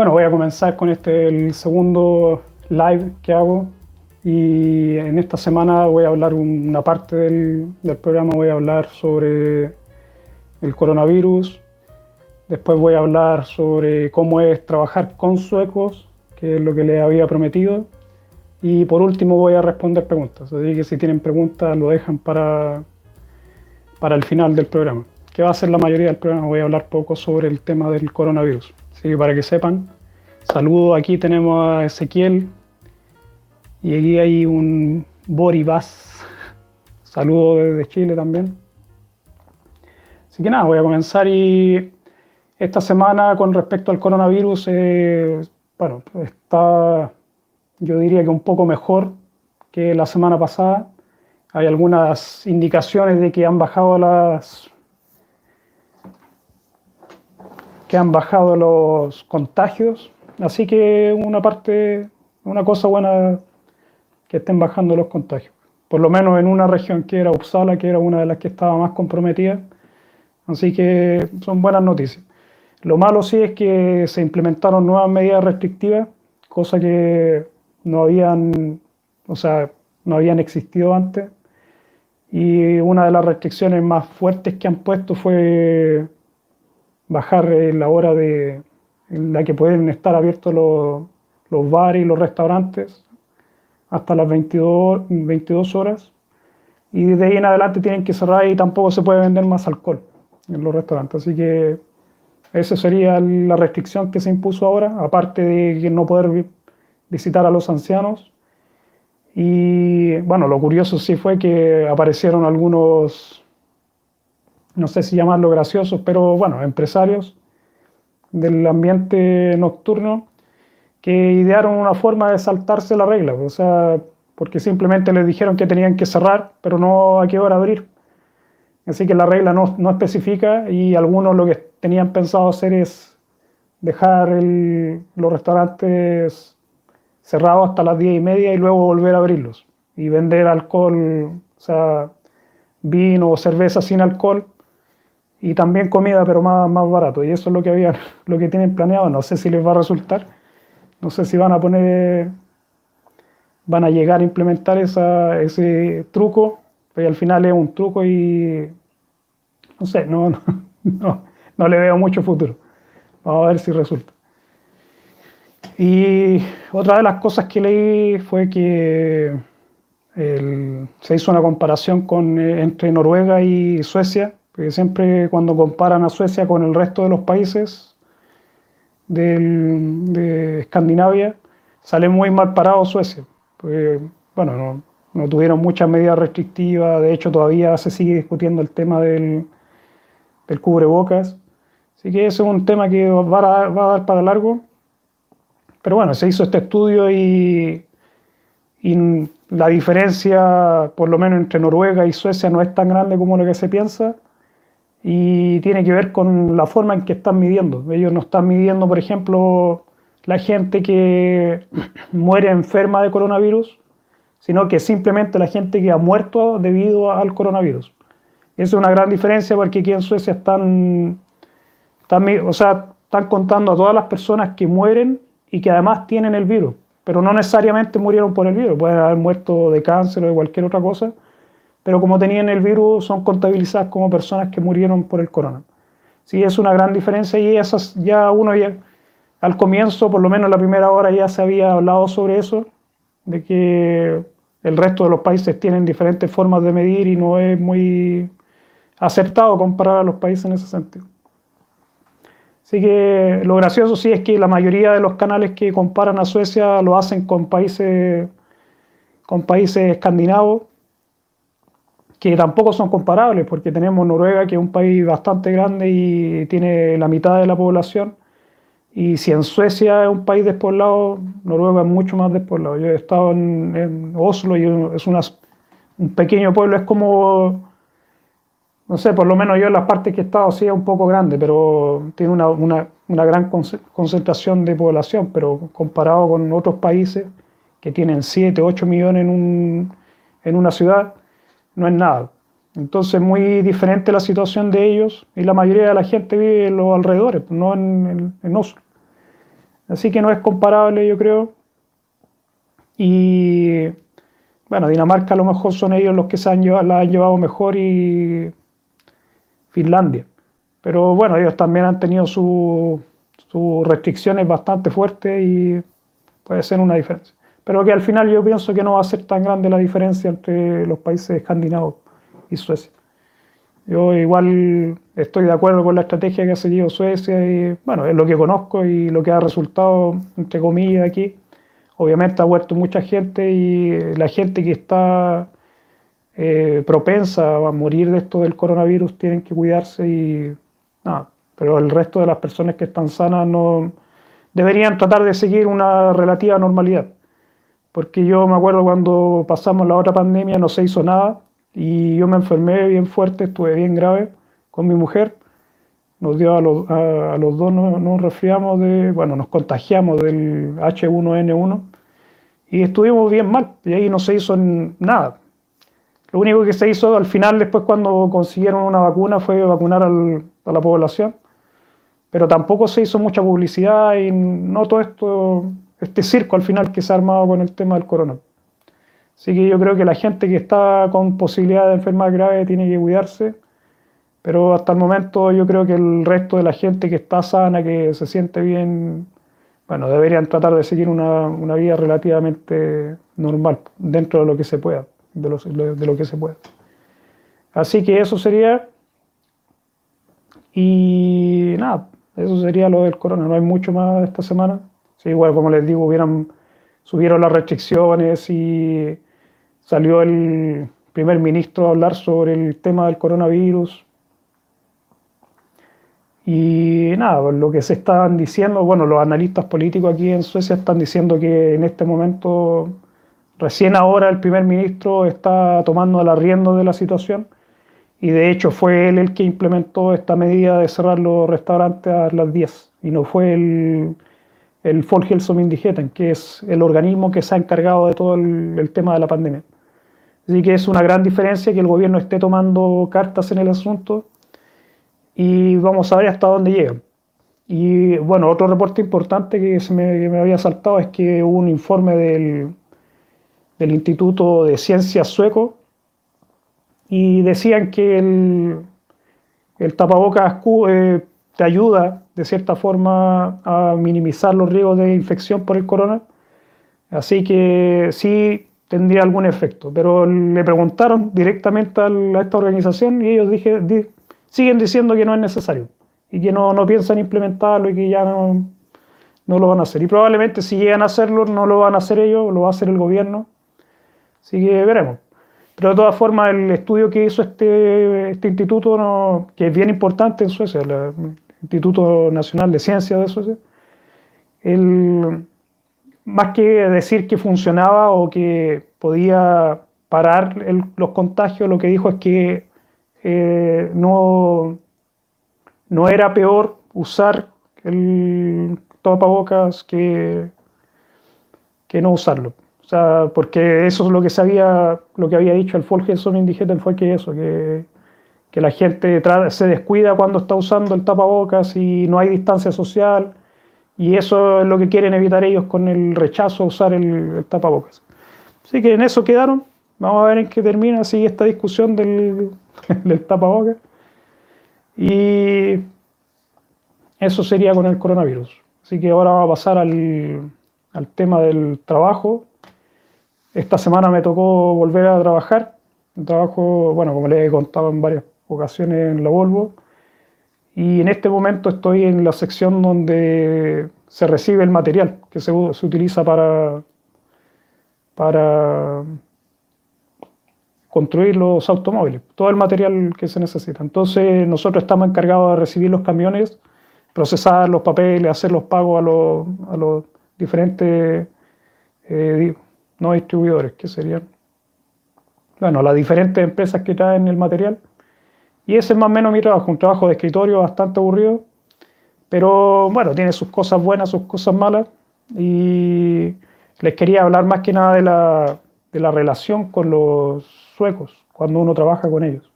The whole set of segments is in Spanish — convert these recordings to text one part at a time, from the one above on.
Bueno, voy a comenzar con este, el segundo live que hago. Y en esta semana voy a hablar una parte del, del programa, voy a hablar sobre el coronavirus, después voy a hablar sobre cómo es trabajar con suecos, que es lo que les había prometido, y por último voy a responder preguntas, así que si tienen preguntas lo dejan para, para el final del programa, que va a ser la mayoría del programa, voy a hablar poco sobre el tema del coronavirus. Así para que sepan, saludo, aquí tenemos a Ezequiel y aquí hay un Boribas. Saludo desde Chile también. Así que nada, voy a comenzar y esta semana con respecto al coronavirus, eh, bueno, está yo diría que un poco mejor que la semana pasada. Hay algunas indicaciones de que han bajado las que han bajado los contagios. Así que una parte, una cosa buena que estén bajando los contagios. Por lo menos en una región que era Uppsala, que era una de las que estaba más comprometida. Así que son buenas noticias. Lo malo sí es que se implementaron nuevas medidas restrictivas, cosa que no habían, o sea, no habían existido antes. Y una de las restricciones más fuertes que han puesto fue bajar la hora de, en la que pueden estar abiertos los, los bares y los restaurantes hasta las 22, 22 horas. Y desde ahí en adelante tienen que cerrar y tampoco se puede vender más alcohol en los restaurantes. Así que esa sería la restricción que se impuso ahora, aparte de no poder visitar a los ancianos. Y bueno, lo curioso sí fue que aparecieron algunos no sé si llamarlo graciosos, pero bueno, empresarios del ambiente nocturno que idearon una forma de saltarse la regla, o sea, porque simplemente les dijeron que tenían que cerrar, pero no a qué hora abrir. Así que la regla no, no especifica y algunos lo que tenían pensado hacer es dejar los restaurantes cerrados hasta las diez y media y luego volver a abrirlos y vender alcohol, o sea, vino o cerveza sin alcohol y también comida, pero más, más barato. Y eso es lo que, habían, lo que tienen planeado. No sé si les va a resultar. No sé si van a poner, van a llegar a implementar esa, ese truco, pero al final es un truco y no sé, no, no, no, le veo mucho futuro. Vamos a ver si resulta. Y otra de las cosas que leí fue que se hizo una comparación con, eh, entre Noruega y Suecia porque siempre cuando comparan a Suecia con el resto de los países de Escandinavia, sale muy mal parado Suecia. Porque, bueno, no, tuvieron muchas medidas restrictivas, de hecho todavía se sigue discutiendo el tema del, del cubrebocas. Así que ese es un tema que va a, va a dar para largo. Pero bueno, se hizo este estudio y, y la diferencia, por lo menos entre Noruega y Suecia, no es tan grande como lo que se piensa y tiene que ver con la forma en que están midiendo. Ellos no están midiendo, por ejemplo, la gente que muere enferma de coronavirus, sino que simplemente la gente que ha muerto debido al coronavirus. Esa es una gran diferencia porque aquí en Suecia están, o sea, están contando a todas las personas que mueren y que además tienen el virus, pero no necesariamente murieron por el virus, pueden haber muerto de cáncer o de cualquier otra cosa, pero como tenían el virus son contabilizadas como personas que murieron por el corona. Sí, es una gran diferencia y esas ya uno ya al comienzo, por lo menos en la primera hora ya se había hablado sobre eso, de que el resto de los países tienen diferentes formas de medir y no es muy acertado comparar a los países en ese sentido. Así que lo gracioso sí es que la mayoría de los canales que comparan a Suecia lo hacen con países, con países escandinavos que tampoco son comparables, porque tenemos Noruega, que es un país bastante grande y tiene la mitad de la población, y si en Suecia es un país despoblado, Noruega es mucho más despoblado. Yo he estado en, Oslo y es un pequeño pueblo, es como, no sé, por lo menos yo en las partes que he estado sí es un poco grande, pero tiene una, una, una gran concentración de población, pero comparado con otros países que tienen 7, 8 millones en, un, en una ciudad, no es nada. Entonces, muy diferente la situación de ellos y la mayoría de la gente vive en los alrededores, no en, Oslo. Así que no es comparable, yo creo. Y bueno, Dinamarca a lo mejor son ellos los que se han llevado, la han llevado mejor y Finlandia. Pero bueno, ellos también han tenido sus restricciones bastante fuertes y puede ser una diferencia. Pero que al final yo pienso que no va a ser tan grande la diferencia entre los países escandinavos y Suecia. Yo igual estoy de acuerdo con la estrategia que ha seguido Suecia y bueno, es lo que conozco y lo que ha resultado, entre comillas, aquí. Obviamente ha muerto mucha gente y la gente que está eh, propensa a morir de esto del coronavirus tienen que cuidarse y nada. Pero el resto de las personas que están sanas no deberían tratar de seguir una relativa normalidad. Porque yo me acuerdo cuando pasamos la otra pandemia no se hizo nada y yo me enfermé bien fuerte, estuve bien grave con mi mujer. Nos dio a los, a, los dos, nos, nos resfriamos de, bueno, nos contagiamos del H1N1 y estuvimos bien mal y ahí no se hizo nada. Lo único que se hizo al final, después cuando consiguieron una vacuna, fue vacunar al, a la población, pero tampoco se hizo mucha publicidad y no todo esto, este circo al final que se ha armado con el tema del coronavirus. Así que yo creo que la gente que está con posibilidad de enfermar grave tiene que cuidarse, pero hasta el momento yo creo que el resto de la gente que está sana, que se siente bien, bueno, deberían tratar de seguir una, una vida relativamente normal, dentro de lo que se pueda, de lo, de lo que se pueda. Así que eso sería. Y nada, eso sería lo del corona. No hay mucho más esta semana. Sí, igual, como les digo, subieron las restricciones y Salió el primer ministro a hablar sobre el tema del coronavirus. Y nada, lo que se están diciendo, bueno, los analistas políticos aquí en Suecia están diciendo que en este momento, recién ahora el primer ministro está tomando el arriendo de la situación y de hecho fue él el que implementó esta medida de cerrar los restaurantes a las 10 y no fue el, el Folkhälsomyndigheten, que es el organismo que se ha encargado de todo el, el tema de la pandemia. Así que es una gran diferencia que el gobierno esté tomando cartas en el asunto y vamos a ver hasta dónde llegan. Y bueno, otro reporte importante que, se me, había saltado es que hubo un informe del, del Instituto de Ciencias sueco y decían que el, el tapabocas eh, te ayuda de cierta forma a minimizar los riesgos de infección por el corona. Así que sí tendría algún efecto. Pero le preguntaron directamente a esta organización y ellos dije, siguen diciendo que no es necesario y que no, no piensan implementarlo y que ya no, no, lo van a hacer. Y probablemente si llegan a hacerlo, no lo van a hacer ellos, lo va a hacer el gobierno. Así que veremos. Pero de todas formas, el estudio que hizo este, este instituto, que es bien importante en Suecia, Instituto Nacional de Ciencias de Suecia, el, más que decir que funcionaba o que podía parar los contagios, lo que dijo es que eh, no, no era peor usar el tapabocas que, que no usarlo. O sea, porque eso es lo que sabía, lo que había dicho el Folgeson indígena fue que eso, que, que la gente se descuida cuando está usando el tapabocas y no hay distancia social y eso es lo que quieren evitar ellos con el rechazo a usar el, tapabocas. Así que en eso quedaron. Vamos a ver en qué termina así esta discusión del, del tapabocas. Y eso sería con el coronavirus. Así que ahora vamos a pasar al, al tema del trabajo. Esta semana me tocó volver a trabajar. trabajo, bueno, como les he contado en varias ocasiones en la Volvo. Y en este momento estoy en la sección donde se recibe el material que se, utiliza para, para construir los automóviles, todo el material que se necesita. Entonces nosotros estamos encargados de recibir los camiones, procesar los papeles, hacer los pagos a los, diferentes eh, no distribuidores, que serían, bueno, las diferentes empresas que traen el material y ese es más o menos mi trabajo, un trabajo de escritorio bastante aburrido, pero bueno, tiene sus cosas buenas, sus cosas malas. Y les quería hablar más que nada de la, de la relación con los suecos, cuando uno trabaja con ellos.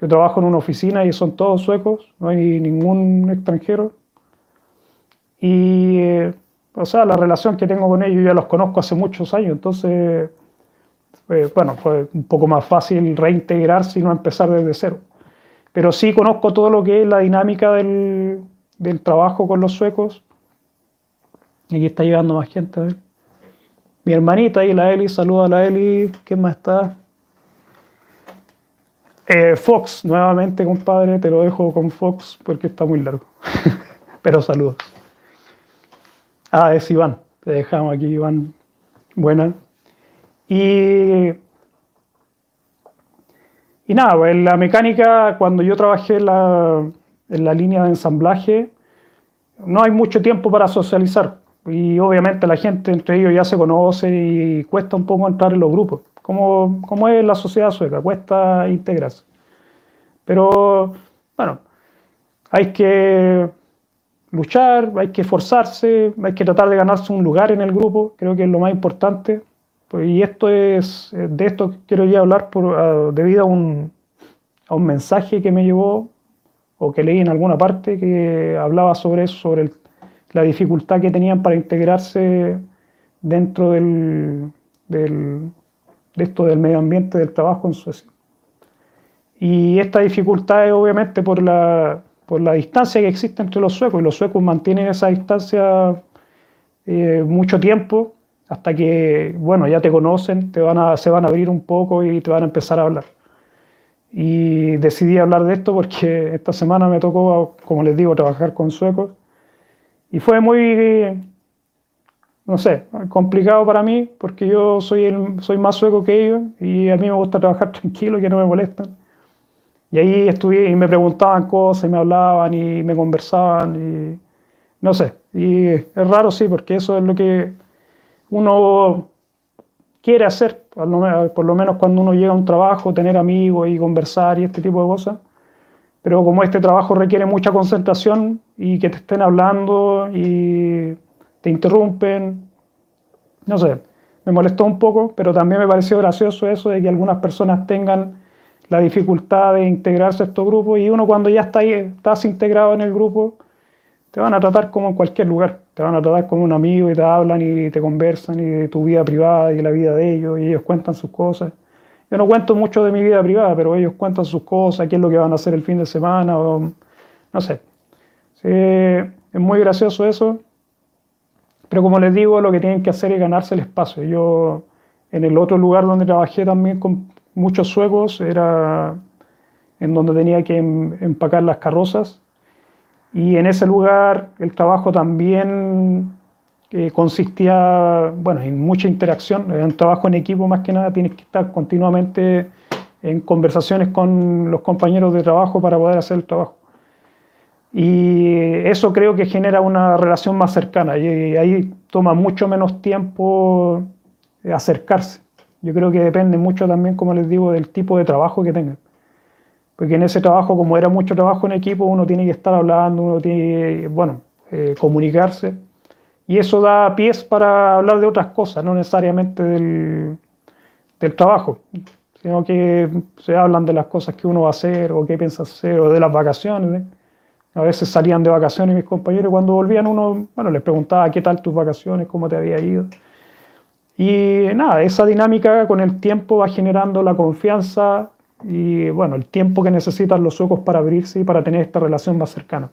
Yo trabajo en una oficina y son todos suecos, no hay ningún extranjero. Y eh, o sea, la relación que tengo con ellos ya los conozco hace muchos años, entonces, eh, bueno, fue un poco más fácil reintegrarse y no empezar desde cero. Pero sí conozco todo lo que es la dinámica del, del trabajo con los suecos. Y aquí está llegando más gente. Mi hermanita y la Eli, saluda a la Eli. ¿Quién más está? Eh, Fox, nuevamente, compadre, te lo dejo con Fox porque está muy largo. Pero saludos. Ah, es Iván. Te dejamos aquí, Iván. Buena. Y, y nada, pues la mecánica, cuando yo trabajé en la, en la línea de ensamblaje, no hay mucho tiempo para socializar. Y obviamente la gente entre ellos ya se conoce y cuesta un poco entrar en los grupos como, como es la sociedad sueca, cuesta integrarse. Pero bueno, hay que luchar, hay que esforzarse, hay que tratar de ganarse un lugar en el grupo, creo que es lo más importante. Pues, y esto es, de esto quiero ya hablar por, debido a un, a un mensaje que me llegó o que leí en alguna parte que hablaba sobre eso, sobre la dificultad que tenían para integrarse dentro del, del, de esto del medio ambiente del trabajo en Suecia. Y esta dificultad es obviamente por la, por la distancia que existe entre los suecos, y los suecos mantienen esa distancia eh, mucho tiempo, hasta que, bueno, ya te conocen, te van a, se van a abrir un poco y te van a empezar a hablar. Y decidí hablar de esto porque esta semana me tocó, como les digo, trabajar con suecos. Y fue muy no sé, complicado para mí porque yo soy, el, soy más sueco que ellos y a mí me gusta trabajar tranquilo que no me molestan. Y ahí estuve y me preguntaban cosas y me hablaban y me conversaban y no sé. Y es raro, sí, porque eso es lo que uno quiere hacer, por lo menos cuando uno llega a un trabajo, tener amigos y conversar y este tipo de cosas. Pero como este trabajo requiere mucha concentración y que te estén hablando y te interrumpen, no sé, me molestó un poco, pero también me pareció gracioso eso de que algunas personas tengan la dificultad de integrarse a estos grupos y uno cuando ya está ahí, estás integrado en el grupo, te van a tratar como en cualquier lugar, te van a tratar como un amigo y te hablan y te conversan y de tu vida privada y la vida de ellos y ellos cuentan sus cosas. Yo no cuento mucho de mi vida privada, pero ellos cuentan sus cosas, qué es lo que van a hacer el fin de semana no sé. es muy gracioso eso pero como les digo, lo que tienen que hacer es ganarse el espacio. Yo en el otro lugar donde trabajé también con muchos suecos era en donde tenía que em, empacar las carrozas. Y en ese lugar el trabajo también eh, consistía, bueno, en mucha interacción, era un trabajo en equipo más que nada, tienes que estar continuamente en conversaciones con los compañeros de trabajo para poder hacer el trabajo. Y eso creo que genera una relación más cercana y ahí toma mucho menos tiempo acercarse. Yo creo que depende mucho también, como les digo, del tipo de trabajo que tengan. Porque en ese trabajo, como era mucho trabajo en equipo, uno tiene que estar hablando, uno tiene que, bueno, eh, comunicarse. Y eso da pies para hablar de otras cosas, no necesariamente del, del trabajo, sino que se hablan de las cosas que uno va a hacer o qué piensa hacer o de las vacaciones. A veces salían de vacaciones mis compañeros y cuando volvían uno, bueno, les preguntaba qué tal tus vacaciones, cómo te había ido. Y nada, esa dinámica con el tiempo va generando la confianza y bueno, el tiempo que necesitan los suecos para abrirse y para tener esta relación más cercana.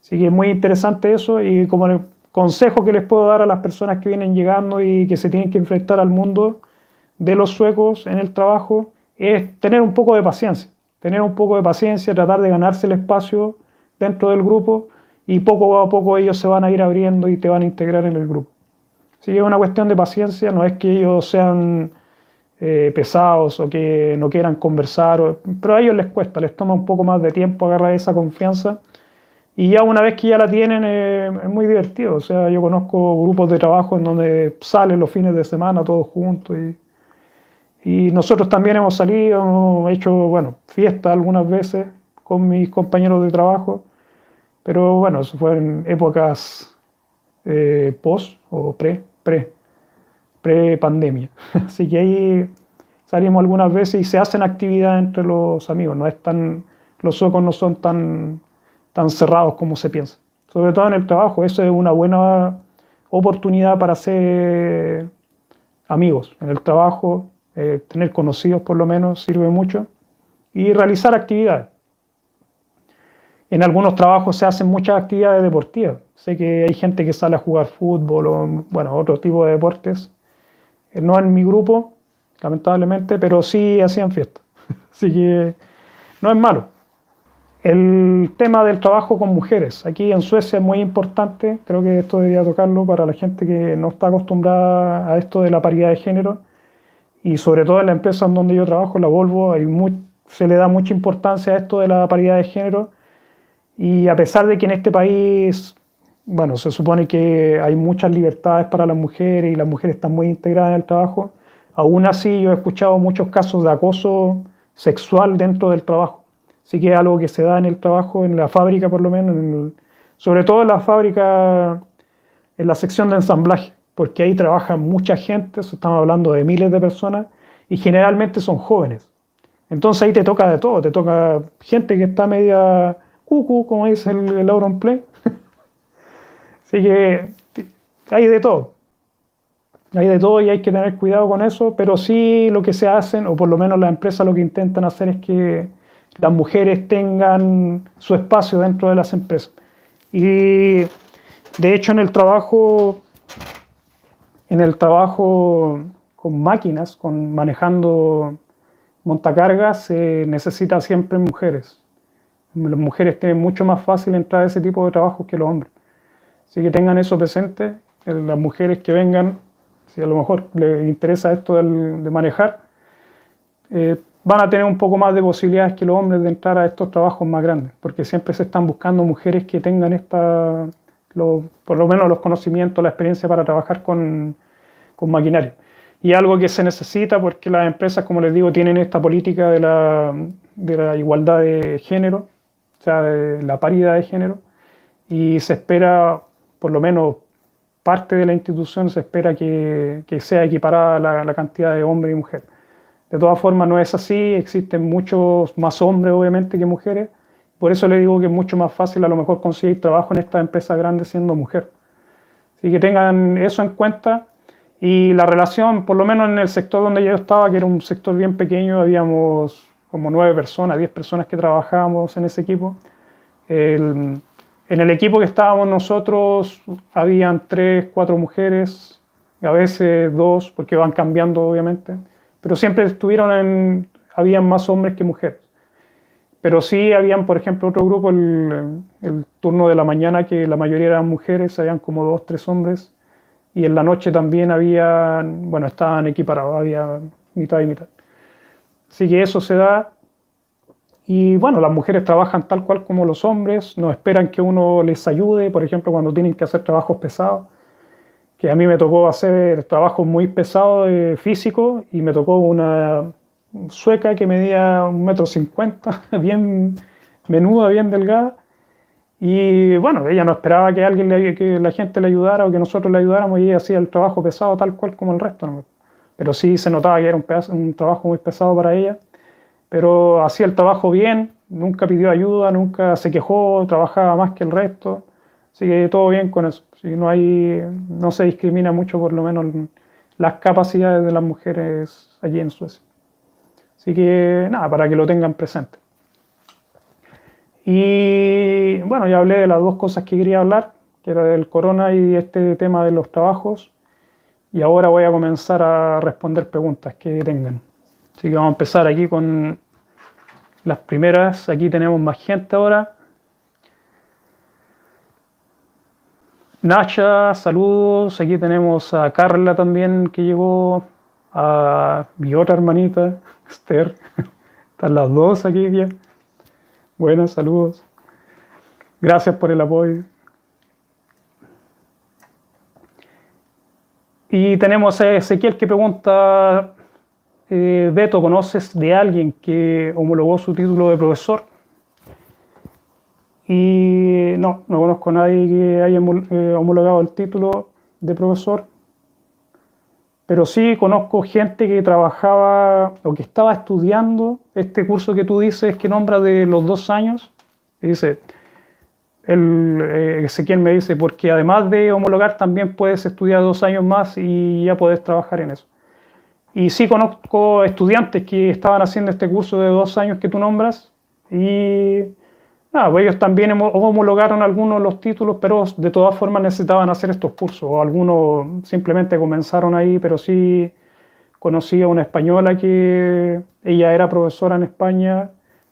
Así que es muy interesante eso y como el consejo que les puedo dar a las personas que vienen llegando y que se tienen que enfrentar al mundo de los suecos en el trabajo es tener un poco de paciencia, tener un poco de paciencia, tratar de ganarse el espacio dentro del grupo y poco a poco ellos se van a ir abriendo y te van a integrar en el grupo. Así que es una cuestión de paciencia, no es que ellos sean eh, pesados o que no quieran conversar, pero a ellos les cuesta, les toma un poco más de tiempo agarrar esa confianza. Y ya una vez que ya la tienen eh, es muy divertido. O sea, yo conozco grupos de trabajo en donde salen los fines de semana todos juntos y, y nosotros también hemos salido, hemos hecho, bueno, fiestas algunas veces con mis compañeros de trabajo pero bueno, eso fue en épocas eh, post o pre, pre, pre pandemia. Así que ahí salimos algunas veces y se hacen actividades entre los amigos. No es tan, los suecos no son tan, tan cerrados como se piensa. Sobre todo en el trabajo, eso es una buena, oportunidad para hacer amigos en el trabajo, eh, tener conocidos por lo menos sirve mucho, y realizar actividades. En algunos trabajos se hacen muchas actividades deportivas. Sé que hay gente que sale a jugar fútbol o bueno, otro tipo de deportes. No en mi grupo, lamentablemente, pero sí hacían fiesta. Así que no es malo. El tema del trabajo con mujeres. Aquí en Suecia es muy importante, creo que esto debería tocarlo para la gente que no está acostumbrada a esto de la paridad de género. Y sobre todo en la empresa en donde yo trabajo, la Volvo, se le da mucha importancia a esto de la paridad de género. Y a pesar de que en este país, bueno, se supone que hay muchas libertades para las mujeres y las mujeres están muy integradas en el trabajo, aún así yo he escuchado muchos casos de acoso sexual dentro del trabajo sí que es algo que se da en el trabajo, en la fábrica por lo menos, sobre todo en la fábrica, en la sección de ensamblaje, porque ahí trabaja mucha gente, estamos hablando de miles de personas, y generalmente son jóvenes. Entonces ahí te toca de todo, te toca gente que está media cucu, como dice el, el Auron Play. Así que hay de todo. Hay de todo y hay que tener cuidado con eso, pero sí lo que se hacen, o por lo menos las empresas lo que intentan hacer es que las mujeres tengan su espacio dentro de las empresas. Y de hecho en el trabajo, en el trabajo con máquinas, con manejando montacargas, se necesita siempre mujeres. Las mujeres tienen mucho más fácil entrar a ese tipo de trabajo que los hombres. Así que tengan eso presente, las mujeres que vengan, si a lo mejor les interesa esto de manejar, eh, van a tener un poco más de posibilidades que los hombres de entrar a estos trabajos más grandes, porque siempre se están buscando mujeres que tengan esta, por lo menos los conocimientos, la experiencia para trabajar con, con maquinaria. Y algo que se necesita porque las empresas, como les digo, tienen esta política de la, de la igualdad de género, o sea, de la paridad de género, y se espera, por lo menos parte de la institución, se espera que, que sea equiparada la, la cantidad de hombres y mujeres. De todas formas no es así, existen muchos más hombres obviamente que mujeres, por eso le digo que es mucho más fácil a lo mejor conseguir trabajo en estas empresas grandes siendo mujer. Así que tengan eso en cuenta y la relación, por lo menos en el sector donde yo estaba, que era un sector bien pequeño, habíamos como nueve personas, diez personas que trabajábamos en ese equipo. En el equipo que estábamos nosotros habían tres, cuatro mujeres, a veces dos, porque van cambiando obviamente pero siempre estuvieron en, habían más hombres que mujeres. Pero sí habían, por ejemplo, otro grupo, el, el, turno de la mañana, que la mayoría eran mujeres, habían como dos, tres hombres, y en la noche también había, bueno, estaban equiparados, había mitad y mitad. Así que eso se da. Y bueno, las mujeres trabajan tal cual como los hombres, no esperan que uno les ayude, por ejemplo, cuando tienen que hacer trabajos pesados que a mí me tocó hacer trabajo muy pesado de físico y me tocó una sueca que medía un metro cincuenta, bien menuda, bien delgada. Y bueno, ella no esperaba que alguien le, que la gente le ayudara o que nosotros le ayudáramos y ella hacía el trabajo pesado tal cual como el resto. Pero sí se notaba que era un, un trabajo muy pesado para ella. Pero hacía el trabajo bien, nunca pidió ayuda, nunca se quejó, trabajaba más que el resto. Así que todo bien con eso. no, hay, no se discrimina mucho, por lo menos, las capacidades de las mujeres allí en Suecia. Así que nada, para que lo tengan presente. Y bueno, ya hablé de las dos cosas que quería hablar, que era del corona y este tema de los trabajos. Y ahora voy a comenzar a responder preguntas que tengan. Así que vamos a empezar aquí con las primeras. Aquí tenemos más gente ahora. Nacha, saludos. Aquí tenemos a Carla también que llegó, a mi otra hermanita, Esther. Están las dos aquí ya. Buenas, saludos. Gracias por el apoyo. Y tenemos a Ezequiel que pregunta, eh, Beto, ¿conoces de alguien que homologó su título de profesor? Y no, no conozco a nadie que haya eh, homologado el título de profesor, pero sí conozco gente que trabajaba o que estaba estudiando este curso que tú dices que nombra de los dos años. Y dice, el, eh, Ezequiel me dice, porque además de homologar también puedes estudiar dos años más y ya puedes trabajar en eso. Y sí conozco estudiantes que estaban haciendo este curso de dos años que tú nombras y nada, pues ellos también homologaron algunos de los títulos, pero de todas formas necesitaban hacer estos cursos, o algunos simplemente comenzaron ahí, pero sí conocí a una española que ella era profesora en España,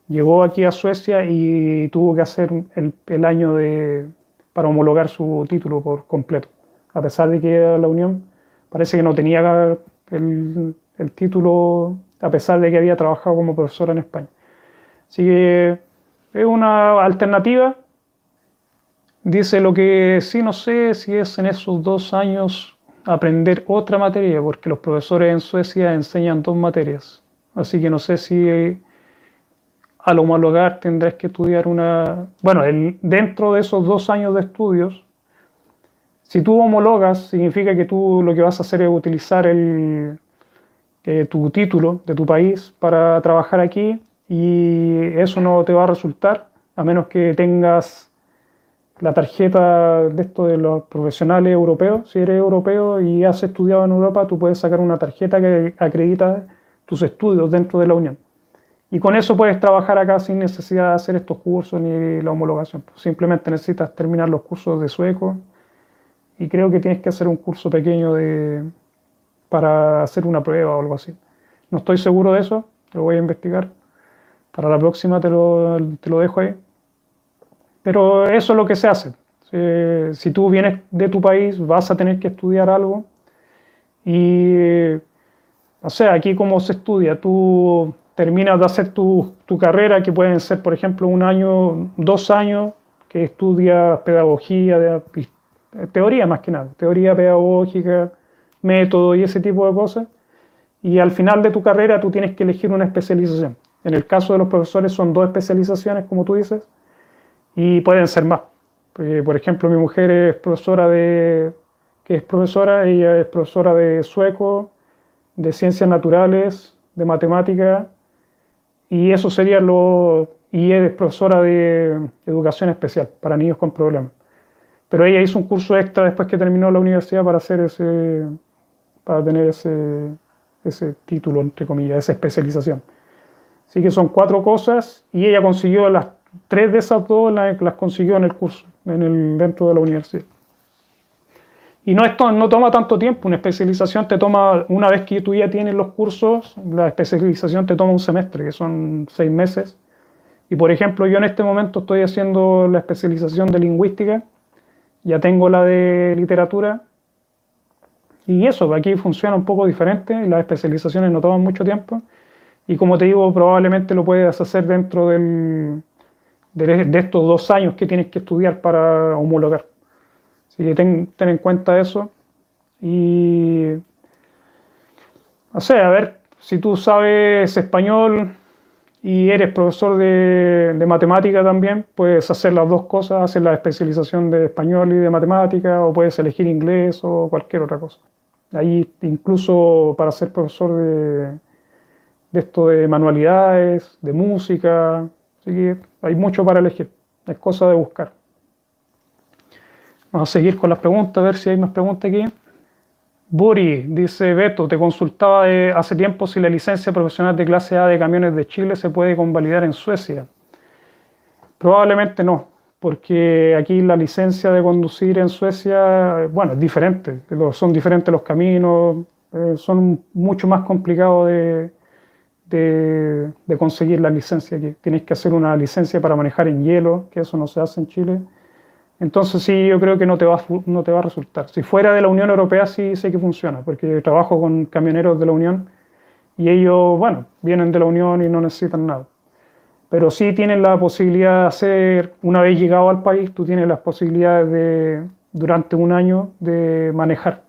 llegó aquí a Suecia y tuvo que hacer el, el año de, para homologar su título por completo, a pesar de que era la Unión, parece que no tenía el, el título, a pesar de que había trabajado como profesora en España. Así que es una alternativa. Dice lo que sí no sé si es en esos dos años aprender otra materia, porque los profesores en Suecia enseñan dos materias. Así que no sé si al homologar tendrás que estudiar una... Bueno, el, dentro de esos dos años de estudios, si tú homologas, significa que tú lo que vas a hacer es utilizar el, eh, tu título de tu país para trabajar aquí y eso no te va a resultar a menos que tengas la tarjeta de esto de los profesionales europeos. Si eres europeo y has estudiado en Europa, tú puedes sacar una tarjeta que acredita tus estudios dentro de la Unión. Y con eso puedes trabajar acá sin necesidad de hacer estos cursos ni la homologación. Simplemente necesitas terminar los cursos de sueco y creo que tienes que hacer un curso pequeño de, para hacer una prueba o algo así. No estoy seguro de eso, lo voy a investigar. Para la próxima te lo, te lo dejo ahí. Pero eso es lo que se hace. Si, tú vienes de tu país, vas a tener que estudiar algo. Y, o sea, aquí cómo se estudia, tú terminas de hacer tu, tu carrera, que pueden ser, por ejemplo, un año, dos años, que estudias pedagogía, de, teoría más que nada, teoría pedagógica, método y ese tipo de cosas. Y al final de tu carrera tú tienes que elegir una especialización. En el caso de los profesores son dos especializaciones, como tú dices, y pueden ser más. Eh, por ejemplo, mi mujer es profesora de, que es profesora, ella es profesora de sueco, de ciencias naturales, de matemática, y eso sería lo, y es profesora de educación especial para niños con problemas. Pero ella hizo un curso extra después que terminó la universidad para hacer ese, para tener ese, ese título, entre comillas, esa especialización. Así que son cuatro cosas y ella consiguió las tres de esas dos, las, consiguió en el curso, en el, dentro de la universidad. Y no, esto no toma tanto tiempo, una especialización te toma, una vez que tú ya tienes los cursos, la especialización te toma un semestre, que son seis meses. Y por ejemplo, yo en este momento estoy haciendo la especialización de lingüística, ya tengo la de literatura y eso, aquí funciona un poco diferente, las especializaciones no toman mucho tiempo. Y como te digo, probablemente lo puedes hacer dentro del, de, estos dos años que tienes que estudiar para homologar. Así que ten, en cuenta eso. Y, o sea, a ver, si tú sabes español y eres profesor de, matemática también, puedes hacer las dos cosas, hacer la especialización de español y de matemática, o puedes elegir inglés o cualquier otra cosa. Ahí incluso para ser profesor de, de esto de manualidades, de música, así que hay mucho para elegir, es cosa de buscar. Vamos a seguir con las preguntas, a ver si hay más preguntas aquí. Buri, dice Beto, te consultaba hace tiempo si la licencia profesional de clase A de camiones de Chile se puede convalidar en Suecia. Probablemente no porque aquí la licencia de conducir en Suecia, bueno, es diferente, son diferentes los caminos, eh, son mucho más complicados de, de, conseguir la licencia aquí. Tienes que hacer una licencia para manejar en hielo, que eso no se hace en Chile. Entonces sí, yo creo que no te va, no te va a resultar. Si fuera de la Unión Europea sí sé que funciona, porque trabajo con camioneros de la Unión y ellos, bueno, vienen de la Unión y no necesitan nada pero sí tienes la posibilidad de hacer, una vez llegado al país, tú tienes las posibilidades de, durante un año, de manejar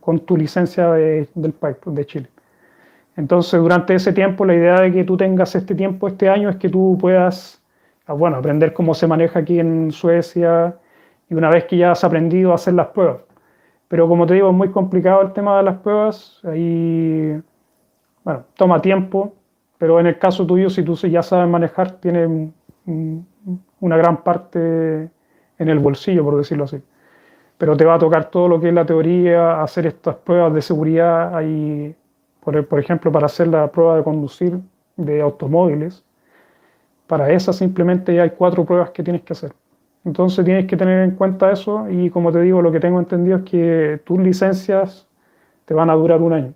con tu licencia del país, pues, de Chile. Entonces, durante ese tiempo, la idea de que tú tengas este tiempo, este año, es que tú puedas, ah, bueno, aprender cómo se maneja aquí en Suecia y una vez que ya has aprendido a hacer las pruebas. Pero como te digo, es muy complicado el tema de las pruebas, ahí, bueno, toma tiempo, pero en el caso tuyo, si tú ya sabes manejar, tiene una gran parte en el bolsillo, por decirlo así. Pero te va a tocar todo lo que es la teoría, hacer estas pruebas de seguridad. Hay, por, ejemplo, para hacer la prueba de conducir de automóviles, para esa simplemente hay cuatro pruebas que tienes que hacer. Entonces tienes que tener en cuenta eso y como te digo, lo que tengo entendido es que tus licencias te van a durar un año.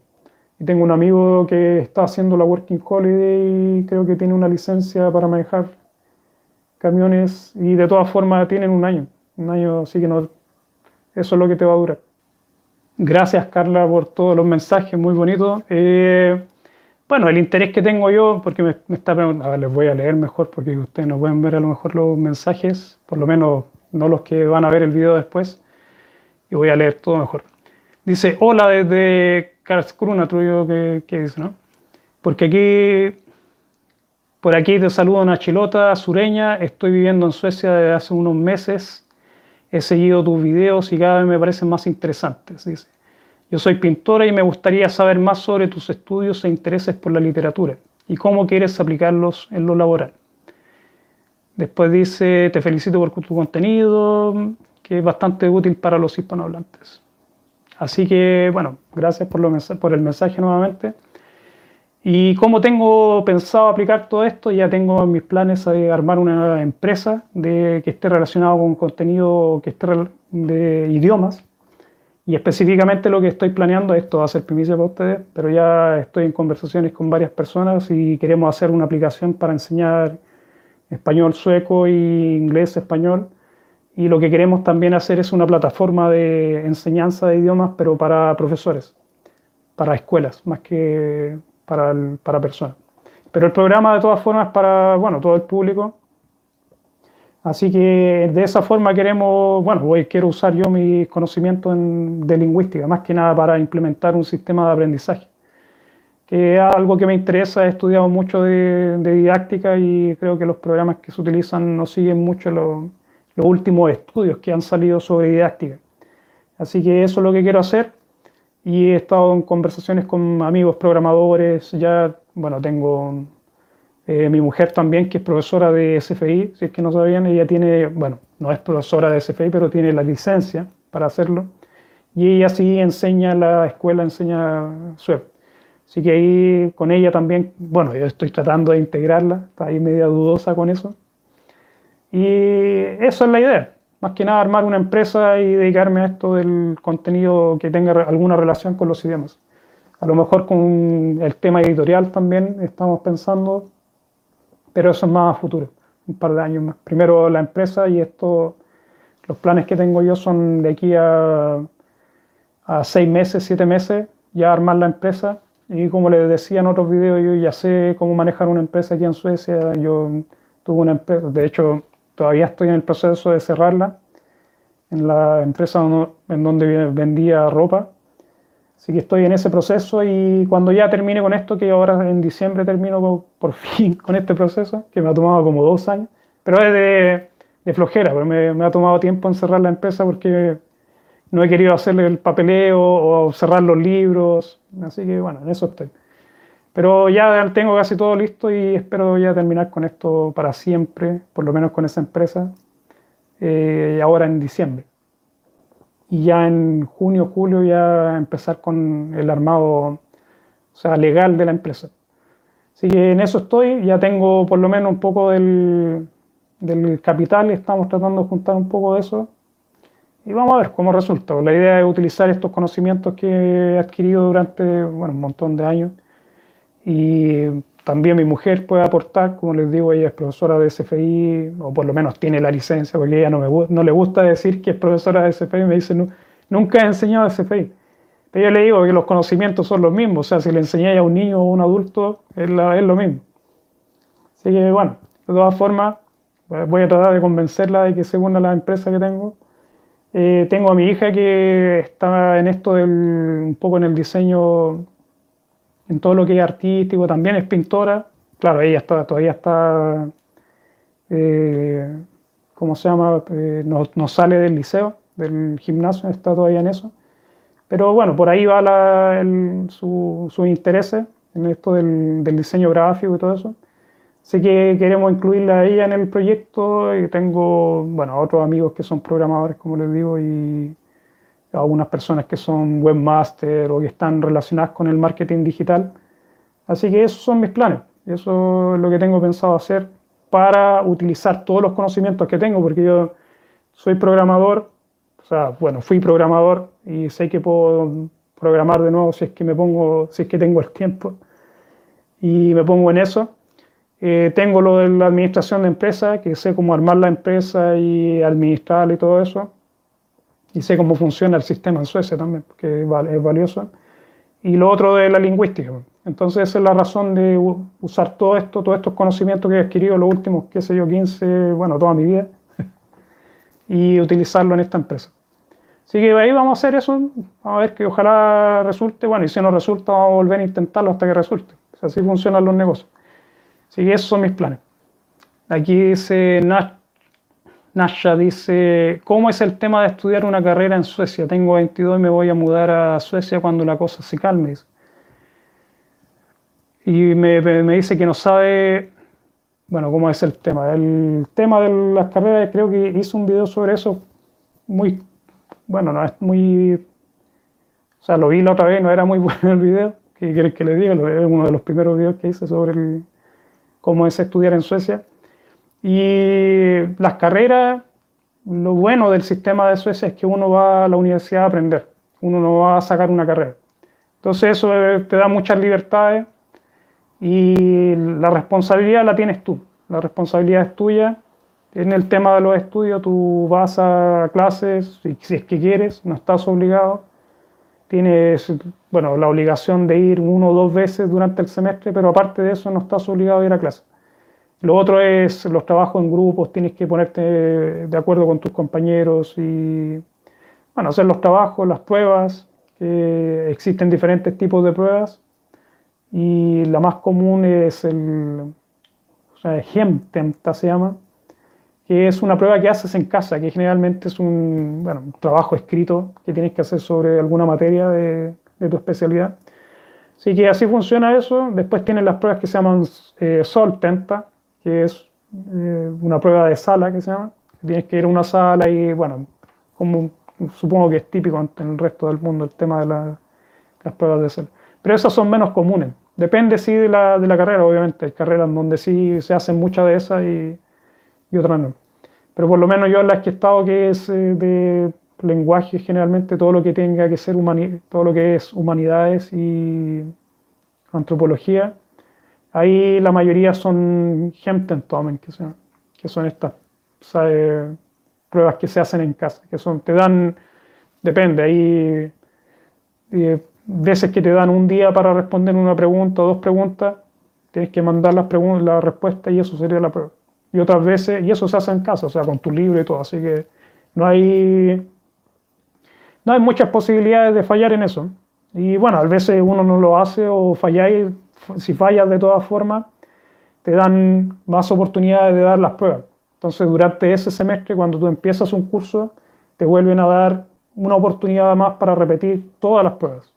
Y tengo un amigo que está haciendo la Working Holiday y creo que tiene una licencia para manejar camiones y de todas formas tienen un año. Un año, así que no, eso es lo que te va a durar. Gracias Carla por todos los mensajes, muy bonitos. Eh, bueno, el interés que tengo yo, porque me, está preguntando, a ver, les voy a leer mejor porque ustedes no pueden ver a lo mejor los mensajes, por lo menos no los que van a ver el video después, y voy a leer todo mejor. Dice, hola desde Karlskrona, que, que dice, ¿no? Porque aquí, por aquí te saludo una chilota sureña, estoy viviendo en Suecia desde hace unos meses, he seguido tus videos y cada vez me parecen más interesantes, dice. Yo soy pintora y me gustaría saber más sobre tus estudios e intereses por la literatura y cómo quieres aplicarlos en lo laboral. Después dice, te felicito por tu contenido, que es bastante útil para los hispanohablantes. Así que, bueno, gracias por, por el mensaje nuevamente. Y como tengo pensado aplicar todo esto, ya tengo mis planes de armar una empresa de, que esté relacionado con contenido que esté de idiomas y específicamente lo que estoy planeando, esto va a ser primicia para ustedes, pero ya estoy en conversaciones con varias personas y queremos hacer una aplicación para enseñar español sueco y inglés español. Y lo que queremos también hacer es una plataforma de enseñanza de idiomas, pero para profesores, para escuelas, más que para, para personas. Pero el programa de todas formas es para bueno, todo el público Así que de esa forma queremos, bueno, voy, quiero usar yo mis conocimientos de lingüística, más que nada para implementar un sistema de aprendizaje, que es algo que me interesa, he estudiado mucho de, didáctica y creo que los programas que se utilizan no siguen mucho los últimos estudios que han salido sobre didáctica. Así que eso es lo que quiero hacer y he estado en conversaciones con amigos programadores, ya, bueno, tengo eh, mi mujer también, que es profesora de SFI, si es que no sabían, ella tiene, bueno, no es profesora de SFI, pero tiene la licencia para hacerlo. Y ella sí enseña la escuela, enseña web. Así que ahí con ella también, bueno, yo estoy tratando de integrarla, está ahí media dudosa con eso. Y esa es la idea, más que nada armar una empresa y dedicarme a esto del contenido que tenga alguna relación con los idiomas. A lo mejor con el tema editorial también estamos pensando pero eso es más a futuro, un par de años más. Primero la empresa y esto, los planes que tengo yo son de aquí a, a seis meses, siete meses, ya armar la empresa. Y como les decía en otros videos, yo ya sé cómo manejar una empresa aquí en Suecia. Yo tuve una empresa, de hecho, todavía estoy en el proceso de cerrarla, en la empresa en donde vendía ropa. Así que estoy en ese proceso y cuando ya termine con esto, que ahora en diciembre termino por fin con este proceso, que me ha tomado como dos años, pero es de, de flojera, pero me, me, ha tomado tiempo en cerrar la empresa porque no he querido hacerle el papeleo o cerrar los libros, así que bueno, en eso estoy. Pero ya tengo casi todo listo y espero ya terminar con esto para siempre, por lo menos con esa empresa, eh, ahora en diciembre y ya en junio, julio ya empezar con el armado o sea, legal de la empresa. Así que en eso estoy, ya tengo por lo menos un poco del, del capital, estamos tratando de juntar un poco de eso y vamos a ver cómo resulta. La idea es utilizar estos conocimientos que he adquirido durante bueno, un montón de años y también mi mujer puede aportar, como les digo, ella es profesora de SFI, o por lo menos tiene la licencia, porque ella no, me, no le gusta decir que es profesora de SFI, me dice, nunca he enseñado SFI. Pero yo le digo que los conocimientos son los mismos, o sea, si le enseñáis a un niño o a un adulto, es, lo mismo. Así que bueno, de todas formas, voy a tratar de convencerla de que se una la empresa que tengo. Eh, tengo a mi hija que está en esto del, un poco en el diseño en todo lo que es artístico, también es pintora. Claro, ella está, todavía está, eh, ¿cómo se llama? Eh, no, sale del liceo, del gimnasio, está todavía en eso. Pero bueno, por ahí va la, el, su, sus intereses en esto del, del, diseño gráfico y todo eso. Así que queremos incluirla a ella en el proyecto y tengo, bueno, otros amigos que son programadores, como les digo, y algunas personas que son webmaster o que están relacionadas con el marketing digital. Así que esos son mis planes. Eso es lo que tengo pensado hacer para utilizar todos los conocimientos que tengo, porque yo soy programador, o sea, bueno, fui programador y sé que puedo programar de nuevo si es que me pongo, si es que tengo el tiempo y me pongo en eso. Eh, tengo lo de la administración de empresas, que sé cómo armar la empresa y administrarla y todo eso. Y sé cómo funciona el sistema en Suecia también, que es valioso. Y lo otro de la lingüística. Entonces esa es la razón de usar todo esto, todos estos conocimientos que he adquirido los últimos, qué sé yo, 15, bueno, toda mi vida, y utilizarlo en esta empresa. Así que ahí vamos a hacer eso, vamos a ver que ojalá resulte, bueno, y si no resulta, vamos a volver a intentarlo hasta que resulte. Así funcionan los negocios. Sí, esos son mis planes. Aquí dice Nasha, dice, ¿cómo es el tema de estudiar una carrera en Suecia? Tengo 22 y me voy a mudar a Suecia cuando la cosa se calme. Y me, dice que no sabe, bueno, cómo es el tema. El tema de las carreras, creo que hice un video sobre eso muy, bueno, no es muy, o sea, lo vi la otra vez, no era muy bueno el video. ¿Qué quieres que le diga? Es uno de los primeros videos que hice sobre el, cómo es estudiar en Suecia. Y las carreras, lo bueno del sistema de Suecia es que uno va a la universidad a aprender, uno no va a sacar una carrera. Entonces eso te da muchas libertades y la responsabilidad la tienes tú, la responsabilidad es tuya. En el tema de los estudios tú vas a clases, si es que quieres, no estás obligado. Tienes bueno, la obligación de ir uno o dos veces durante el semestre, pero aparte de eso no estás obligado a ir a clase. Lo otro es los trabajos en grupos, tienes que ponerte de acuerdo con tus compañeros y bueno, hacer los trabajos, las pruebas, existen diferentes tipos de pruebas y la más común es el o sea, se llama, que es una prueba que haces en casa, que generalmente es un, trabajo escrito que tienes que hacer sobre alguna materia de, tu especialidad. Así que así funciona eso. Después tienes las pruebas que se llaman eh, Soltenta, que es eh, una prueba de sala que se llama. Tienes que ir a una sala y, bueno, como supongo que es típico en el resto del mundo el tema de las pruebas de sala. Pero esas son menos comunes. Depende, sí, de la, de la carrera, obviamente. Hay carreras donde sí se hacen muchas de esas y, y otras no. Pero por lo menos yo en las que he estado, que es eh, de lenguaje generalmente todo lo que tenga que ser todo lo que es humanidades y antropología ahí la mayoría son Hemtentomen que son, que son estas pruebas que se hacen en casa que son te dan depende hay veces que te dan un día para responder una pregunta o dos preguntas tienes que mandar las preguntas la respuesta y eso sería la prueba y otras veces y eso se hace en casa o sea con tu libro y todo así que no hay no hay muchas posibilidades de fallar en eso. Y bueno, a veces uno no lo hace o falláis, si fallas de todas formas, te dan más oportunidades de dar las pruebas. Entonces, durante ese semestre, cuando tú empiezas un curso, te vuelven a dar una oportunidad más para repetir todas las pruebas.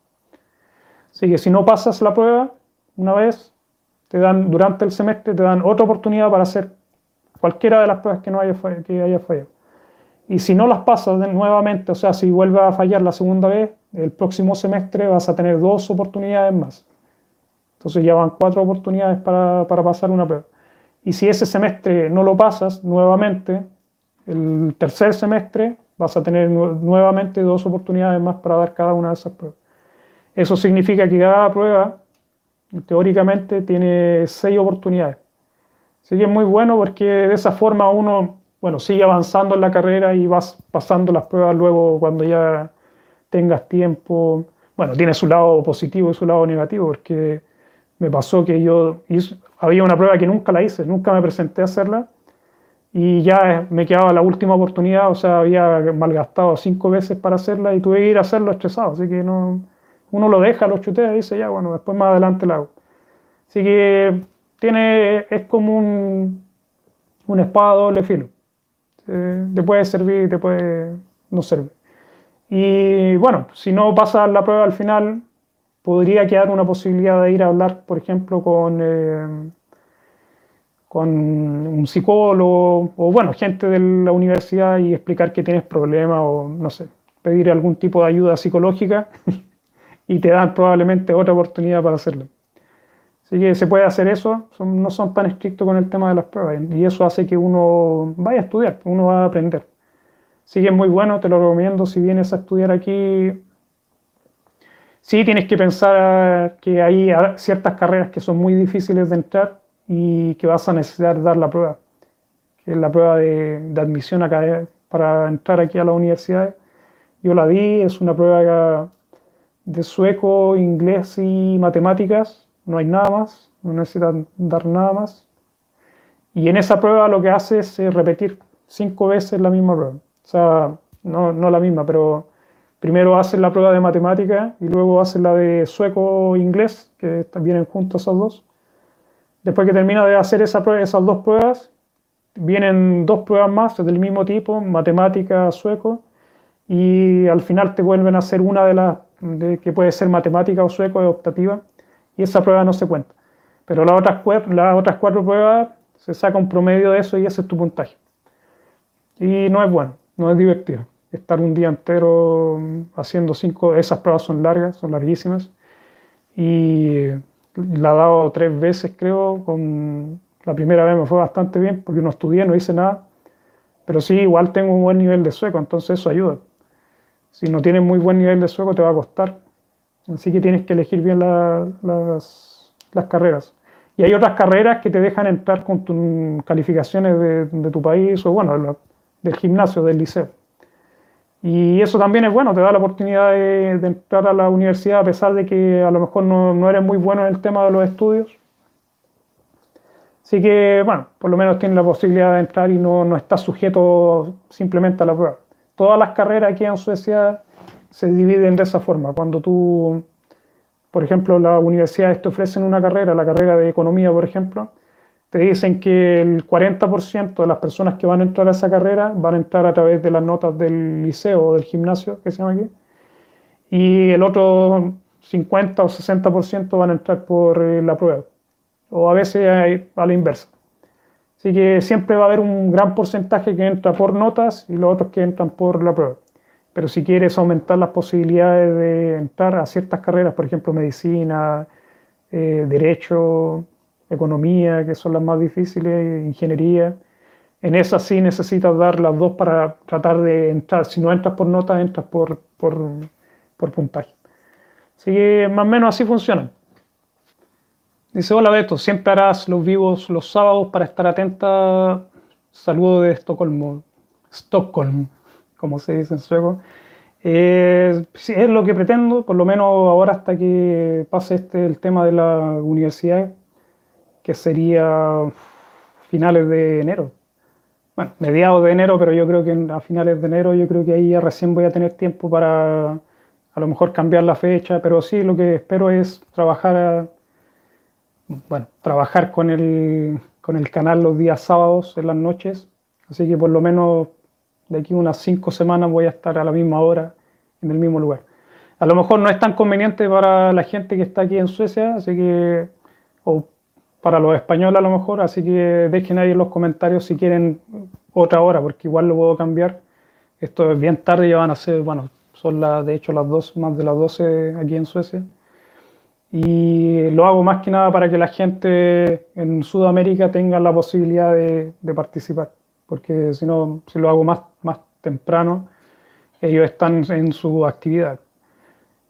Así que si no pasas la prueba una vez, te dan durante el semestre te dan otra oportunidad para hacer cualquiera de las pruebas que no haya, que haya fallado. Y si no las pasas nuevamente, o sea, si vuelves a fallar la segunda vez, el próximo semestre vas a tener dos oportunidades más. Entonces ya van cuatro oportunidades para, para pasar una prueba. Y si ese semestre no lo pasas nuevamente, el tercer semestre vas a tener nuevamente dos oportunidades más para dar cada una de esas pruebas. Eso significa que cada prueba, teóricamente, tiene seis oportunidades. Así que es muy bueno porque de esa forma uno bueno, sigue avanzando en la carrera y vas pasando las pruebas luego cuando ya tengas tiempo. Bueno, tiene su lado positivo y su lado negativo, porque me pasó que yo había una prueba que nunca la hice, nunca me presenté a hacerla y ya me quedaba la última oportunidad, o sea, había malgastado cinco veces para hacerla y tuve que ir a hacerlo estresado, así que no, uno lo deja, lo chutea y dice, ya, bueno, después más adelante la hago. Así que tiene, es como un, un espada doble filo. Eh, te puede servir te puede no servir. Y bueno, si no pasa la prueba al final, podría quedar una posibilidad de ir a hablar, por ejemplo, con, eh, con un psicólogo o, bueno, gente de la universidad y explicar que tienes problemas o, no sé, pedir algún tipo de ayuda psicológica y te dan probablemente otra oportunidad para hacerlo. Así que se puede hacer eso, no son tan estrictos con el tema de las pruebas y eso hace que uno vaya a estudiar, uno va a aprender. Así que es muy bueno, te lo recomiendo si vienes a estudiar aquí. Sí, tienes que pensar que hay ciertas carreras que son muy difíciles de entrar y que vas a necesitar dar la prueba, que es la prueba de, de admisión acá para entrar aquí a la universidad. Yo la di, es una prueba de sueco, inglés y matemáticas, no hay nada más, no necesitan dar nada más. Y en esa prueba lo que hace es eh, repetir cinco veces la misma prueba. O sea, no, no la misma, pero primero haces la prueba de matemáticas y luego haces la de sueco-inglés, que vienen juntos esos dos. Después que termina de hacer esa prueba, esas dos pruebas, vienen dos pruebas más del mismo tipo, matemática, sueco, y al final te vuelven a hacer una de las que puede ser matemática o sueco, es optativa, y esa prueba no se cuenta. Pero las otras, las otras cuatro pruebas se saca un promedio de eso y ese es tu puntaje. Y no es bueno, no es divertido. Estar un día entero haciendo cinco, esas pruebas son largas, son larguísimas. Y la he dado tres veces, creo. Con, la primera vez me fue bastante bien porque no estudié, no hice nada. Pero sí, igual tengo un buen nivel de sueco, entonces eso ayuda. Si no tienes muy buen nivel de sueco, te va a costar. Así que tienes que elegir bien las, carreras. Y hay otras carreras que te dejan entrar con tus calificaciones de, de, tu país o, bueno, del gimnasio, del liceo. Y eso también es bueno, te da la oportunidad de, entrar a la universidad a pesar de que a lo mejor no, no, eres muy bueno en el tema de los estudios. Así que, bueno, por lo menos tienes la posibilidad de entrar y no, no estás sujeto simplemente a la prueba. Todas las carreras aquí en Suecia se dividen de esa forma. Cuando tú, por ejemplo, las universidades te ofrecen una carrera, la carrera de economía, por ejemplo, te dicen que el 40% de las personas que van a entrar a esa carrera van a entrar a través de las notas del liceo o del gimnasio, que se llama aquí, y el otro 50 o 60% van a entrar por eh, la prueba, o a veces a la inversa. Así que siempre va a haber un gran porcentaje que entra por notas y los otros que entran por la prueba. Pero si quieres aumentar las posibilidades de entrar a ciertas carreras, por ejemplo, medicina, eh, derecho, economía, que son las más difíciles, ingeniería. En esas sí necesitas dar las dos para tratar de entrar. Si no entras por nota, entras por, por, por puntaje. Así que más o menos así funciona. Dice, hola Beto, siempre harás los vivos los sábados para estar atenta. Saludo de Estocolmo. Stockholm, como se dice en sueco. Eh, es lo que pretendo, por lo menos ahora hasta que pase este, el tema de la universidad, que sería finales de enero. Bueno, mediados de enero, pero yo creo que a finales de enero, yo creo que ahí ya recién voy a tener tiempo para a lo mejor cambiar la fecha, pero sí lo que espero es trabajar, bueno, trabajar con el, con el canal los días sábados en las noches, así que por lo menos de aquí unas cinco semanas voy a estar a la misma hora en el mismo lugar. A lo mejor no es tan conveniente para la gente que está aquí en Suecia, así que, o para los españoles a lo mejor, así que dejen ahí en los comentarios si quieren otra hora, porque igual lo puedo cambiar. Esto es bien tarde, ya van a ser, bueno, son las, de hecho las dos, más de las 12 aquí en Suecia. Y lo hago más que nada para que la gente en Sudamérica tenga la posibilidad de, participar, porque si no, si lo hago más, más temprano, ellos están en su actividad.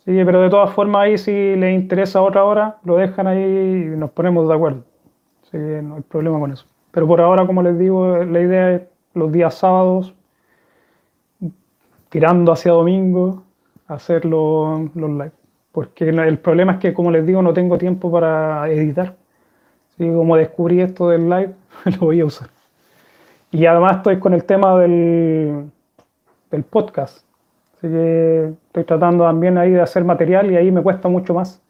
Sí, pero de todas formas ahí si les interesa otra hora, lo dejan ahí y nos ponemos de acuerdo. Así que no hay problema con eso. Pero por ahora, como les digo, la idea es los días sábados, tirando hacia domingo, hacer los, los live. Porque el problema es que, como les digo, no tengo tiempo para editar. Así como descubrí esto del live, lo voy a usar. Y además estoy con el tema del, del podcast. Así que estoy tratando también ahí de hacer material y ahí me cuesta mucho más.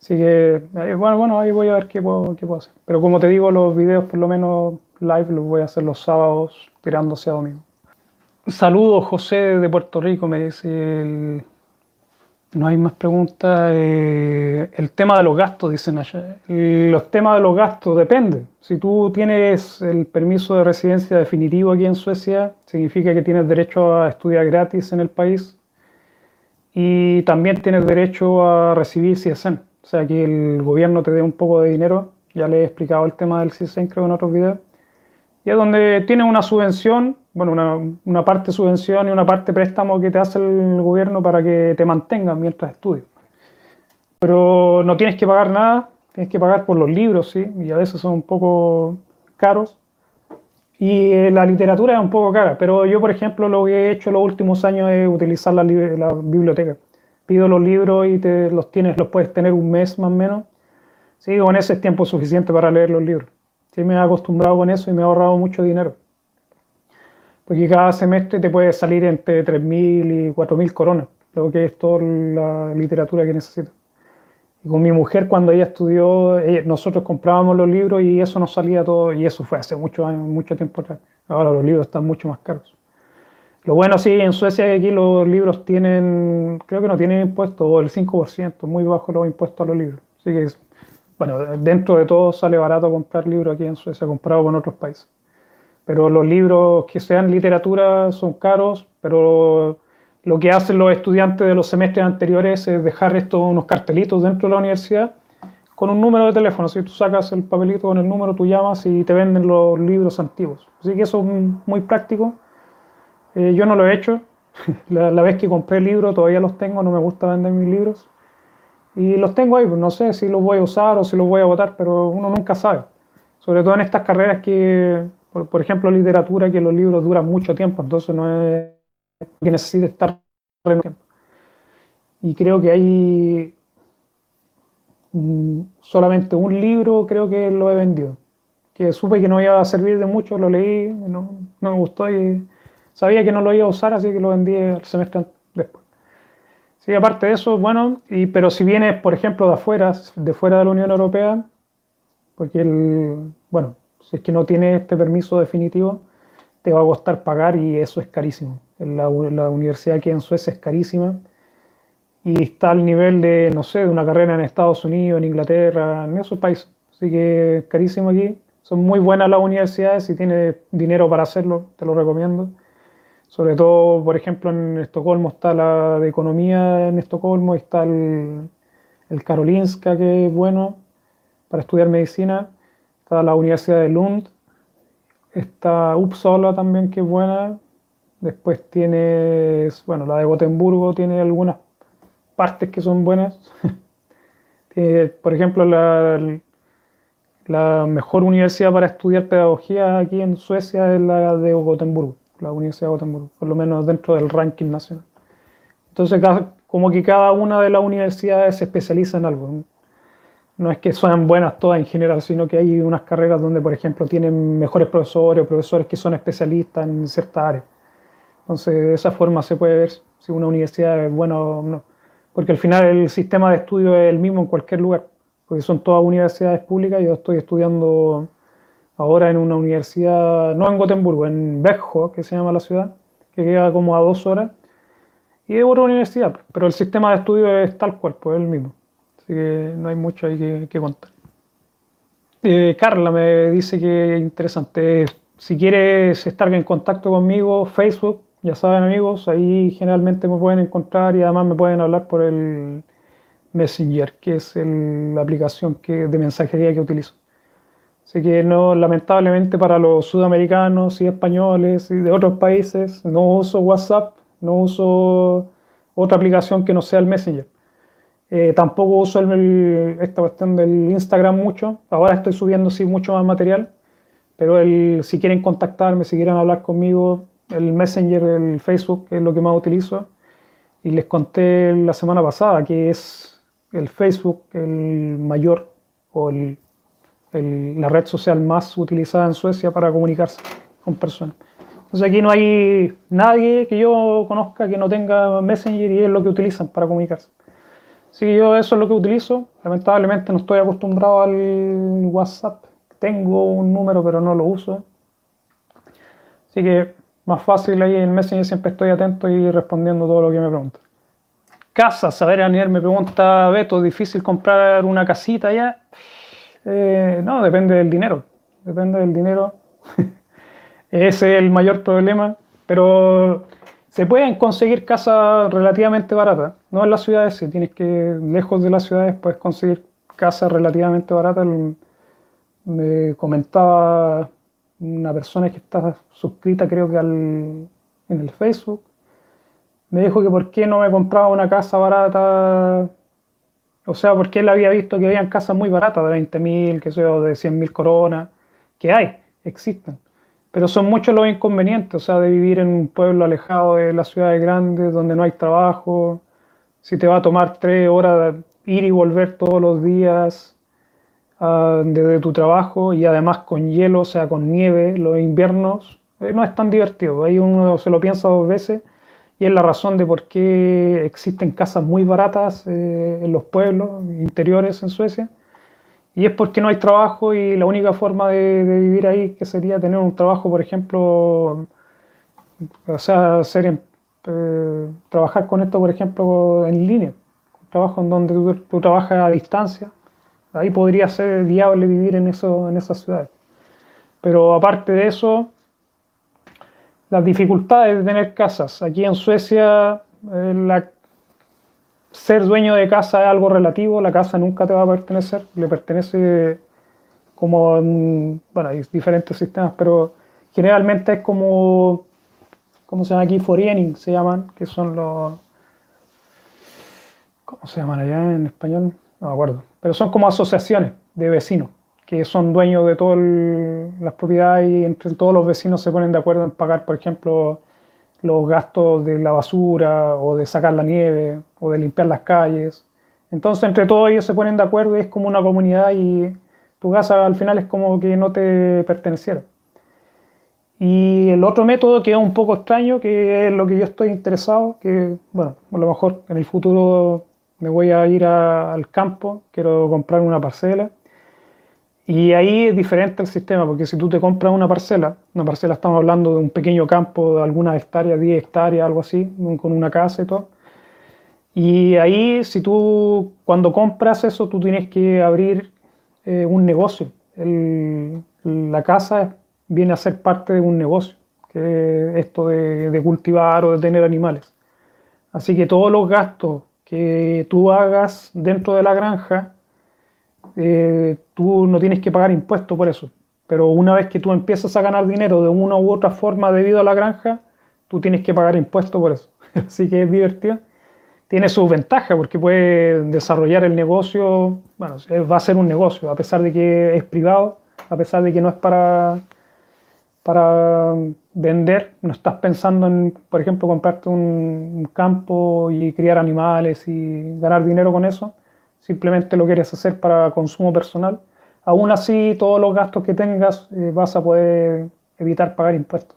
Así que, eh, bueno, bueno, ahí voy a ver qué puedo, qué puedo hacer. Pero como te digo, los videos por lo menos live los voy a hacer los sábados tirándose a domingo. Saludos José de Puerto Rico, me dice el, No hay más preguntas. Eh, el tema de los gastos, dicen allá. Los temas de los gastos depende. Si tú tienes el permiso de residencia definitivo aquí en Suecia, significa que tienes derecho a estudiar gratis en el país y también tienes derecho a recibir CSN. O sea, que el gobierno te dé un poco de dinero. Ya le he explicado el tema del CSN creo en otros videos. Y es donde tienes una subvención bueno, una, una, parte subvención y una parte préstamo que te hace el gobierno para que te mantengas mientras estudias. Pero no tienes que pagar nada, tienes que pagar por los libros, ¿sí? Y a veces son un poco caros. Y eh, la literatura es un poco cara, pero yo, por ejemplo, lo que he hecho en los últimos años es utilizar la, la biblioteca. Pido los libros y te los tienes, los puedes tener un mes más o menos. Sí, con ese es tiempo suficiente para leer los libros. Sí, me he acostumbrado con eso y me he ahorrado mucho dinero porque cada semestre te puede salir entre 3.000 y 4.000 coronas, lo que es toda la literatura que necesito. Y con mi mujer, cuando ella estudió, nosotros comprábamos los libros y eso nos salía todo, y eso fue hace muchos años, mucho tiempo atrás. Ahora los libros están mucho más caros. Lo bueno sí, en Suecia aquí los libros tienen, creo que no tienen impuestos, o el 5%, muy bajo los impuestos a los libros. Así que, bueno, dentro de todo sale barato comprar libros aquí en Suecia comparado con otros países pero los libros que sean literatura son caros, pero lo que hacen los estudiantes de los semestres anteriores es dejar estos unos cartelitos dentro de la universidad con un número de teléfono. Si tú sacas el papelito con el número, tú llamas y te venden los libros antiguos. Así que eso es muy práctico. Eh, yo no lo he hecho. La, la, vez que compré el libro todavía los tengo, no me gusta vender mis libros. Y los tengo ahí, no sé si los voy a usar o si los voy a votar, pero uno nunca sabe. Sobre todo en estas carreras que por, ejemplo, literatura, que los libros duran mucho tiempo, entonces no es que necesite estar tiempo. Y creo que hay solamente un libro, creo que lo he vendido, que supe que no iba a servir de mucho, lo leí, no, no me gustó y sabía que no lo iba a usar, así que lo vendí el semestre después. Sí, aparte de eso, bueno, y, pero si vienes, por ejemplo, de afuera, de fuera de la Unión Europea, porque bueno, si es que no tienes este permiso definitivo, te va a costar pagar y eso es carísimo. La, la universidad aquí en Suecia es carísima y está al nivel de, no sé, de una carrera en Estados Unidos, en Inglaterra, en esos países. Así que es carísimo aquí. Son muy buenas las universidades, si tienes dinero para hacerlo, te lo recomiendo. Sobre todo, por ejemplo, en Estocolmo está la de economía en Estocolmo, está el, el Karolinska, que es bueno para estudiar medicina. Está la Universidad de Lund, está Uppsala también que es buena, después tienes, bueno, la de Gotemburgo tiene algunas partes que son buenas. por ejemplo, la, la mejor universidad para estudiar pedagogía aquí en Suecia es la de Gotemburgo, la Universidad de Gotemburgo, por lo menos dentro del ranking nacional. Entonces, como que cada una de las universidades se especializa en algo no es que sean buenas todas en general, sino que hay unas carreras donde, por ejemplo, tienen mejores profesores o profesores que son especialistas en cierta área. Entonces, de esa forma se puede ver si una universidad es buena o no. Porque al final el sistema de estudio es el mismo en cualquier lugar, porque son todas universidades públicas. Yo estoy estudiando ahora en una universidad, no en Gotemburgo, en Bergho, que se llama la ciudad, que queda como a dos horas, y es otra universidad, pero el sistema de estudio es tal cual, pues es el mismo. Así que no hay mucho ahí que, contar. Eh, Carla me dice que interesante. Si quieres estar en contacto conmigo, Facebook, ya saben amigos, ahí generalmente me pueden encontrar y además me pueden hablar por el Messenger, que es la aplicación de mensajería que utilizo. Así que no, lamentablemente para los sudamericanos y españoles y de otros países, no uso WhatsApp, no uso otra aplicación que no sea el Messenger. Eh, tampoco uso esta cuestión del Instagram mucho. Ahora estoy subiendo sí mucho más material. Pero el, si quieren contactarme, si quieren hablar conmigo, el Messenger, el Facebook es lo que más utilizo. Y les conté la semana pasada que es el Facebook el mayor o el, la red social más utilizada en Suecia para comunicarse con personas. Entonces aquí no hay nadie que yo conozca que no tenga Messenger y es lo que utilizan para comunicarse. Sí, yo eso es lo que utilizo. Lamentablemente no estoy acostumbrado al WhatsApp. Tengo un número, pero no lo uso. Así que más fácil ahí en Messenger siempre estoy atento y respondiendo todo lo que me preguntan. casas, a ver, Aniel me pregunta, Beto, ¿difícil comprar una casita ya? Eh, no, depende del dinero, depende del dinero. Ese es el mayor problema, pero se pueden conseguir casas relativamente baratas, no en las ciudades, si tienes que, lejos de las ciudades, puedes conseguir casas relativamente baratas. Me comentaba una persona que está suscrita creo que al, en el Facebook, me dijo que por qué no me compraba una casa barata, o sea, porque él había visto que habían casas muy baratas de 20 mil, que sea, de 100 mil coronas, que hay, existen. Pero son muchos los inconvenientes, o sea, de vivir en un pueblo alejado de las ciudades grandes, donde no hay trabajo, si te va a tomar tres horas ir y volver todos los días, desde tu trabajo y además con hielo, o sea, con nieve, los inviernos, eh, no es tan divertido. Ahí uno se lo piensa dos veces y es la razón de por qué existen casas muy baratas eh, en los pueblos interiores en Suecia. Y es porque no hay trabajo y la única forma de, vivir ahí que sería tener un trabajo, por ejemplo, o sea, hacer, eh, trabajar con esto, por ejemplo, en línea, un trabajo en donde tú, tú trabajas a distancia Ahí podría ser viable vivir en, eso, en esas ciudades. Pero aparte de eso, las dificultades de tener casas. Aquí en Suecia, eh, ser dueño de casa es algo relativo, la casa nunca te va a pertenecer, le pertenece como, bueno, hay diferentes sistemas, pero generalmente es como, ¿cómo se llama aquí? Foriening se llaman, que son los, ¿cómo se llaman allá en español? No me acuerdo pero son como asociaciones de vecinos que son dueños de todas las propiedades y entre todos los vecinos se ponen de acuerdo en pagar, por ejemplo, los gastos de la basura o de sacar la nieve o de limpiar las calles. Entonces, entre todos ellos se ponen de acuerdo y es como una comunidad y tu casa al final es como que no te perteneciera. Y el otro método que es un poco extraño, que es lo que yo estoy interesado, que, bueno, a lo mejor en el futuro me voy a ir al campo, quiero comprar una parcela. Y ahí es diferente el sistema, porque si tú te compras una parcela, una parcela estamos hablando de un pequeño campo de algunas hectáreas, 10 hectáreas, algo así, con una casa y todo. Y ahí, si tú, cuando compras eso, tú tienes que abrir eh, un negocio. la casa viene a ser parte de un negocio, que es esto de, de cultivar o de tener animales. Así que todos los gastos que tú hagas dentro de la granja, eh, tú no tienes que pagar impuestos por eso. Pero una vez que tú empiezas a ganar dinero de una u otra forma debido a la granja, tú tienes que pagar impuestos por eso. Así que es divertido. Tiene sus ventajas porque puede desarrollar el negocio, bueno, va a ser un negocio, a pesar de que es privado, a pesar de que no es para, para vender, no estás pensando en, por ejemplo, comprarte un, campo y criar animales y ganar dinero con eso, simplemente lo quieres hacer para consumo personal. Aún así, todos los gastos que tengas eh, vas a poder evitar pagar impuestos.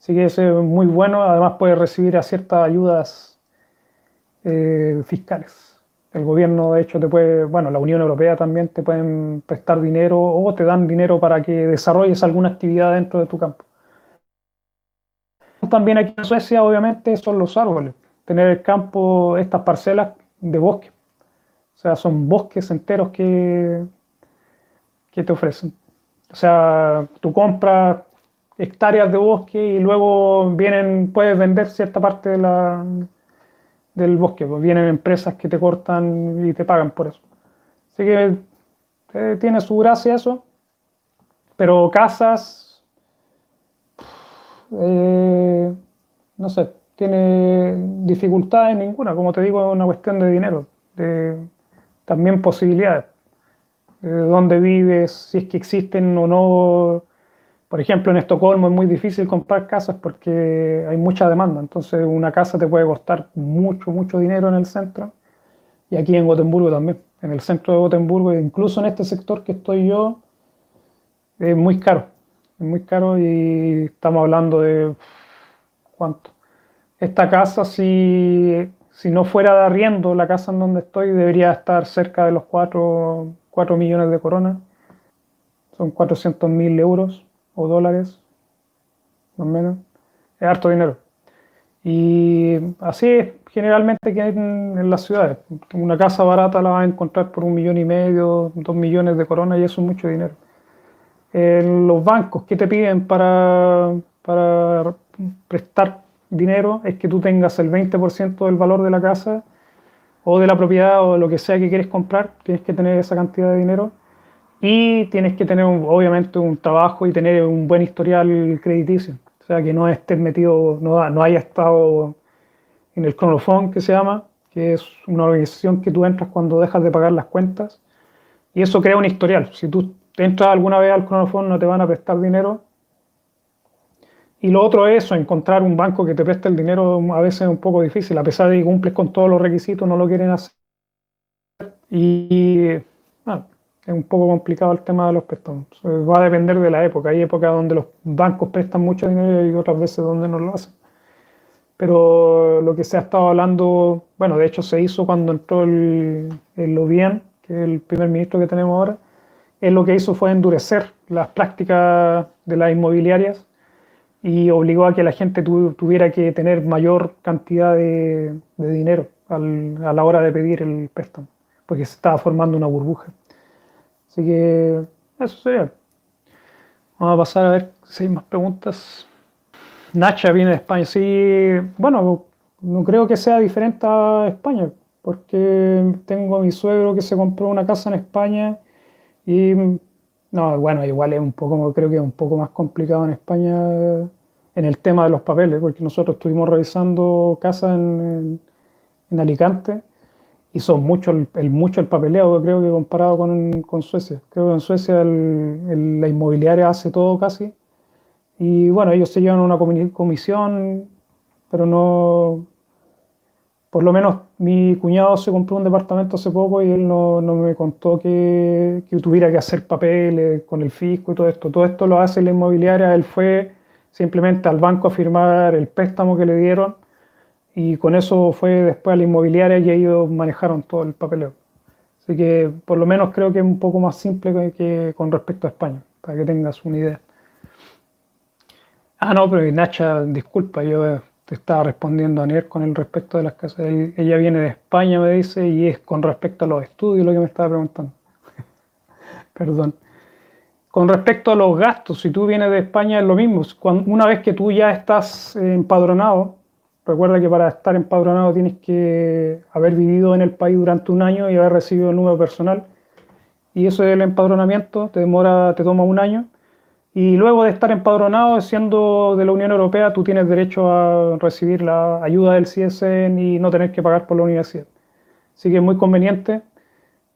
Así que eso es muy bueno, además puedes recibir ciertas ayudas eh, fiscales. El gobierno, de hecho, te puede, bueno, la Unión Europea también te pueden prestar dinero o te dan dinero para que desarrolles alguna actividad dentro de tu campo. También aquí en Suecia, obviamente, son los árboles. Tener el campo, estas parcelas de bosque. O sea, son bosques enteros que, que te ofrecen. O sea, tú compras hectáreas de bosque y luego vienen, puedes vender cierta parte de la, del bosque. Pues vienen empresas que te cortan y te pagan por eso. Así que eh, tiene su gracia eso. Pero casas, eh, no sé, tiene dificultades ninguna, como te digo, es una cuestión de dinero, de también posibilidades, de dónde vives, si es que existen o no. Por ejemplo, en Estocolmo es muy difícil comprar casas porque hay mucha demanda, entonces una casa te puede costar mucho, mucho dinero en el centro y aquí en Gotemburgo también. En el centro de Gotemburgo, incluso en este sector que estoy yo, es muy caro es muy caro y estamos hablando de cuánto. Esta casa, si, si no fuera de arriendo, la casa en donde estoy debería estar cerca de los 4, millones de coronas. Son 400 mil euros o dólares, más o menos. Es harto dinero. Y así generalmente que en, las ciudades. Una casa barata la vas a encontrar por un millón y medio, dos millones de coronas y eso es mucho dinero. En los bancos, ¿qué te piden para, para prestar dinero? Es que tú tengas el 20% del valor de la casa o de la propiedad o lo que sea que quieres comprar, tienes que tener esa cantidad de dinero y tienes que tener obviamente un trabajo y tener un buen historial crediticio. O sea, que no estés metido, no, no haya estado en el cronofón que se llama, que es una organización que tú entras cuando dejas de pagar las cuentas y eso crea un historial. Si tú entras alguna vez al cronofón no te van a prestar dinero. Y lo otro es eso, encontrar un banco que te preste el dinero a veces es un poco difícil, a pesar de que cumples con todos los requisitos, no lo quieren hacer. Y bueno, es un poco complicado el tema de los préstamos. Va a depender de la época. Hay épocas donde los bancos prestan mucho dinero y otras veces donde no lo hacen. Pero lo que se ha estado hablando, bueno, de hecho se hizo cuando entró el, el Lobien, que es el primer ministro que tenemos ahora, él lo que hizo fue endurecer las prácticas de las inmobiliarias y obligó a que la gente tuviera que tener mayor cantidad de, de dinero a la hora de pedir el préstamo, porque se estaba formando una burbuja. Así que eso sería. Vamos a pasar a ver si hay más preguntas. Nacha viene de España. Sí, bueno, no creo que sea diferente a España, porque tengo a mi suegro que se compró una casa en España y, no, bueno, igual es un poco, creo que es un poco más complicado en España en el tema de los papeles, porque nosotros estuvimos revisando casas en, en Alicante y son mucho el, mucho el papeleo, creo que comparado con, con Suecia. Creo que en Suecia la inmobiliaria hace todo casi. Y bueno, ellos se llevan una comisión, pero no. Por lo menos mi cuñado se compró un departamento hace poco y él no, no me contó que, que, tuviera que hacer papeles con el fisco y todo esto. Todo esto lo hace la inmobiliaria. Él fue simplemente al banco a firmar el préstamo que le dieron y con eso fue después a la inmobiliaria y ellos manejaron todo el papeleo. Así que por lo menos creo que es un poco más simple que con respecto a España, para que tengas una idea. Ah, no, pero Nacha, disculpa, yo te estaba respondiendo a Nier con el respecto de las casas. ella viene de España, me dice, y es con respecto a los estudios lo que me estaba preguntando. Perdón. Con respecto a los gastos, si tú vienes de España es lo mismo. una vez que tú ya estás empadronado, Recuerda que para estar empadronado tienes que haber vivido en el país durante un año y haber recibido el número personal. Y eso del empadronamiento te demora, te toma un año. Y luego de estar empadronado, siendo de la Unión Europea, tú tienes derecho a recibir la ayuda del CSN y no tener que pagar por la universidad. Así que es muy conveniente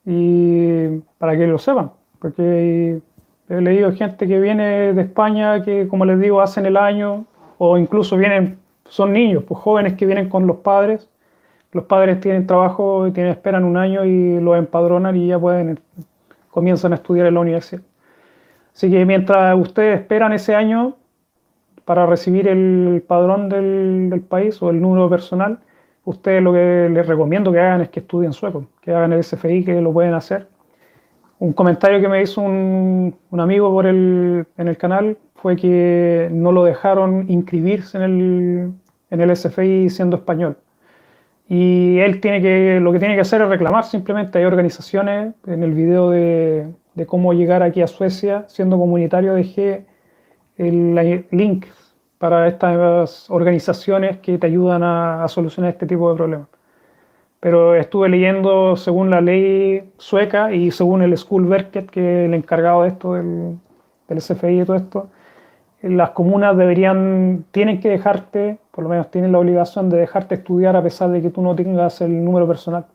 y para que lo sepan, porque he leído gente que viene de España que, como les digo, hacen el año o incluso vienen son niños, pues jóvenes que vienen con los padres. Los padres tienen trabajo y tienen, esperan un año y los empadronan y ya pueden, comienzan a estudiar en la universidad. Así que mientras ustedes esperan ese año para recibir el padrón del, país o el número personal, ustedes lo que les recomiendo que hagan es que estudien sueco, que hagan el SFI, que lo pueden hacer. Un comentario que me hizo un, un amigo por el, en el canal fue que no lo dejaron inscribirse en el, en el SFI siendo español. Y él tiene que, lo que tiene que hacer es reclamar simplemente. Hay organizaciones, en el video de, de cómo llegar aquí a Suecia siendo comunitario dejé el link para estas organizaciones que te ayudan a, solucionar este tipo de problemas. Pero estuve leyendo según la ley sueca y según el Schoolverket, que es el encargado de esto, del, del SFI y todo esto, las comunas deberían, tienen que dejarte, por lo menos tienen la obligación de dejarte estudiar a pesar de que tú no tengas el número personal.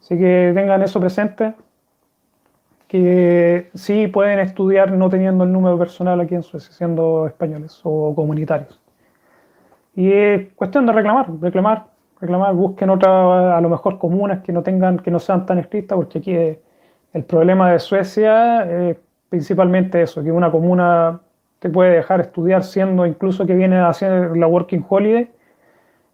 Así que tengan eso presente, que sí pueden estudiar no teniendo el número personal aquí en Suecia, siendo españoles o comunitarios. Y es cuestión de reclamar, reclamar, reclamar, busquen otras, a lo mejor comunas que no tengan, que no sean tan estrictas, porque aquí el problema de Suecia es principalmente eso, que una comuna te puede dejar estudiar siendo incluso que vienes a hacer la Working Holiday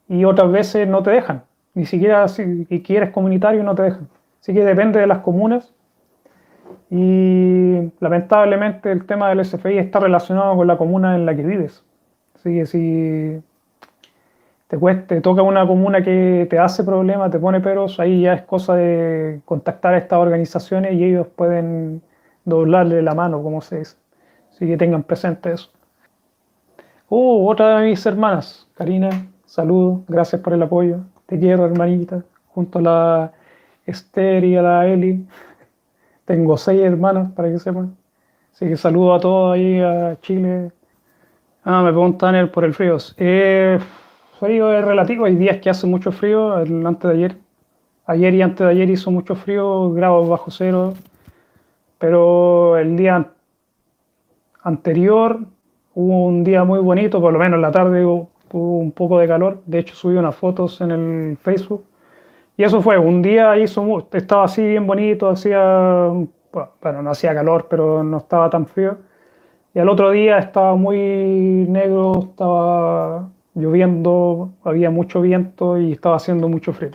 y otras veces no te dejan. Ni siquiera si quieres comunitario no te dejan. Así que depende de las comunas. Y lamentablemente el tema del SFI está relacionado con la comuna en la que vives. Así que si te cueste, toca una comuna que te hace problemas, te pone peros, ahí ya es cosa de contactar a estas organizaciones y ellos pueden doblarle la mano, como se dice. Así que tengan presente eso. Oh, otra de mis hermanas, Karina, saludos, gracias por el apoyo. Te quiero, hermanita, junto a la Esther y a la Eli. Tengo seis hermanas, para que sepan. Así que saludo a todos ahí, a Chile. Ah, me preguntan por el frío. Eh, frío es relativo, hay días que hace mucho frío, antes de ayer. Ayer y antes de ayer hizo mucho frío, grados bajo cero. Pero el día anterior hubo un día muy bonito, por lo menos en la tarde hubo, un poco de calor. De hecho, subí unas fotos en el Facebook. Y eso fue, un día hizo, estaba así bien bonito, hacía, bueno, no hacía calor, pero no estaba tan frío. Y al otro día estaba muy negro, estaba lloviendo, había mucho viento y estaba haciendo mucho frío.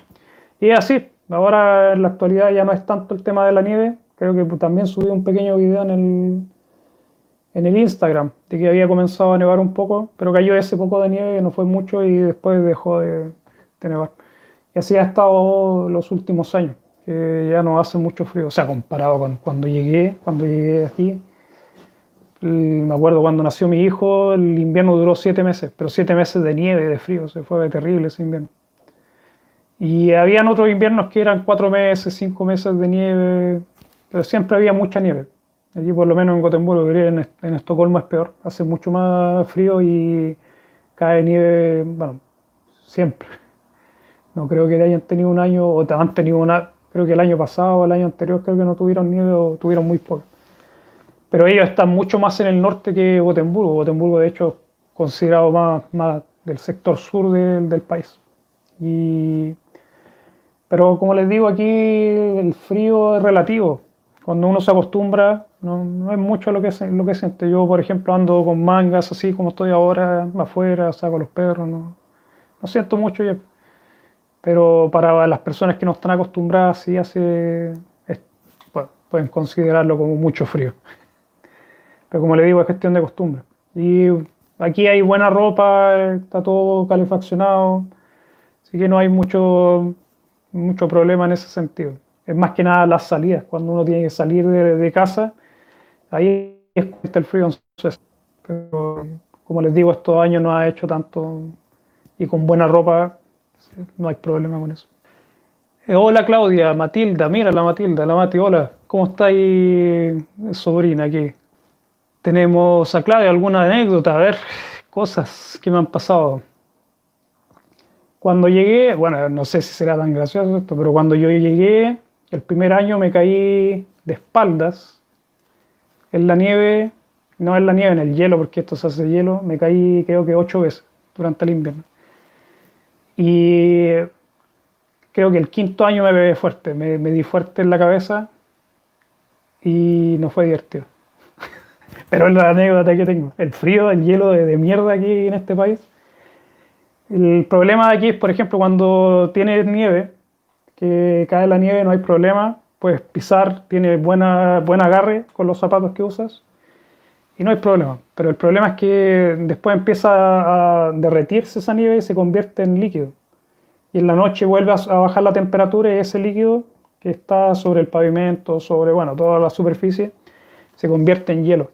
Y así, ahora en la actualidad ya no es tanto el tema de la nieve, creo que también subí un pequeño video en el, en el Instagram de que había comenzado a nevar un poco, pero cayó ese poco de nieve, no fue mucho y después dejó de, nevar. Y así ha estado los últimos años, que ya no hace mucho frío, o sea, comparado con cuando llegué, cuando llegué aquí, me acuerdo cuando nació mi hijo, el invierno duró siete meses, pero siete meses de nieve, de frío, se fue terrible ese invierno. Y habían otros inviernos que eran cuatro meses, cinco meses de nieve, pero siempre había mucha nieve. Allí por lo menos en Gotemburgo, en, Estocolmo es peor, hace mucho más frío y cae nieve, bueno, siempre. No creo que hayan tenido un año, o han tenido una, creo que el año pasado o el año anterior creo que no tuvieron nieve o tuvieron muy poco. Pero ellos están mucho más en el norte que Gotemburgo. Gotemburgo, de hecho, considerado más, más del sector sur del país. Y, pero como les digo, aquí el frío es relativo. Cuando uno se acostumbra, no, es mucho lo que, lo que siente. Yo, por ejemplo, ando con mangas así como estoy ahora, afuera, saco los perros, no, no siento mucho ya. Pero para las personas que no están acostumbradas, sí hace, pueden considerarlo como mucho frío. Pero como le digo, es cuestión de costumbre. Y aquí hay buena ropa, está todo calefaccionado, así que no hay mucho, mucho problema en ese sentido. Es más que nada las salidas, cuando uno tiene que salir de, casa, ahí es el frío en. Pero como les digo, estos años no ha hecho tanto y con buena ropa no hay problema con eso. Eh, hola Claudia, Matilda, mira la Matilda, la Mati, hola, ¿cómo está ahí sobrina aquí? Tenemos a Claudia alguna anécdota, a ver, cosas que me han pasado. Cuando llegué, bueno, no sé si será tan gracioso esto, pero cuando yo llegué, el primer año me caí de espaldas en la nieve, no en la nieve, en el hielo, porque esto se hace hielo, me caí creo que ocho veces durante el invierno. Y creo que el quinto año me pegué fuerte, me, me di fuerte en la cabeza y no fue divertido. Pero es la anécdota que tengo. El frío, el hielo de, mierda aquí en este país. El problema de aquí es, por ejemplo, cuando tienes nieve, que cae la nieve, no hay problema, puedes pisar, tiene buena, buen agarre con los zapatos que usas y no hay problema. Pero el problema es que después empieza a derretirse esa nieve y se convierte en líquido. Y en la noche vuelve a bajar la temperatura y ese líquido que está sobre el pavimento, sobre bueno, toda la superficie, se convierte en hielo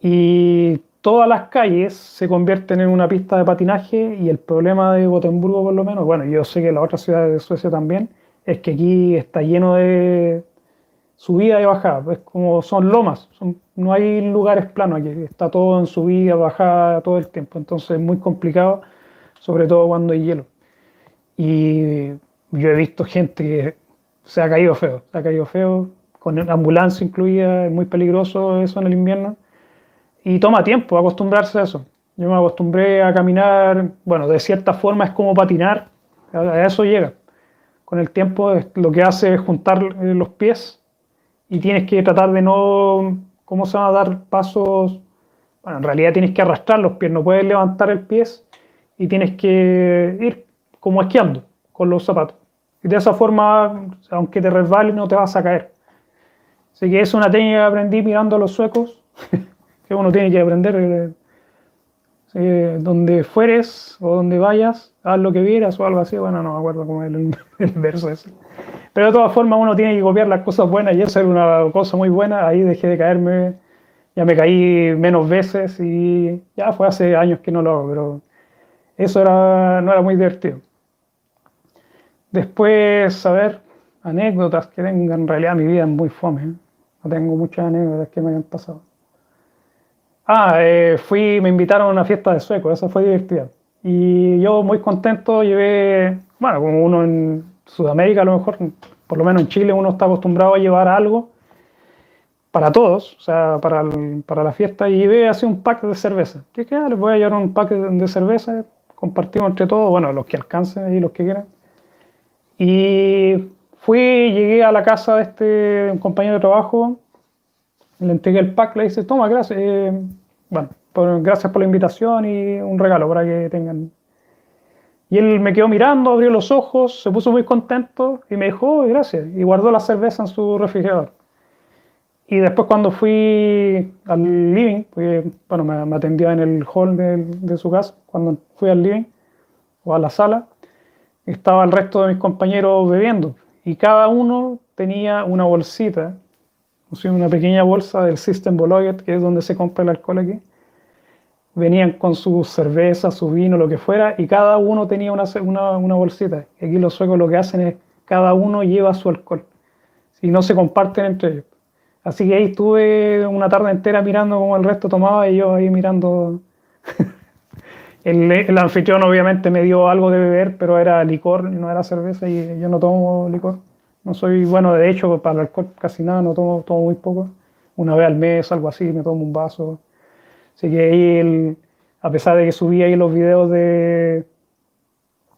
y todas las calles se convierten en una pista de patinaje y el problema de Gotemburgo por lo menos, bueno, yo sé que las otras ciudades de Suecia también, es que aquí está lleno de subida y bajada, es como son lomas, no hay lugares planos aquí, está todo en subida, bajada todo el tiempo, entonces es muy complicado, sobre todo cuando hay hielo. Y yo he visto gente que se ha caído feo, se ha caído feo, con ambulancia incluida, es muy peligroso eso en el invierno y toma tiempo acostumbrarse a eso. Yo me acostumbré a caminar, bueno, de cierta forma es como patinar, a eso llega. Con el tiempo lo que hace es juntar eh, los pies y tienes que tratar de no, ¿cómo se van a dar pasos? Bueno, en realidad tienes que arrastrar los pies, no puedes levantar el pie y tienes que ir como esquiando con los zapatos. Y de esa forma, aunque te resbales, no te vas a caer. Así que es una técnica que aprendí mirando a los suecos que uno tiene que aprender. Eh, eh, donde fueres o donde vayas, haz lo que vieras o algo así. Bueno, no me acuerdo cómo es el, el verso ese. Pero de todas formas uno tiene que copiar las cosas buenas y eso era una cosa muy buena. Ahí dejé de caerme, ya me caí menos veces y ya fue hace años que no lo hago, pero eso era, no era muy divertido. Después, a ver, anécdotas que tengan, en realidad mi vida es muy fome. ¿eh? No tengo muchas anécdotas que me hayan pasado. Ah, eh, fui, me invitaron a una fiesta de sueco, eso fue divertido. Y yo muy contento llevé, bueno, como uno en Sudamérica a lo mejor, por lo menos en Chile uno está acostumbrado a llevar algo para todos, o sea, para, para la fiesta, y llevé así un pack de cerveza. ¿Qué queda? Les voy a llevar un pack de cerveza, compartimos entre todos, bueno, los que alcancen y los que quieran. Y fui, llegué a la casa de este compañero de trabajo, le entregué el pack, le dice, toma, gracias, eh, bueno, gracias por la invitación y un regalo para que tengan. Y él me quedó mirando, abrió los ojos, se puso muy contento y me dijo, oh, gracias, y guardó la cerveza en su refrigerador. Y después cuando fui al living, porque bueno, me, atendía en el hall de, de, su casa, cuando fui al living o a la sala, estaba el resto de mis compañeros bebiendo y cada uno tenía una bolsita una pequeña bolsa del System Bologet, que es donde se compra el alcohol aquí. Venían con su cerveza, su vino, lo que fuera, y cada uno tenía una, una, una bolsita. Aquí los suecos lo que hacen es, cada uno lleva su alcohol. Y no se comparten entre ellos. Así que ahí estuve una tarde entera mirando cómo el resto tomaba y yo ahí mirando. el, el, anfitrión obviamente me dio algo de beber, pero era licor, no era cerveza y yo no tomo licor. No soy bueno, de hecho, para el alcohol casi nada, no tomo, tomo muy poco. Una vez al mes, algo así, me tomo un vaso. Así que ahí, a pesar de que subí ahí los videos de,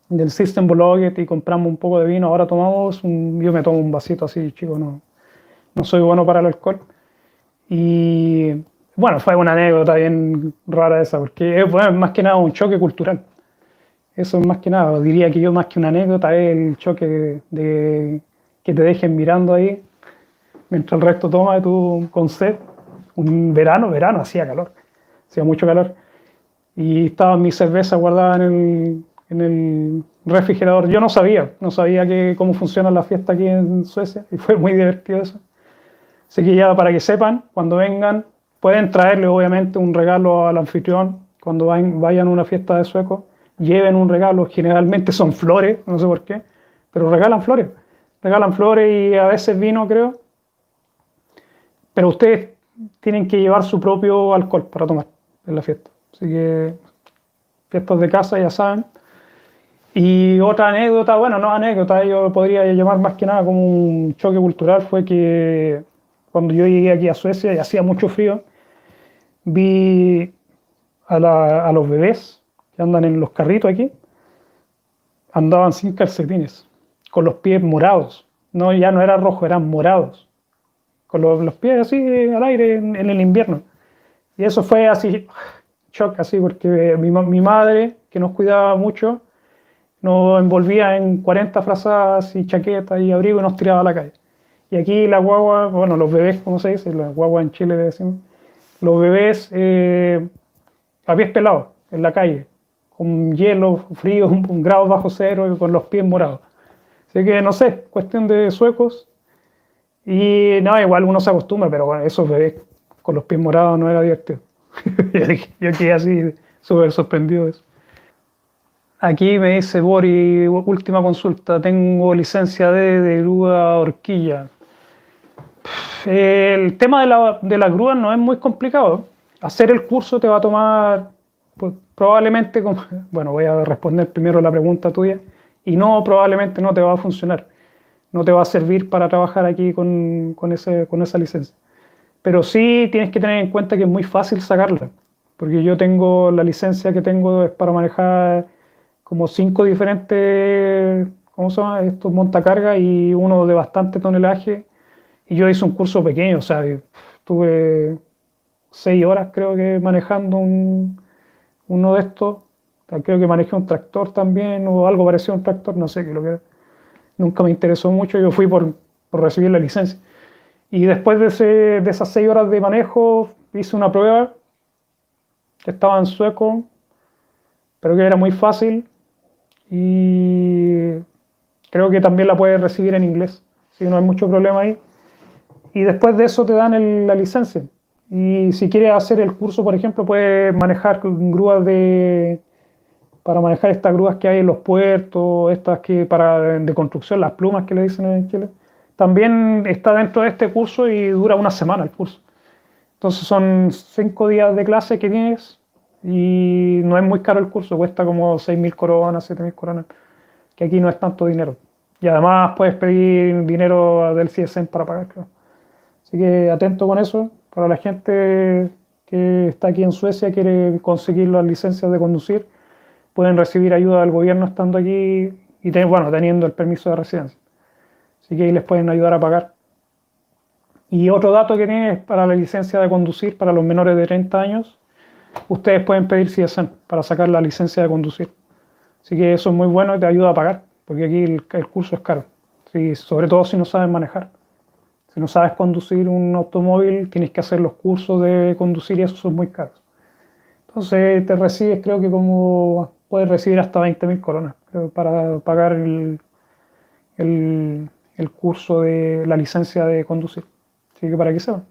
del System Blog y compramos un poco de vino, ahora tomamos, yo me tomo un vasito así, chico, no, no soy bueno para el alcohol. Y bueno, fue una anécdota bien rara esa, porque es más que nada un choque cultural. Eso es más que nada, diría que yo más que una anécdota es el choque de que te dejen mirando ahí mientras el resto toma de tu con. Un verano, verano, hacía calor, hacía mucho calor. Y estaba mi cerveza guardada en el, refrigerador. Yo no sabía, no sabía que, cómo funciona la fiesta aquí en Suecia y fue muy divertido eso. Así que ya para que sepan, cuando vengan, pueden traerle obviamente un regalo al anfitrión cuando vayan a una fiesta de sueco. Lleven un regalo, generalmente son flores, no sé por qué, pero regalan flores regalan flores y a veces vino, creo. Pero ustedes tienen que llevar su propio alcohol para tomar en la fiesta. Así que fiestas de casa ya saben. Y otra anécdota, bueno, no anécdota, yo podría llamar más que nada como un choque cultural, fue que cuando yo llegué aquí a Suecia y hacía mucho frío, vi a, a los bebés que andan en los carritos aquí, andaban sin calcetines con los pies morados. No, ya no era rojo, eran morados. Con los, pies así al aire en, el invierno. Y eso fue así, shock así, porque mi, mi, madre, que nos cuidaba mucho, nos envolvía en 40 frazadas y chaquetas y abrigo y nos tiraba a la calle. Y aquí la guagua, bueno, los bebés, ¿cómo se dice? La guagua en Chile decimos. Los bebés eh, a pies pelados en la calle, con hielo, frío, un grado bajo cero con los pies morados. Así que no sé, cuestión de suecos. Y no, igual uno se acostumbra, pero bueno, esos bebés con los pies morados no era divertido. yo quedé así súper sorprendido eso. Aquí me dice Bori, última consulta, tengo licencia de, de grúa horquilla. El tema de la, de la grúa no es muy complicado. Hacer el curso te va a tomar pues, probablemente, como, bueno, voy a responder primero la pregunta tuya y no, probablemente no te va a funcionar. No te va a servir para trabajar aquí con, con, ese, con esa licencia. Pero sí tienes que tener en cuenta que es muy fácil sacarla. Porque yo tengo la licencia que tengo es para manejar como cinco diferentes, ¿cómo se llama? Estos montacargas y uno de bastante tonelaje. Y yo hice un curso pequeño, o sea, tuve seis horas creo que manejando un, uno de estos Creo que manejé un tractor también o algo parecido a un tractor, no sé qué lo que Nunca me interesó mucho, yo fui por, por recibir la licencia. Y después de, esas seis horas de manejo hice una prueba que estaba en sueco pero que era muy fácil y creo que también la puedes recibir en inglés, si no hay mucho problema ahí. Y después de eso te dan la licencia. Y si quieres hacer el curso, por ejemplo, puedes manejar grúas de, para manejar estas grúas que hay en los puertos, estas que para de construcción, las plumas que le dicen en Chile. También está dentro de este curso y dura una semana el curso. Entonces son cinco días de clase que tienes y no es muy caro el curso, cuesta como 6.000 coronas, 7.000 coronas, que aquí no es tanto dinero. Y además puedes pedir dinero del CSN para pagar, Así que atento con eso. Para la gente que está aquí en Suecia, quiere conseguir las licencias de conducir, pueden recibir ayuda del gobierno estando aquí y bueno, teniendo el permiso de residencia. Así que ahí les pueden ayudar a pagar. Y otro dato que tiene es para la licencia de conducir para los menores de 30 años. Ustedes pueden pedir CSN para sacar la licencia de conducir. Así que eso es muy bueno y te ayuda a pagar, porque aquí el, curso es caro. sobre todo si no sabes manejar. Si no sabes conducir un automóvil, tienes que hacer los cursos de conducir y esos son muy caros. Entonces te recibes, creo que como puedes recibir hasta 20.000 coronas para pagar el, el curso de la licencia de conducir. Así que para que sepan.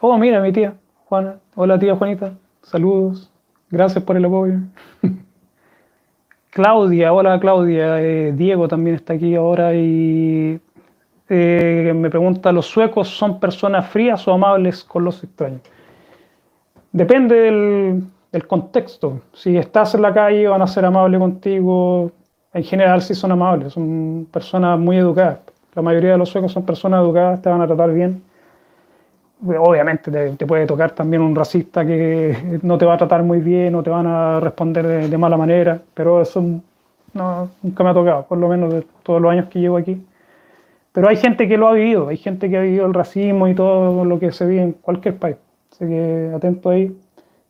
Oh, mira, mi tía, Juana. Hola, tía Juanita. Saludos. Gracias por el apoyo. Claudia, hola Claudia. Eh, Diego también está aquí ahora y eh, me pregunta, ¿los suecos son personas frías o amables con los extraños? Depende del, del contexto. Si estás en la calle van a ser amables contigo. En general sí son amables, son personas muy educadas. La mayoría de los suecos son personas educadas, te van a tratar bien obviamente te, puede tocar también un racista que no te va a tratar muy bien o te van a responder de, mala manera, pero eso no, nunca me ha tocado, por lo menos de todos los años que llevo aquí. Pero hay gente que lo ha vivido, hay gente que ha vivido el racismo y todo lo que se vive en cualquier país. Así que atento ahí,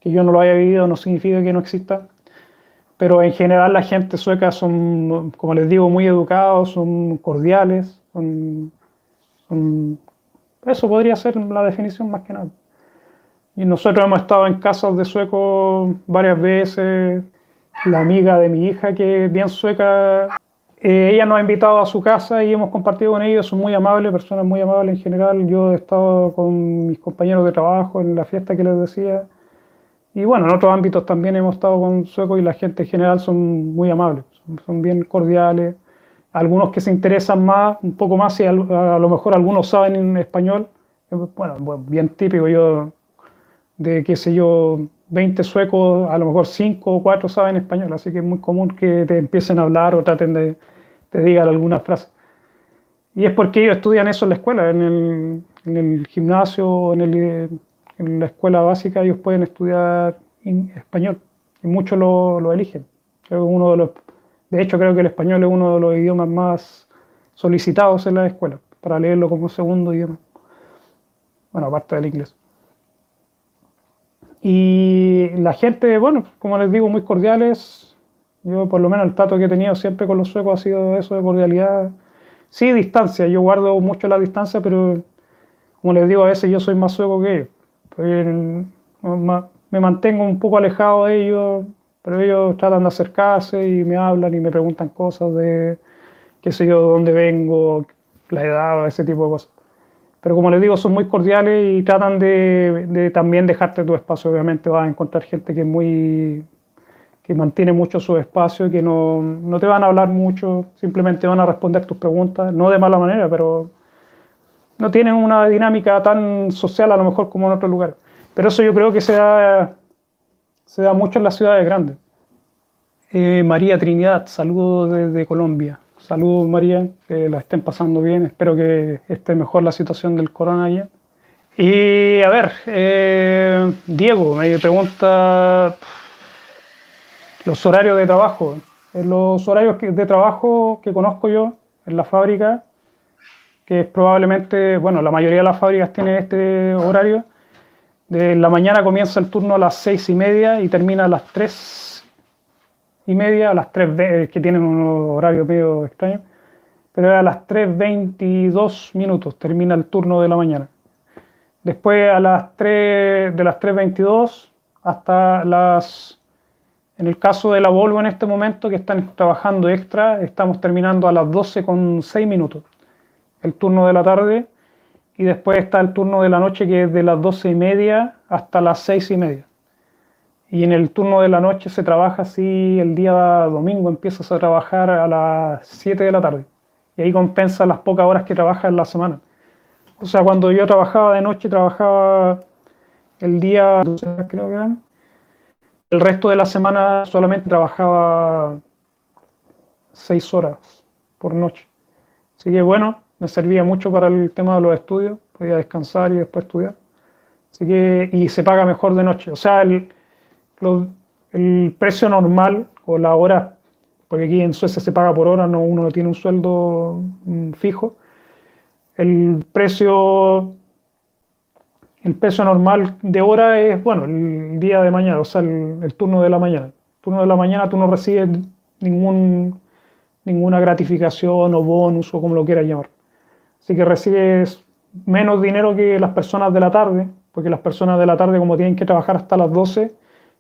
que yo no lo haya vivido no significa que no exista. Pero en general la gente sueca son, como les digo, muy educados, son cordiales, son eso podría ser la definición más que nada. Y nosotros hemos estado en casas de suecos varias veces. La amiga de mi hija, que es bien sueca, eh, ella nos ha invitado a su casa y hemos compartido con ellos. Son muy amables, personas muy amables en general. Yo he estado con mis compañeros de trabajo en la fiesta que les decía. Y bueno, en otros ámbitos también hemos estado con suecos y la gente en general son muy amables, son bien cordiales algunos que se interesan más, un poco más, y a, lo mejor algunos saben en español, bueno, bien típico yo, de qué sé yo, 20 suecos, a lo mejor 5 o 4 saben español, así que es muy común que te empiecen a hablar o traten de, te digan algunas frases. Y es porque ellos estudian eso en la escuela, en el, en el gimnasio, en, el, en, la escuela básica, ellos pueden estudiar español y muchos lo, lo eligen. Es uno de los de hecho, creo que el español es uno de los idiomas más solicitados en la escuela, para leerlo como segundo idioma. Bueno, aparte del inglés. Y la gente, bueno, como les digo, muy cordiales. Yo, por lo menos, el trato que he tenido siempre con los suecos ha sido eso de cordialidad. Sí, distancia. Yo guardo mucho la distancia, pero como les digo, a veces yo soy más sueco que ellos. Pues, me mantengo un poco alejado de ellos pero ellos tratan de acercarse y me hablan y me preguntan cosas de, qué sé yo, de dónde vengo, la edad, ese tipo de cosas. Pero como les digo, son muy cordiales y tratan de, también dejarte tu espacio. Obviamente vas a encontrar gente que muy que mantiene mucho su espacio y que no, no te van a hablar mucho, simplemente van a responder tus preguntas, no de mala manera, pero no tienen una dinámica tan social a lo mejor como en otros lugares. Pero eso yo creo que se da se da mucho en las ciudades grandes. Eh, María Trinidad, saludos desde Colombia. Saludos María, que la estén pasando bien. Espero que esté mejor la situación del corona allá. Y a ver, eh, Diego me pregunta los horarios de trabajo. Los horarios de trabajo que conozco yo en la fábrica, que es probablemente, bueno, la mayoría de las fábricas tienen este horario, de la mañana comienza el turno a las seis y media y termina a las tres y media, a las tres que tienen un horario medio extraño, pero a las 3.22 minutos termina el turno de la mañana. Después a las 3, de las 3.22 hasta las En el caso de la Volvo en este momento, que están trabajando extra, estamos terminando a las 12 con 6 minutos, el turno de la tarde, y después está el turno de la noche que es de las 12 y media hasta las 6 y media. Y en el turno de la noche se trabaja así, el día domingo empiezas a trabajar a las 7 de la tarde. Y ahí compensa las pocas horas que trabajas en la semana. O sea, cuando yo trabajaba de noche, trabajaba el día, creo que eran, el resto de la semana solamente trabajaba seis horas por noche. Así que bueno, me servía mucho para el tema de los estudios, podía descansar y después estudiar. Así que, y se paga mejor de noche. O sea, el, el precio normal o la hora, porque aquí en Suecia se paga por hora, no, uno no tiene un sueldo mm, fijo. El precio el peso normal de hora es, bueno, el día de mañana, o sea, el, turno de la mañana. Turno de la mañana tú no recibes ningún, ninguna gratificación o bonus o como lo quieras llamar. Así que recibes menos dinero que las personas de la tarde, porque las personas de la tarde, como tienen que trabajar hasta las 12,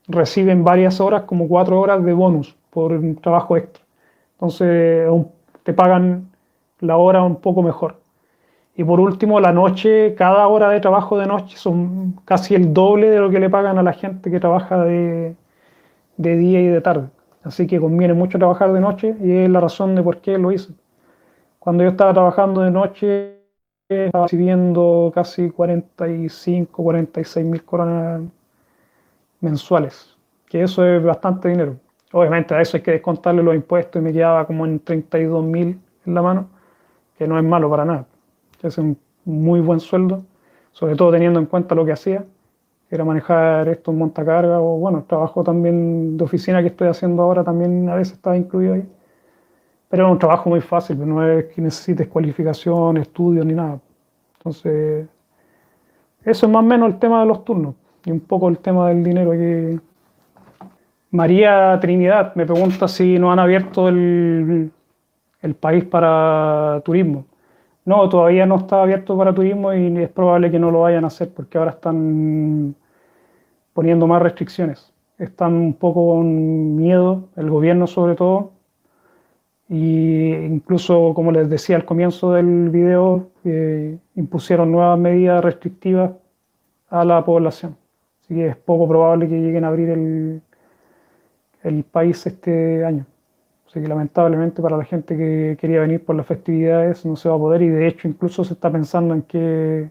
reciben varias horas, como cuatro horas de bonus por un trabajo extra. Entonces te pagan la hora un poco mejor. Y por último, la noche, cada hora de trabajo de noche son casi el doble de lo que le pagan a la gente que trabaja de, día y de tarde. Así que conviene mucho trabajar de noche y es la razón de por qué lo hice. Cuando yo estaba trabajando de noche, estaba recibiendo casi 45, 46 mil coronas mensuales, que eso es bastante dinero. Obviamente a eso hay que descontarle los impuestos y me quedaba como en 32 mil en la mano, que no es malo para nada que es un muy buen sueldo, sobre todo teniendo en cuenta lo que hacía, era manejar esto en montacarga o bueno, trabajo también de oficina que estoy haciendo ahora también a veces estaba incluido ahí. Pero es un trabajo muy fácil, no es que necesites cualificación, estudios ni nada. Entonces, eso es más o menos el tema de los turnos y un poco el tema del dinero que María Trinidad me pregunta si no han abierto el, el país para turismo. No, todavía no está abierto para turismo y es probable que no lo vayan a hacer porque ahora están poniendo más restricciones. Están un poco con miedo, el gobierno sobre todo, y incluso, como les decía al comienzo del video, eh, impusieron nuevas medidas restrictivas a la población. Así que es poco probable que lleguen a abrir el, el país este año. Así que lamentablemente para la gente que quería venir por las festividades no se va a poder y de hecho incluso se está pensando en que,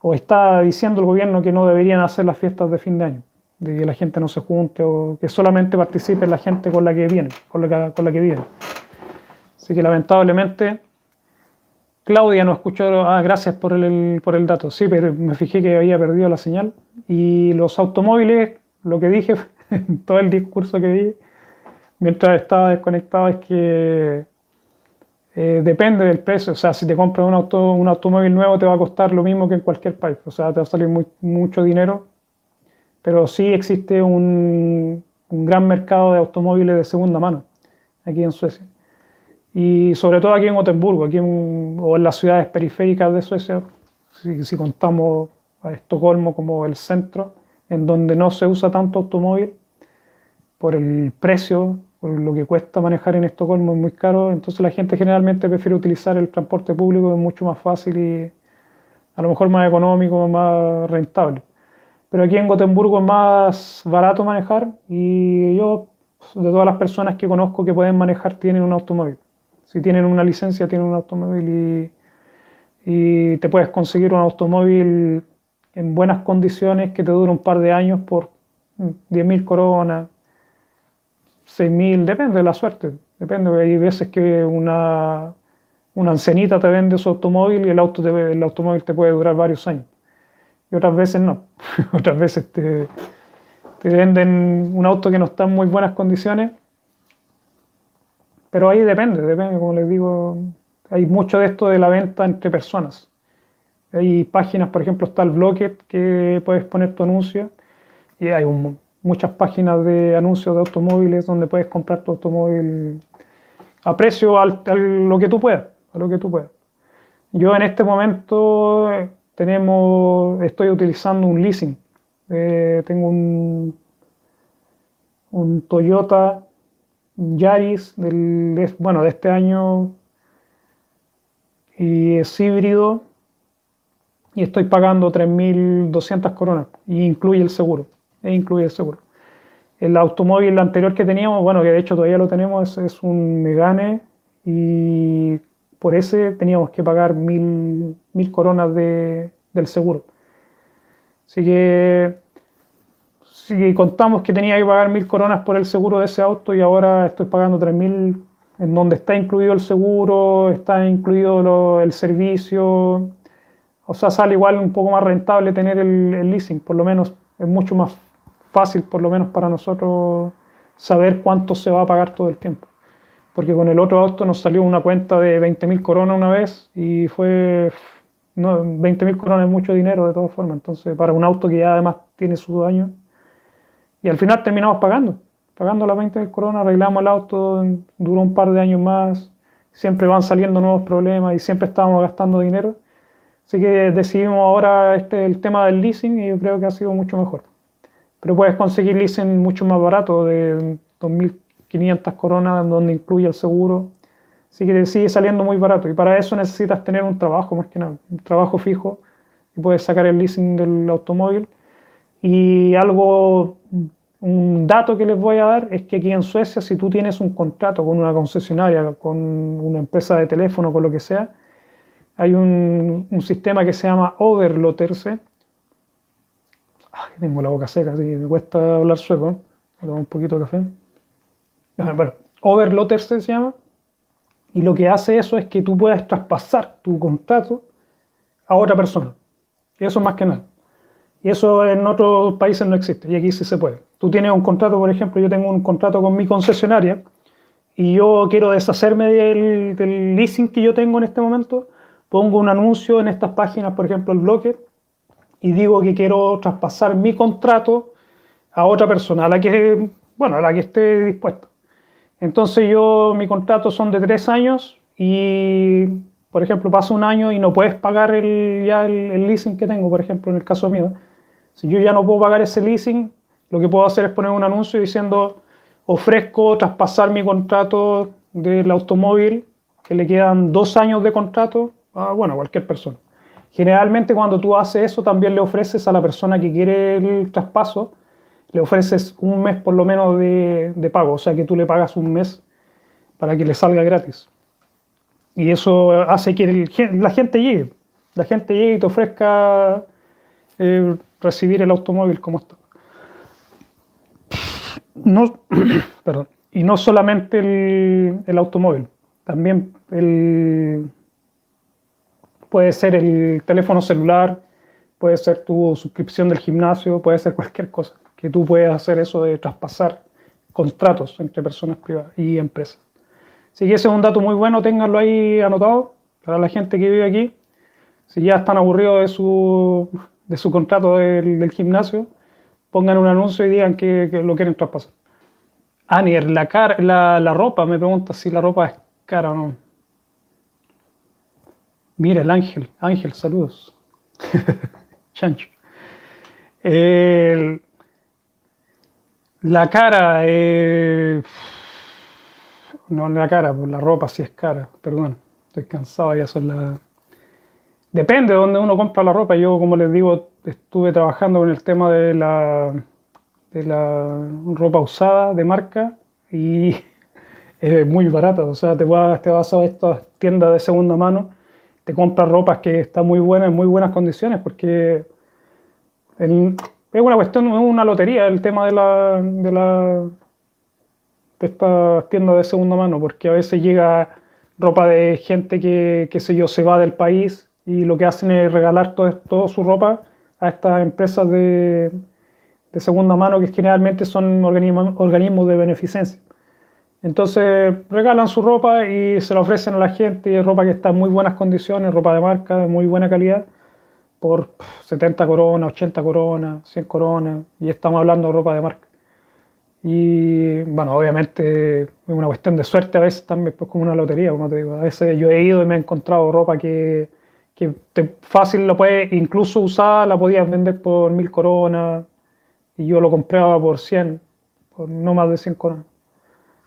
o está diciendo el gobierno que no deberían hacer las fiestas de fin de año, de que la gente no se junte o que solamente participe la gente con la que viene, con la que, con la que viene. Así que lamentablemente Claudia no escuchó, ah, gracias por el, por el dato, sí, pero me fijé que había perdido la señal y los automóviles, lo que dije, todo el discurso que di, mientras estaba desconectado es que eh, depende del precio. O sea, si te compras un, auto, un automóvil nuevo te va a costar lo mismo que en cualquier país. O sea, te va a salir mucho dinero. Pero sí existe un, gran mercado de automóviles de segunda mano aquí en Suecia. Y sobre todo aquí en Gotemburgo, aquí o en las ciudades periféricas de Suecia, si, si contamos a Estocolmo como el centro, en donde no se usa tanto automóvil por el precio por lo que cuesta manejar en Estocolmo es muy caro, entonces la gente generalmente prefiere utilizar el transporte público, es mucho más fácil y a lo mejor más económico, más rentable. Pero aquí en Gotemburgo es más barato manejar y yo, de todas las personas que conozco que pueden manejar, tienen un automóvil. Si tienen una licencia, tienen un automóvil y, y te puedes conseguir un automóvil en buenas condiciones que te dure un par de años por 10.000 coronas, 6.000, depende de la suerte. Depende, hay veces que una, una ancianita te vende su automóvil y el, auto el automóvil te puede durar varios años. Y otras veces no. otras veces te, te venden un auto que no está en muy buenas condiciones. Pero ahí depende, depende, como les digo, hay mucho de esto de la venta entre personas. Hay páginas, por ejemplo, está el Blocket que puedes poner tu anuncio y hay un, muchas páginas de anuncios de automóviles donde puedes comprar tu automóvil a precio a lo que tú puedas, a lo que tú puedas. Yo en este momento eh, tenemos, estoy utilizando un leasing. Eh, tengo un, un Toyota Yaris del, bueno, de este año y es híbrido y estoy pagando 3.200 coronas y incluye el seguro, e incluye el seguro. El automóvil anterior que teníamos, bueno, que de hecho todavía lo tenemos, es, un Megane y por ese teníamos que pagar mil, coronas de, del seguro. Así que si contamos que tenía que pagar mil coronas por el seguro de ese auto y ahora estoy pagando 3.000 en donde está incluido el seguro, está incluido el servicio, o sea, sale igual un poco más rentable tener el, leasing, por lo menos es mucho más fácil, por lo menos para nosotros, saber cuánto se va a pagar todo el tiempo. Porque con el otro auto nos salió una cuenta de 20.000 coronas una vez y fue. No, 20.000 coronas es mucho dinero de todas formas. Entonces, para un auto que ya además tiene su daño. Y al final terminamos pagando. Pagando las 20.000 coronas, arreglamos el auto, duró un par de años más. Siempre van saliendo nuevos problemas y siempre estábamos gastando dinero. Así que decidimos ahora este, el tema del leasing y yo creo que ha sido mucho mejor. Pero puedes conseguir leasing mucho más barato, de 2.500 coronas, donde incluye el seguro. Así que sigue saliendo muy barato. Y para eso necesitas tener un trabajo, más que nada, un trabajo fijo. Y puedes sacar el leasing del automóvil. Y algo, un dato que les voy a dar es que aquí en Suecia, si tú tienes un contrato con una concesionaria, con una empresa de teléfono, con lo que sea, hay un, sistema que se llama Overloterse. tengo la boca seca, así me cuesta hablar sueco. Tomo un poquito de café. Bueno, Overloterse se llama. Y lo que hace eso es que tú puedas traspasar tu contrato a otra persona. Eso más que nada. Y eso en otros países no existe. Y aquí sí se puede. Tú tienes un contrato, por ejemplo, yo tengo un contrato con mi concesionaria y yo quiero deshacerme del, leasing que yo tengo en este momento pongo un anuncio en estas páginas, por ejemplo, el bloque, y digo que quiero traspasar mi contrato a otra persona, a la que, bueno, a la que esté dispuesta. Entonces yo, mi contrato son de tres años y, por ejemplo, pasa un año y no puedes pagar el, ya leasing que tengo, por ejemplo, en el caso mío. Si yo ya no puedo pagar ese leasing, lo que puedo hacer es poner un anuncio diciendo, ofrezco traspasar mi contrato del automóvil, que le quedan dos años de contrato, Ah, bueno, cualquier persona. Generalmente cuando tú haces eso también le ofreces a la persona que quiere el traspaso, le ofreces un mes por lo menos de, pago, o sea que tú le pagas un mes para que le salga gratis. Y eso hace que la gente llegue, la gente llegue y te ofrezca eh, recibir el automóvil como está. No, perdón, y no solamente el automóvil, también el, Puede ser el teléfono celular, puede ser tu suscripción del gimnasio, puede ser cualquier cosa. Que tú puedas hacer eso de traspasar contratos entre personas privadas y empresas. Así que ese es un dato muy bueno, ténganlo ahí anotado para la gente que vive aquí. Si ya están aburridos de su, de su contrato del, gimnasio, pongan un anuncio y digan que, lo quieren traspasar. Anier, la, la, la ropa, me pregunta si la ropa es cara o no. Mira el ángel, ángel, saludos. Chancho. La cara, eh, no la cara, pues la ropa sí es cara, perdón, estoy cansado, ya son. Depende de dónde uno compra la ropa. Yo, como les digo, estuve trabajando con el tema de la, de la ropa usada de marca y es muy barata. O sea, te vas, te vas a estas tiendas de segunda mano te compras ropa que está muy buena, en muy buenas condiciones, porque es una cuestión, es una lotería el tema de la, de la de estas tiendas de segunda mano, porque a veces llega ropa de gente que, qué sé yo, se va del país y lo que hacen es regalar toda su ropa a estas empresas de, de segunda mano que generalmente son organismos, organismos de beneficencia. Entonces regalan su ropa y se la ofrecen a la gente, ropa que está en muy buenas condiciones, ropa de marca, de muy buena calidad, por 70 coronas, 80 coronas, 100 coronas, y estamos hablando de ropa de marca. Y bueno, obviamente es una cuestión de suerte a veces también, pues como una lotería, como te digo. A veces yo he ido y me he encontrado ropa que, que fácil lo puede, incluso usada, la podías vender por mil coronas, y yo lo compraba por 100 por no más de 100 coronas.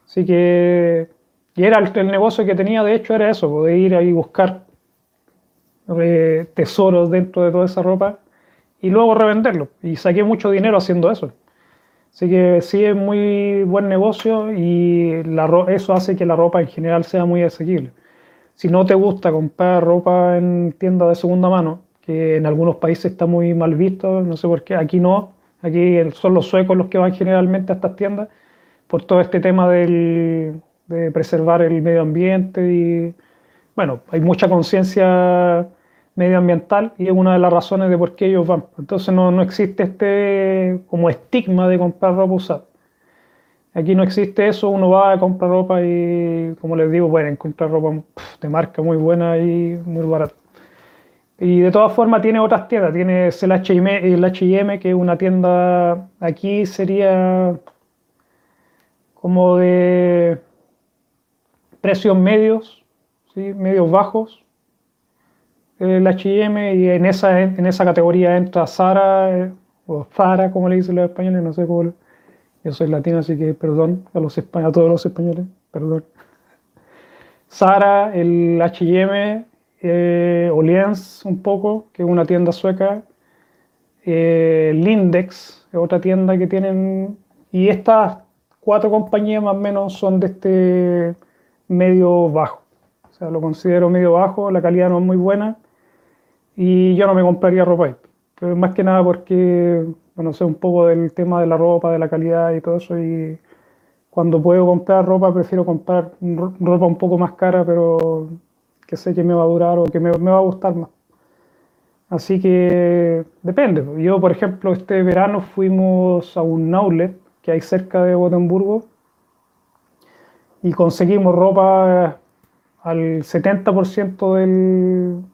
Así que, y era el, negocio que tenía, de hecho, era eso, poder ir ahí buscar eh, tesoros dentro de toda esa ropa y luego revenderlo. Y saqué mucho dinero haciendo eso. Así que sí es muy buen negocio y la, eso hace que la ropa en general sea muy asequible. Si no te gusta comprar ropa en tiendas de segunda mano, que en algunos países está muy mal visto, no sé por qué, aquí no, aquí son los suecos los que van generalmente a estas tiendas, por todo este tema del, de preservar el medio ambiente y bueno, hay mucha conciencia medioambiental y es una de las razones de por qué ellos van. Entonces no, no existe este como estigma de comprar ropa usada. Aquí no existe eso, uno va a comprar ropa y, como les digo, pueden encontrar ropa de marca muy buena y muy barata. Y de todas formas tiene otras tiendas, tiene el H&M, que es una tienda, aquí sería como de precios medios, ¿sí? medios bajos, el H&M y en esa, en esa categoría entra Zara eh, o Zara como le dicen los españoles, no sé cómo. Yo soy latino, así que perdón a, los, a todos los españoles, perdón. Zara, el H&M, eh, Oliens un poco, que es una tienda sueca, eh, Lindex, otra tienda que tienen, y estas cuatro compañías más o menos son de este medio bajo. O sea, lo considero medio bajo, la calidad no es muy buena, y yo no me compraría ropa ahí. Pero más que nada porque, bueno, sé un poco del tema de la ropa, de la calidad y todo eso. Y cuando puedo comprar ropa, prefiero comprar ropa un poco más cara, pero que sé que me va a durar o que me, va a gustar más. Así que depende. Yo, por ejemplo, este verano fuimos a un outlet que hay cerca de Gotemburgo y conseguimos ropa al 70%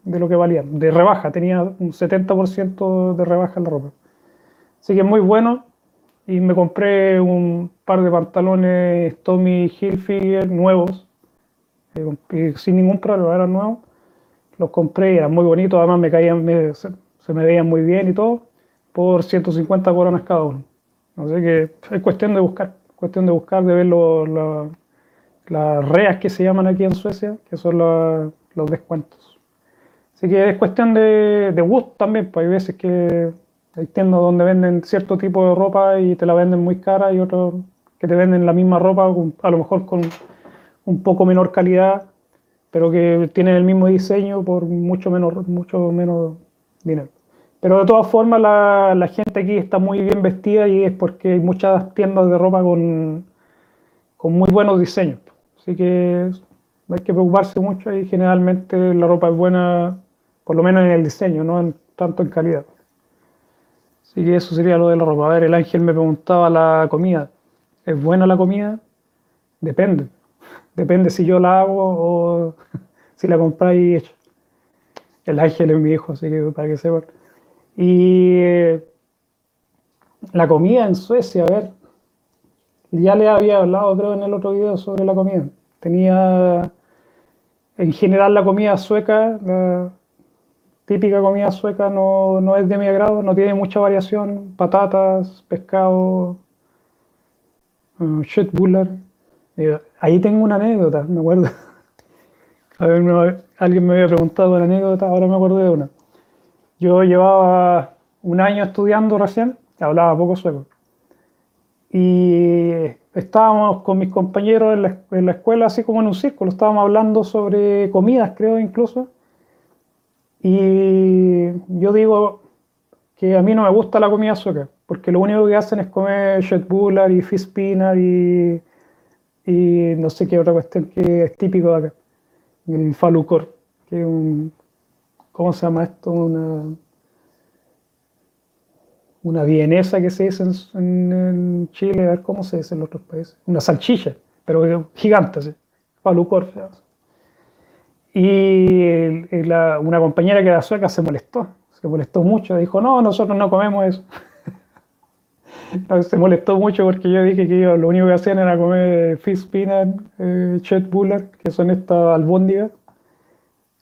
de lo que valía, de rebaja, tenía un 70% de rebaja en la ropa. Así que muy bueno. Y me compré un par de pantalones Tommy Hilfiger nuevos, eh, sin ningún problema, eran nuevos. Los compré, eran muy bonitos, además me caían, se, me veían muy bien y todo, por 150 coronas cada uno. Así que es cuestión de buscar, cuestión de buscar, de ver los las reas que se llaman aquí en Suecia, que son los, descuentos. Así que es cuestión de, gusto también, pues hay veces que hay tiendas donde venden cierto tipo de ropa y te la venden muy cara y otros que te venden la misma ropa, a lo mejor con un poco menor calidad, pero que tienen el mismo diseño por mucho menos, mucho menos dinero. Pero de todas formas la, la gente aquí está muy bien vestida y es porque hay muchas tiendas de ropa con, con muy buenos diseños. Así que no hay que preocuparse mucho y generalmente la ropa es buena, por lo menos en el diseño, no tanto en calidad. Así que eso sería lo de la ropa. A ver, el ángel me preguntaba la comida. ¿Es buena la comida? Depende. Depende si yo la hago o si la compráis hecha. El ángel es mi hijo, así que para que sepan. Y eh, la comida en Suecia, a ver, ya le había hablado, creo, en el otro video sobre la comida. Tenía, en general, la comida sueca, la típica comida sueca no, no es de mi agrado, no tiene mucha variación. Patatas, pescado, uh, ahí tengo una anécdota, me acuerdo. A ver, alguien me había preguntado una anécdota, ahora me acuerdo de una. Yo llevaba un año estudiando recién, hablaba poco sueco y estábamos con mis compañeros en la, escuela, así como en un círculo, estábamos hablando sobre comidas, creo incluso. Y yo digo que a mí no me gusta la comida sueca, porque lo único que hacen es comer Bullar y fish y, y no sé qué otra cuestión que es típico de acá, el falukor, que es un, ¿cómo se llama esto? Una una vienesa que se dice en, Chile, a ver cómo se dice en otros países, una salchicha, pero gigante, ¿sí? palucor. Y una compañera que era sueca se molestó, se molestó mucho, dijo, no, nosotros no comemos eso. se molestó mucho porque yo dije que lo único que hacían era comer fish peanut, eh, chet buller, que son estas albóndigas,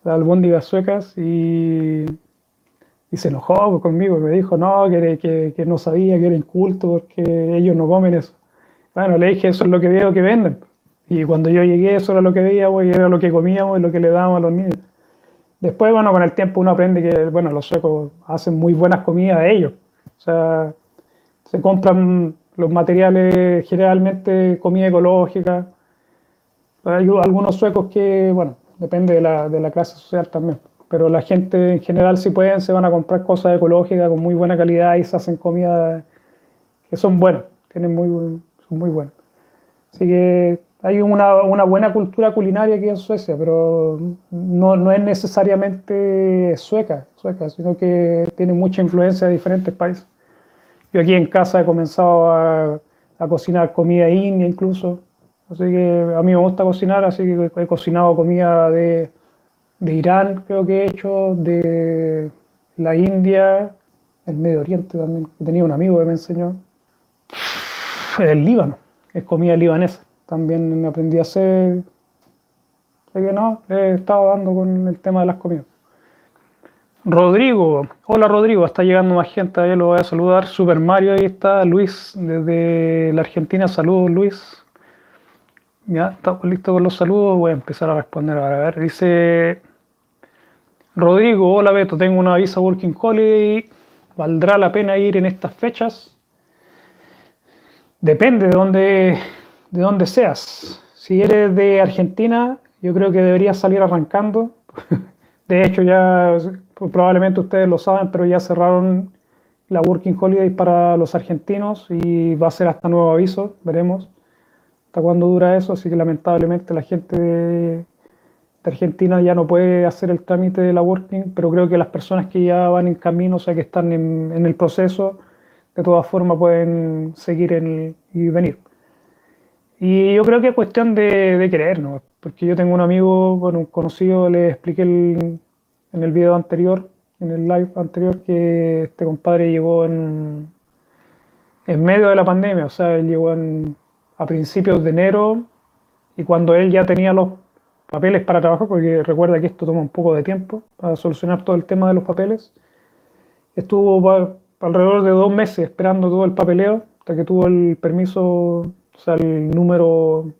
las albóndigas suecas, y y se enojó conmigo y me dijo, no, que, que, no sabía, que era inculto, porque ellos no comen eso. Bueno, le dije, eso es lo que veo que venden. Y cuando yo llegué, eso era lo que veíamos y era lo que comíamos y lo que le dábamos a los niños. Después, bueno, con el tiempo uno aprende que, bueno, los suecos hacen muy buenas comidas de ellos. O sea, se compran los materiales, generalmente comida ecológica. Hay algunos suecos que, bueno, depende de la, de la clase social también. Pero la gente en general, si pueden, se van a comprar cosas ecológicas con muy buena calidad y se hacen comidas que son buenas, tienen muy, son muy buenas. Así que hay una, una, buena cultura culinaria aquí en Suecia, pero no, no, es necesariamente sueca, sueca, sino que tiene mucha influencia de diferentes países. Yo aquí en casa he comenzado a, a cocinar comida india incluso, así que a mí me gusta cocinar, así que he cocinado comida de, de Irán, creo que he hecho, de la India, el Medio Oriente también. Tenía un amigo que me enseñó. El Líbano, es comida libanesa también me aprendí a hacer. Así que no, he estado dando con el tema de las comidas. Rodrigo, hola Rodrigo, está llegando más gente, ahí lo voy a saludar. Super Mario, ahí está Luis desde la Argentina, saludos Luis. Ya, estamos listos con los saludos, voy a empezar a responder ahora. A ver, dice Rodrigo, hola Beto, tengo una visa Working Holiday, ¿valdrá la pena ir en estas fechas? Depende de dónde de donde seas. Si eres de Argentina, yo creo que deberías salir arrancando. De hecho, ya probablemente ustedes lo saben, pero ya cerraron la Working Holiday para los argentinos y va a ser hasta nuevo aviso, veremos hasta cuándo dura eso, así que lamentablemente la gente Argentina ya no puede hacer el trámite de la Working, pero creo que las personas que ya van en camino, o sea que están en, el proceso, de todas formas pueden seguir en y venir. Y yo creo que es cuestión de, de querer, ¿no? Porque yo tengo un amigo, bueno, un conocido, le expliqué en el video anterior, en el live anterior, que este compadre llegó en, en medio de la pandemia, o sea, él llegó a principios de enero y cuando él ya tenía los papeles para trabajar, porque recuerda que esto toma un poco de tiempo para solucionar todo el tema de los papeles, estuvo alrededor de dos meses esperando todo el papeleo hasta que tuvo el permiso o sea, el número,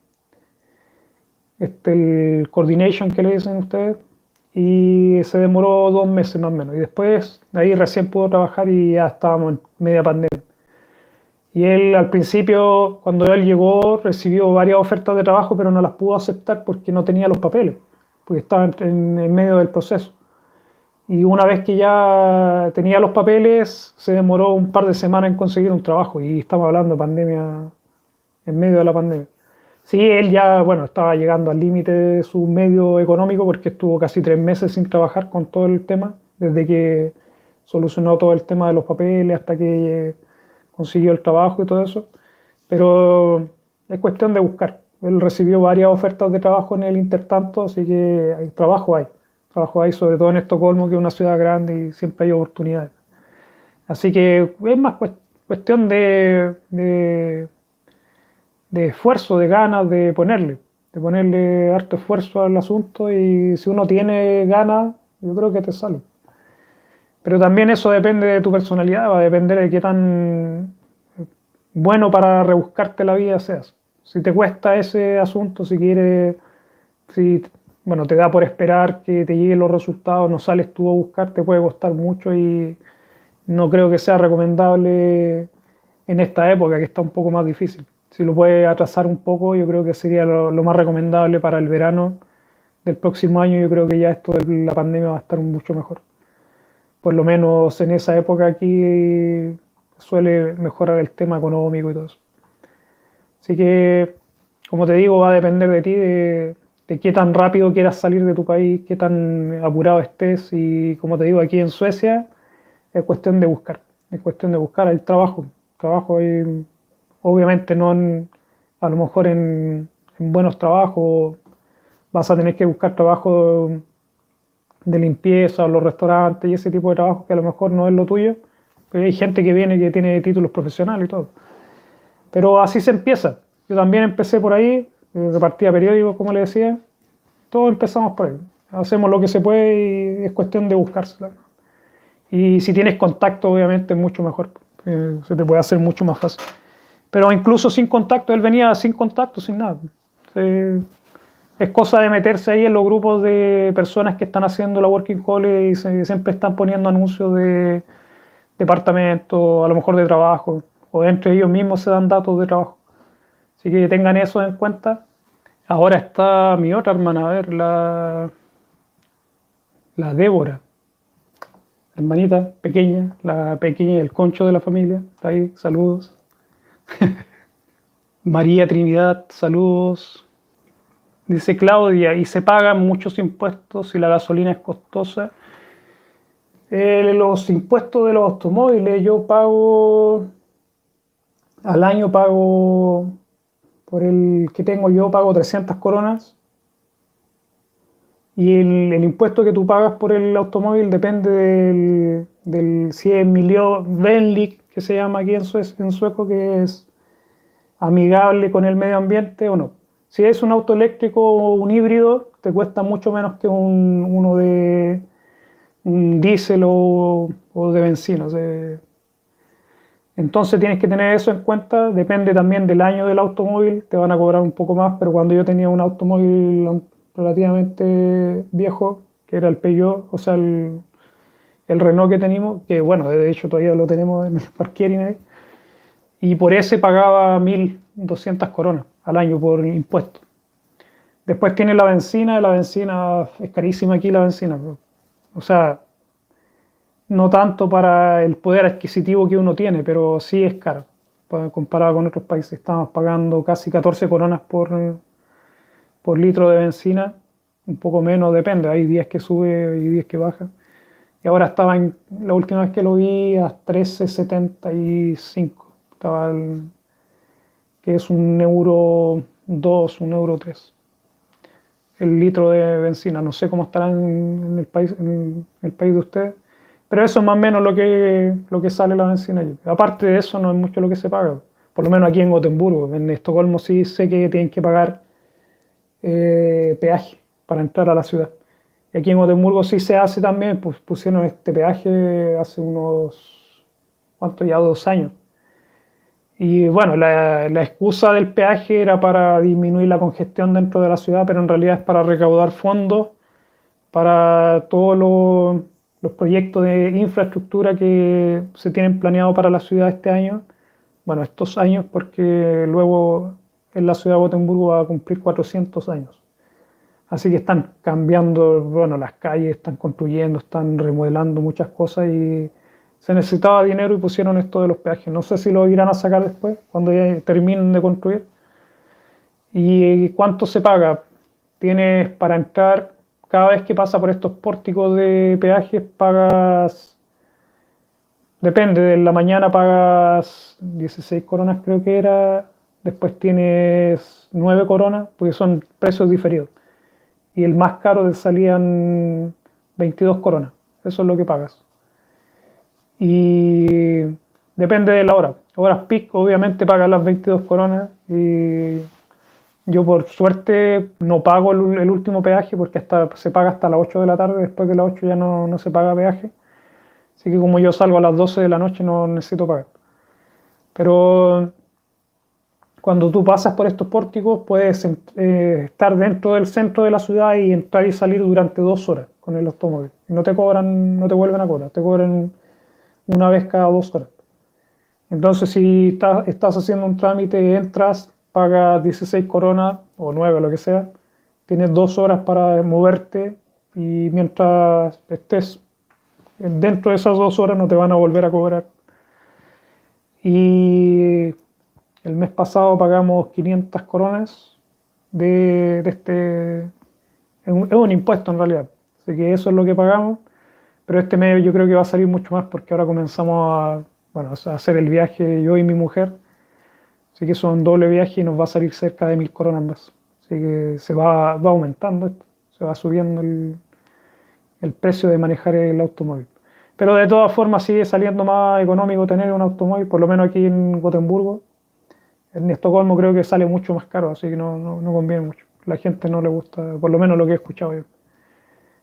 este, el coordination que le dicen ustedes, y se demoró dos meses más o menos. Y después de ahí recién pudo trabajar y ya estábamos en media pandemia. Y él al principio, cuando él llegó, recibió varias ofertas de trabajo, pero no las pudo aceptar porque no tenía los papeles, porque estaba en, en medio del proceso. Y una vez que ya tenía los papeles, se demoró un par de semanas en conseguir un trabajo. Y estamos hablando de pandemia en medio de la pandemia. Sí, él ya, bueno, estaba llegando al límite de su medio económico porque estuvo casi tres meses sin trabajar con todo el tema, desde que solucionó todo el tema de los papeles hasta que consiguió el trabajo y todo eso. Pero es cuestión de buscar. Él recibió varias ofertas de trabajo en el intertanto, así que hay trabajo hay. Trabajo hay, sobre todo en Estocolmo, que es una ciudad grande y siempre hay oportunidades. Así que es más cuestión de de esfuerzo, de ganas de ponerle, de ponerle harto esfuerzo al asunto y si uno tiene ganas, yo creo que te sale. Pero también eso depende de tu personalidad, va a depender de qué tan bueno para rebuscarte la vida seas. Si te cuesta ese asunto, si quieres, si bueno, te da por esperar que te lleguen los resultados, no sales tú a buscar, te puede costar mucho y no creo que sea recomendable en esta época que está un poco más difícil si lo puede atrasar un poco, yo creo que sería lo, más recomendable para el verano del próximo año. Yo creo que ya esto de la pandemia va a estar mucho mejor. Por lo menos en esa época aquí suele mejorar el tema económico y todo eso. Así que, como te digo, va a depender de ti, de, de qué tan rápido quieras salir de tu país, qué tan apurado estés. Y como te digo, aquí en Suecia es cuestión de buscar, es cuestión de buscar el trabajo. Trabajo hay obviamente no a lo mejor en, buenos trabajos, vas a tener que buscar trabajo de limpieza los restaurantes y ese tipo de trabajo que a lo mejor no es lo tuyo, pero hay gente que viene que tiene títulos profesionales y todo. Pero así se empieza. Yo también empecé por ahí, eh, repartía periódicos, como le decía. Todos empezamos por ahí. Hacemos lo que se puede y es cuestión de buscársela. Y si tienes contacto, obviamente, mucho mejor. Eh, se te puede hacer mucho más fácil. Pero incluso sin contacto, él venía sin contacto, sin nada. Es cosa de meterse ahí en los grupos de personas que están haciendo la Working Holiday y siempre están poniendo anuncios de departamentos, a lo mejor de trabajo, o entre ellos mismos se dan datos de trabajo. Así que tengan eso en cuenta. Ahora está mi otra hermana, a ver, la, la Débora, hermanita pequeña, la pequeña, el concho de la familia, está ahí, saludos. María Trinidad, saludos. Dice Claudia, y se pagan muchos impuestos si la gasolina es costosa. Los impuestos de los automóviles, yo pago, al año pago, por el que tengo yo, pago 300 coronas. Y el, impuesto que tú pagas por el automóvil depende del, del si es que se llama aquí en, en sueco, que es amigable con el medio ambiente o no. Si es un auto eléctrico o un híbrido, te cuesta mucho menos que un, uno de un diésel o, de benzina. entonces tienes que tener eso en cuenta. Depende también del año del automóvil, te van a cobrar un poco más, pero cuando yo tenía un automóvil relativamente viejo, que era el Peugeot, o sea, el, el Renault que teníamos, que bueno, de hecho todavía lo tenemos en el parking ahí, y por ese pagaba 1.200 coronas al año por impuestos. Después tiene la benzina, la benzina es carísima aquí la benzina. O sea, no tanto para el poder adquisitivo que uno tiene, pero sí es caro. Comparado con otros países, estamos pagando casi 14 coronas por, por litro de benzina, un poco menos, depende, hay días que sube y días que baja. Y ahora estaba en, la última vez que lo vi a 13.75. Estaba es un euro 2, un euro 3. El litro de benzina. No sé cómo estará en, el país, en el país de ustedes. Pero eso es más o menos lo que, lo que sale la benzina. Aparte de eso, no es mucho lo que se paga. Por lo menos aquí en Gotemburgo. En Estocolmo sí sé que tienen que pagar eh, peaje para entrar a la ciudad. Y aquí en Gotemburgo sí se hace también, pues pusieron este peaje hace unos, ¿cuánto ya? Dos años. Y bueno, la, excusa del peaje era para disminuir la congestión dentro de la ciudad, pero en realidad es para recaudar fondos para todos los, los proyectos de infraestructura que se tienen planeado para la ciudad este año. Bueno, estos años, porque luego en la ciudad de Gotemburgo va a cumplir 400 años. Así que están cambiando, bueno, las calles, están construyendo, están remodelando muchas cosas y se necesitaba dinero y pusieron esto de los peajes. No sé si lo irán a sacar después, cuando ya terminen de construir. ¿Y cuánto se paga? Tienes para entrar, cada vez que pasa por estos pórticos de peajes, pagas, depende, de la mañana pagas 16 coronas creo que era, después tienes 9 coronas, porque son precios diferidos y el más caro salían 22 coronas. Eso es lo que pagas. Y depende de la hora. Horas peak, obviamente, pagas las 22 coronas. Y yo, por suerte, no pago el, último peaje porque se paga hasta las 8 de la tarde. Después de las 8 ya no, no se paga peaje. Así que, como yo salgo a las 12 de la noche, no necesito pagar. Pero cuando tú pasas por estos pórticos puedes eh, estar dentro del centro de la ciudad y entrar y salir durante dos horas con el automóvil. No te cobran, no te vuelven a cobrar, te cobran una vez cada dos horas. Entonces si estás, haciendo un trámite, entras, pagas 16 coronas o 9, lo que sea, tienes dos horas para moverte y mientras estés dentro de esas dos horas no te van a volver a cobrar. Y el mes pasado pagamos 500 coronas de, este... Es un, impuesto en realidad. Así que eso es lo que pagamos. Pero este mes yo creo que va a salir mucho más porque ahora comenzamos a, bueno, a hacer el viaje yo y mi mujer. Así que son doble viaje y nos va a salir cerca de mil coronas más. Así que se va, va aumentando esto, se va subiendo el, el precio de manejar el automóvil. Pero de todas formas sigue saliendo más económico tener un automóvil, por lo menos aquí en Gotemburgo. En Estocolmo creo que sale mucho más caro, así que no, no, conviene mucho. La gente no le gusta, por lo menos lo que he escuchado yo.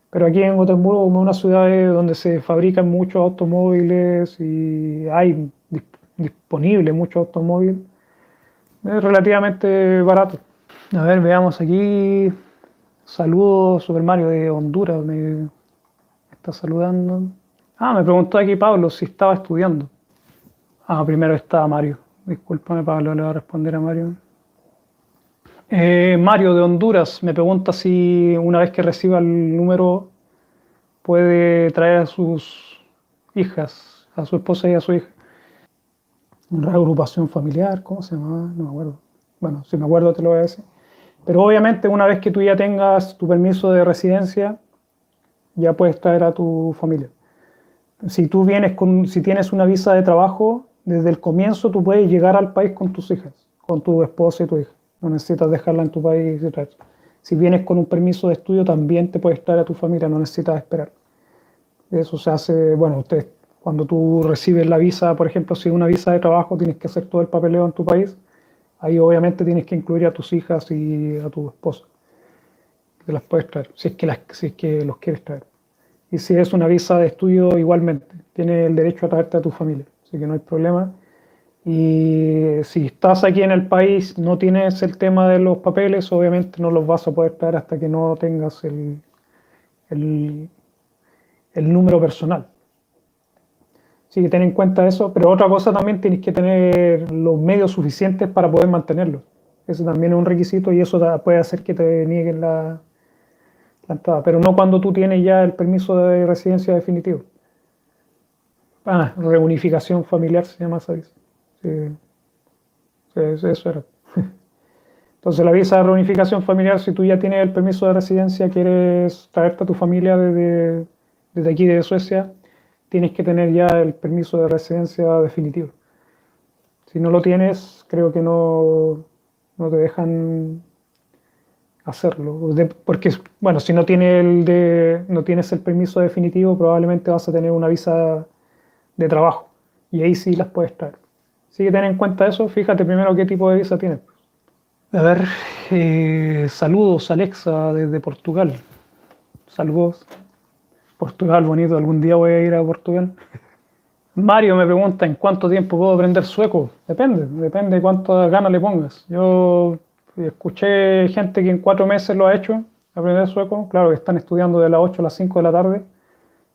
Pero aquí en Gotemburgo, como una ciudad donde se fabrican muchos automóviles y hay disponibles muchos automóviles, es relativamente barato. A ver, veamos aquí. Saludos, Super Mario de Honduras. Me está saludando. Ah, me preguntó aquí Pablo si estaba estudiando. Ah, primero estaba Mario. Discúlpame, Pablo, le voy a responder a Mario. Eh, Mario de Honduras me pregunta si una vez que reciba el número puede traer a sus hijas, a su esposa y a su hija. Una agrupación familiar, ¿cómo se llama? No me acuerdo. Bueno, si me acuerdo te lo voy a decir. Pero obviamente una vez que tú ya tengas tu permiso de residencia, ya puedes traer a tu familia. Si tú vienes con, si tienes una visa de trabajo, desde el comienzo tú puedes llegar al país con tus hijas, con tu esposa y tu hija. No necesitas dejarla en tu país. Si vienes con un permiso de estudio, también te puedes traer a tu familia, no necesitas esperar. Eso se hace, bueno, usted, cuando tú recibes la visa, por ejemplo, si una visa de trabajo, tienes que hacer todo el papeleo en tu país Ahí obviamente tienes que incluir a tus hijas y a tu esposa. Te las puedes traer, si es que, las, si es que los quieres traer. Y si es una visa de estudio, igualmente, tienes el derecho a traerte a tu familia, así que no hay problema. Y si estás aquí en el país, no tienes el tema de los papeles, obviamente no los vas a poder traer hasta que no tengas el, el, número personal. Así que ten en cuenta eso, pero otra cosa también tienes que tener los medios suficientes para poder mantenerlo. Eso también es un requisito y eso puede hacer que te nieguen la, entrada, pero no cuando tú tienes ya el permiso de residencia definitivo. Ah, reunificación familiar se llama esa Sí. eso era. Entonces la visa de reunificación familiar, si tú ya tienes el permiso de residencia, quieres traerte a tu familia desde, desde aquí de Suecia, tienes que tener ya el permiso de residencia definitivo. Si no lo tienes, creo que no, no te dejan hacerlo. porque, bueno, si no, tiene el de, no tienes el permiso definitivo, probablemente vas a tener una visa de trabajo. Y ahí sí las puedes traer. Así que ten en cuenta eso. Fíjate primero qué tipo de visa tienes. A ver, eh, saludos Alexa desde Portugal. Saludos. Portugal bonito, algún día voy a ir a Portugal. Mario me pregunta en cuánto tiempo puedo aprender sueco. Depende, depende de cuántas ganas le pongas. Yo escuché gente que en cuatro meses lo ha hecho, aprender sueco. Claro que están estudiando de las 8 a las 5 de la tarde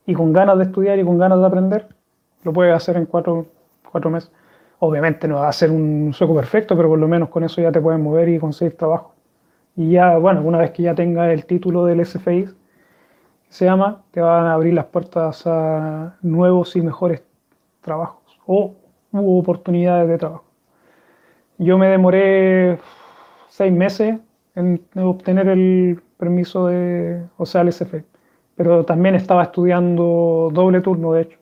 y con ganas de estudiar y con ganas de aprender, lo puede hacer en cuatro, cuatro meses. Obviamente no va a ser un sueco perfecto, pero por lo menos con eso ya te puedes mover y conseguir trabajo. Y ya, bueno, una vez que ya tengas el título del SFI, se llama, te van a abrir las puertas a nuevos y mejores trabajos o oportunidades de trabajo. Yo me demoré seis meses en obtener el permiso de, o sea, el SF, pero también estaba estudiando doble turno, de hecho.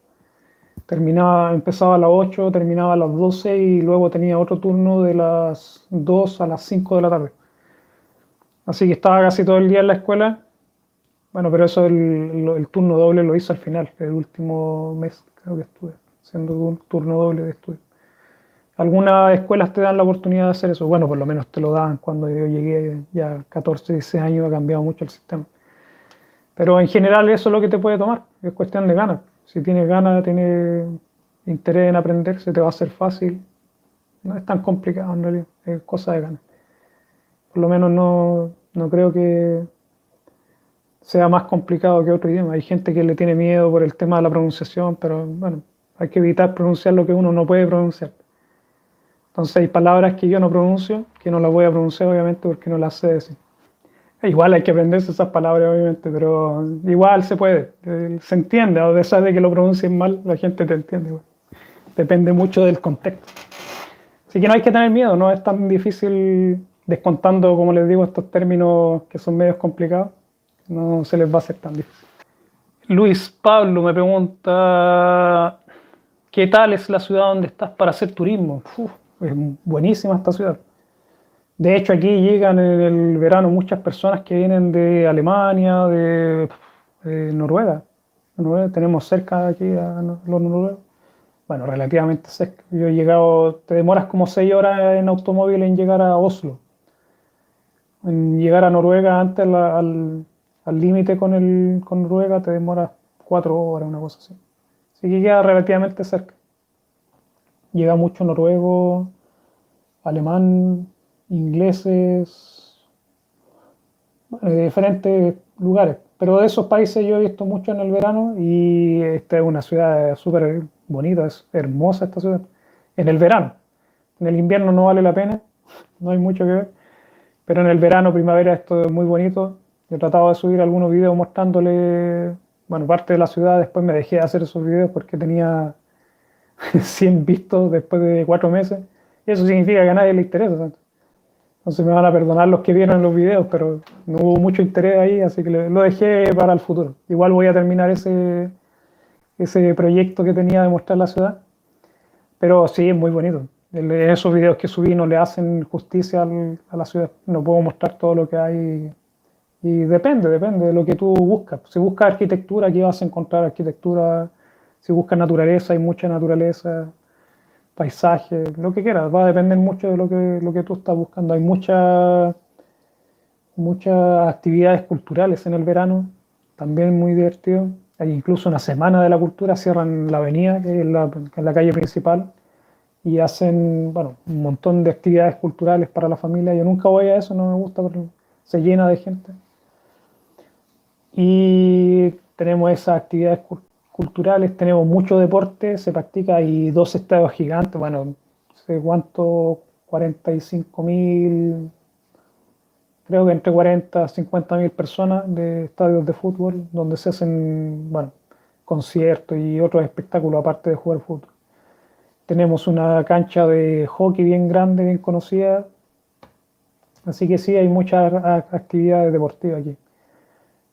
Terminaba, empezaba a las 8, terminaba a las 12 y luego tenía otro turno de las 2 a las 5 de la tarde. Así que estaba casi todo el día en la escuela bueno, pero eso el, turno doble lo hizo al final, el último mes creo que estuve haciendo un turno doble de estudio. Algunas escuelas te dan la oportunidad de hacer eso, bueno, por lo menos te lo dan cuando yo llegué ya 14, 16 años, ha cambiado mucho el sistema. Pero en general eso es lo que te puede tomar, es cuestión de ganas. Si tienes ganas, tienes interés en aprender, se te va a hacer fácil. No es tan complicado en realidad, es cosa de ganas. Por lo menos no, no creo que sea más complicado que otro idioma. Hay gente que le tiene miedo por el tema de la pronunciación, pero bueno, hay que evitar pronunciar lo que uno no puede pronunciar. Entonces hay palabras que yo no pronuncio, que no las voy a pronunciar obviamente porque no las sé decir. Igual hay que aprenderse esas palabras obviamente, pero igual se puede, eh, se entiende, a pesar de que lo pronuncien mal, la gente te entiende. Depende mucho del contexto. Así que no hay que tener miedo, no es tan difícil descontando, como les digo, estos términos que son medios complicados no se les va a hacer tan difícil. Luis Pablo me pregunta, ¿qué tal es la ciudad donde estás para hacer turismo? es buenísima esta ciudad. De hecho, aquí llegan en el verano muchas personas que vienen de Alemania, de, Noruega. Tenemos cerca aquí a los noruegos. Bueno, relativamente cerca. Yo he llegado, te demoras como seis horas en automóvil en llegar a Oslo. En llegar a Noruega antes al, límite con, el, con Noruega te demora cuatro horas, una cosa así. Así que queda relativamente cerca. Llega mucho noruego alemán, ingleses, de diferentes lugares. Pero de esos países yo he visto mucho en el verano y esta es una ciudad súper bonita, es hermosa esta ciudad. En el verano. En el invierno no vale la pena, no hay mucho que ver. Pero en el verano, primavera, esto es muy bonito. He tratado de subir algunos videos mostrándole, bueno, parte de la ciudad. Después me dejé de hacer esos videos porque tenía 100 vistos después de cuatro meses. Y eso significa que a nadie le interesa. Entonces me van a perdonar los que vieron los videos, pero no hubo mucho interés ahí, así que lo dejé para el futuro. Igual voy a terminar ese, ese proyecto que tenía de mostrar la ciudad. Pero sí, es muy bonito. esos videos que subí no le hacen justicia a la ciudad. No puedo mostrar todo lo que hay. Y depende, depende de lo que tú buscas. Si buscas arquitectura, aquí vas a encontrar arquitectura. Si buscas naturaleza, hay mucha naturaleza paisaje, lo que quieras, va a depender mucho de lo que, lo que tú estás buscando. Hay muchas muchas actividades culturales en el verano, también muy divertido. Hay incluso una semana de la cultura, cierran la avenida, que es la, la calle principal, y hacen bueno, un montón de actividades culturales para la familia. Yo nunca voy a eso, no me gusta, porque se llena de gente. Y tenemos esas actividades culturales tenemos mucho deporte, se practica, y dos estadios gigantes, bueno, no sé cuánto, 45 mil, creo que entre 40 y 50 mil personas de estadios de fútbol, donde se hacen, bueno, conciertos y otros espectáculos aparte de jugar fútbol. Tenemos una cancha de hockey bien grande, bien conocida, así que sí, hay muchas actividades deportivas aquí.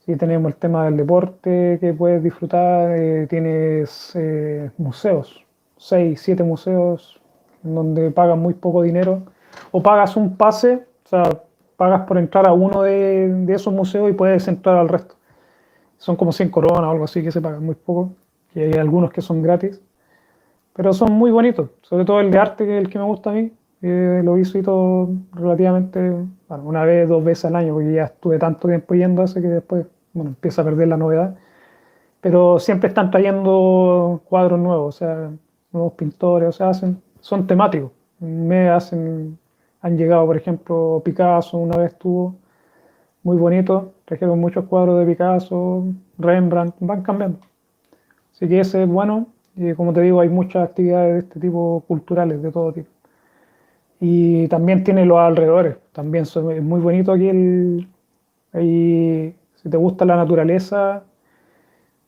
Y tenemos el tema del deporte que puedes disfrutar, eh, tienes eh, museos, seis, siete museos, en donde pagas muy poco dinero, o pagas un pase, o sea, pagas por entrar a uno de, esos museos y puedes entrar al resto. Son como 100 coronas o algo así que se pagan muy poco, y hay algunos que son gratis, pero son muy bonitos, sobre todo el de arte, que es el que me gusta a mí, eh, lo visito relativamente, bueno, una vez, dos veces al año, porque ya estuve tanto tiempo yendo a que después bueno, empieza a perder la novedad, pero siempre están trayendo cuadros nuevos, o sea, nuevos pintores, o sea, hacen, son temáticos. Me hacen, han llegado, por ejemplo, Picasso, una vez tuvo, muy bonito, trajeron muchos cuadros de Picasso, Rembrandt, van cambiando. Así que ese es bueno, y como te digo, hay muchas actividades de este tipo culturales, de todo tipo. Y también tiene los alrededores, también es muy bonito aquí el, te gusta la naturaleza,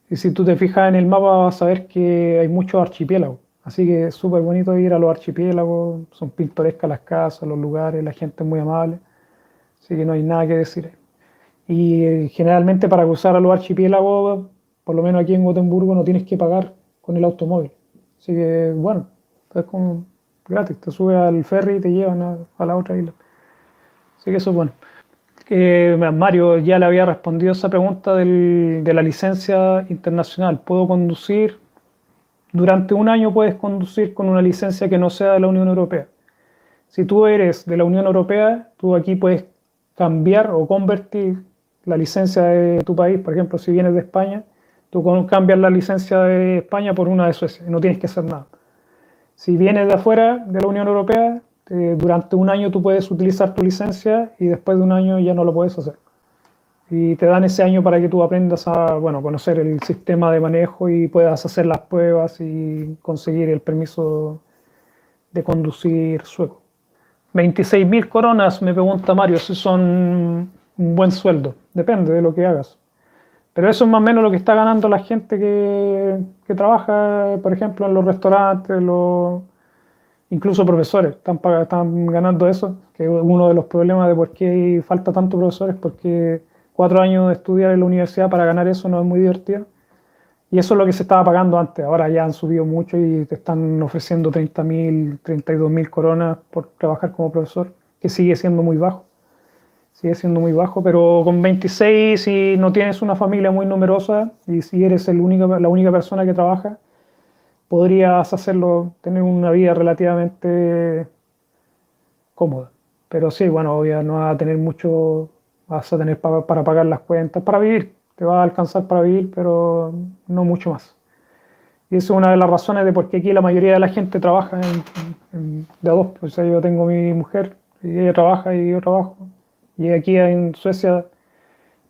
y si tú te fijas en el mapa vas a ver que hay muchos archipiélagos. Así que es súper bonito ir a los archipiélagos, son pintorescas las casas, los lugares, la gente es muy amable. Así que no hay nada que decir. Y eh, generalmente para cruzar a los archipiélagos, por lo menos aquí en Gotemburgo, no tienes que pagar con el automóvil. Así que bueno, es como gratis, te subes al ferry y te llevan a, a la otra isla. Así que eso es bueno. Mario ya le había respondido esa pregunta de la licencia internacional. ¿Puedo conducir? Durante un año puedes conducir con una licencia que no sea de la Unión Europea. Si tú eres de la Unión Europea, tú aquí puedes cambiar o convertir la licencia de tu país. Por ejemplo, si vienes de España, tú cambias la licencia de España por una de Suecia y no tienes que hacer nada. Si vienes de afuera de la Unión Europea, eh, durante un año tú puedes utilizar tu licencia y después de un año ya no lo puedes hacer. Y te dan ese año para que tú aprendas a bueno, conocer el sistema de manejo y puedas hacer las pruebas y conseguir el permiso de conducir sueco. 26.000 coronas, me pregunta Mario, si son un buen sueldo. Depende de lo que hagas. Pero eso es más o menos lo que está ganando la gente que, que trabaja, por ejemplo, en los restaurantes, los incluso profesores están, están ganando eso, que es uno de los problemas de por qué falta tanto profesores, porque cuatro años de estudiar en la universidad para ganar eso no es muy divertido. Y eso es lo que se estaba pagando antes, ahora ya han subido mucho y te están ofreciendo 30.000, 32.000 coronas por trabajar como profesor, que sigue siendo muy bajo. Sigue siendo muy bajo, pero con 26, si no tienes una familia muy numerosa y si eres el único, la única persona que trabaja, podrías hacerlo, tener una vida relativamente cómoda. Pero sí, bueno, obviamente no vas a tener mucho, vas a tener para, pagar las cuentas, para vivir, te va a alcanzar para vivir, pero no mucho más. Y esa es una de las razones de por qué aquí la mayoría de la gente trabaja en, de a dos. O sea, yo tengo mi mujer y ella trabaja y yo trabajo. Y aquí en Suecia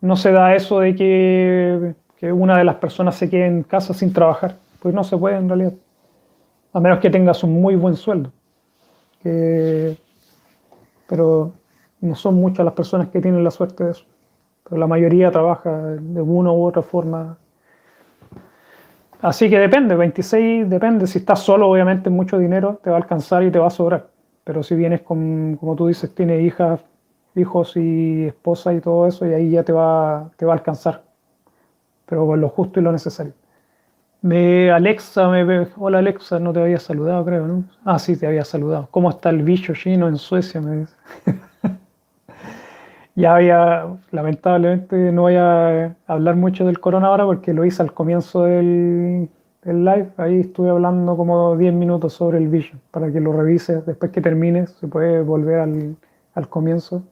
no se da eso de que, que una de las personas se quede en casa sin trabajar. Pues no se puede en realidad. A menos que tengas un muy buen sueldo. pero no son muchas las personas que tienen la suerte de eso. Pero la mayoría trabaja de una u otra forma Así que depende, 26 depende. Si estás solo, obviamente mucho dinero te va a alcanzar y te va a sobrar. Pero si vienes con, como tú dices, tienes hijas, hijos y esposa y todo eso, y ahí ya te va, te va a alcanzar. Pero con lo justo y lo necesario. Me, Alexa, me, hola Alexa, no te había saludado, creo, ¿no? Ah, sí, te había saludado. ¿Cómo está el bicho chino en Suecia? Me dice. ya había, lamentablemente no voy a hablar mucho del corona ahora porque lo hice al comienzo del, live. Ahí estuve hablando como 10 minutos sobre el Vision para que lo revises después que termine. Se puede volver al, comienzo.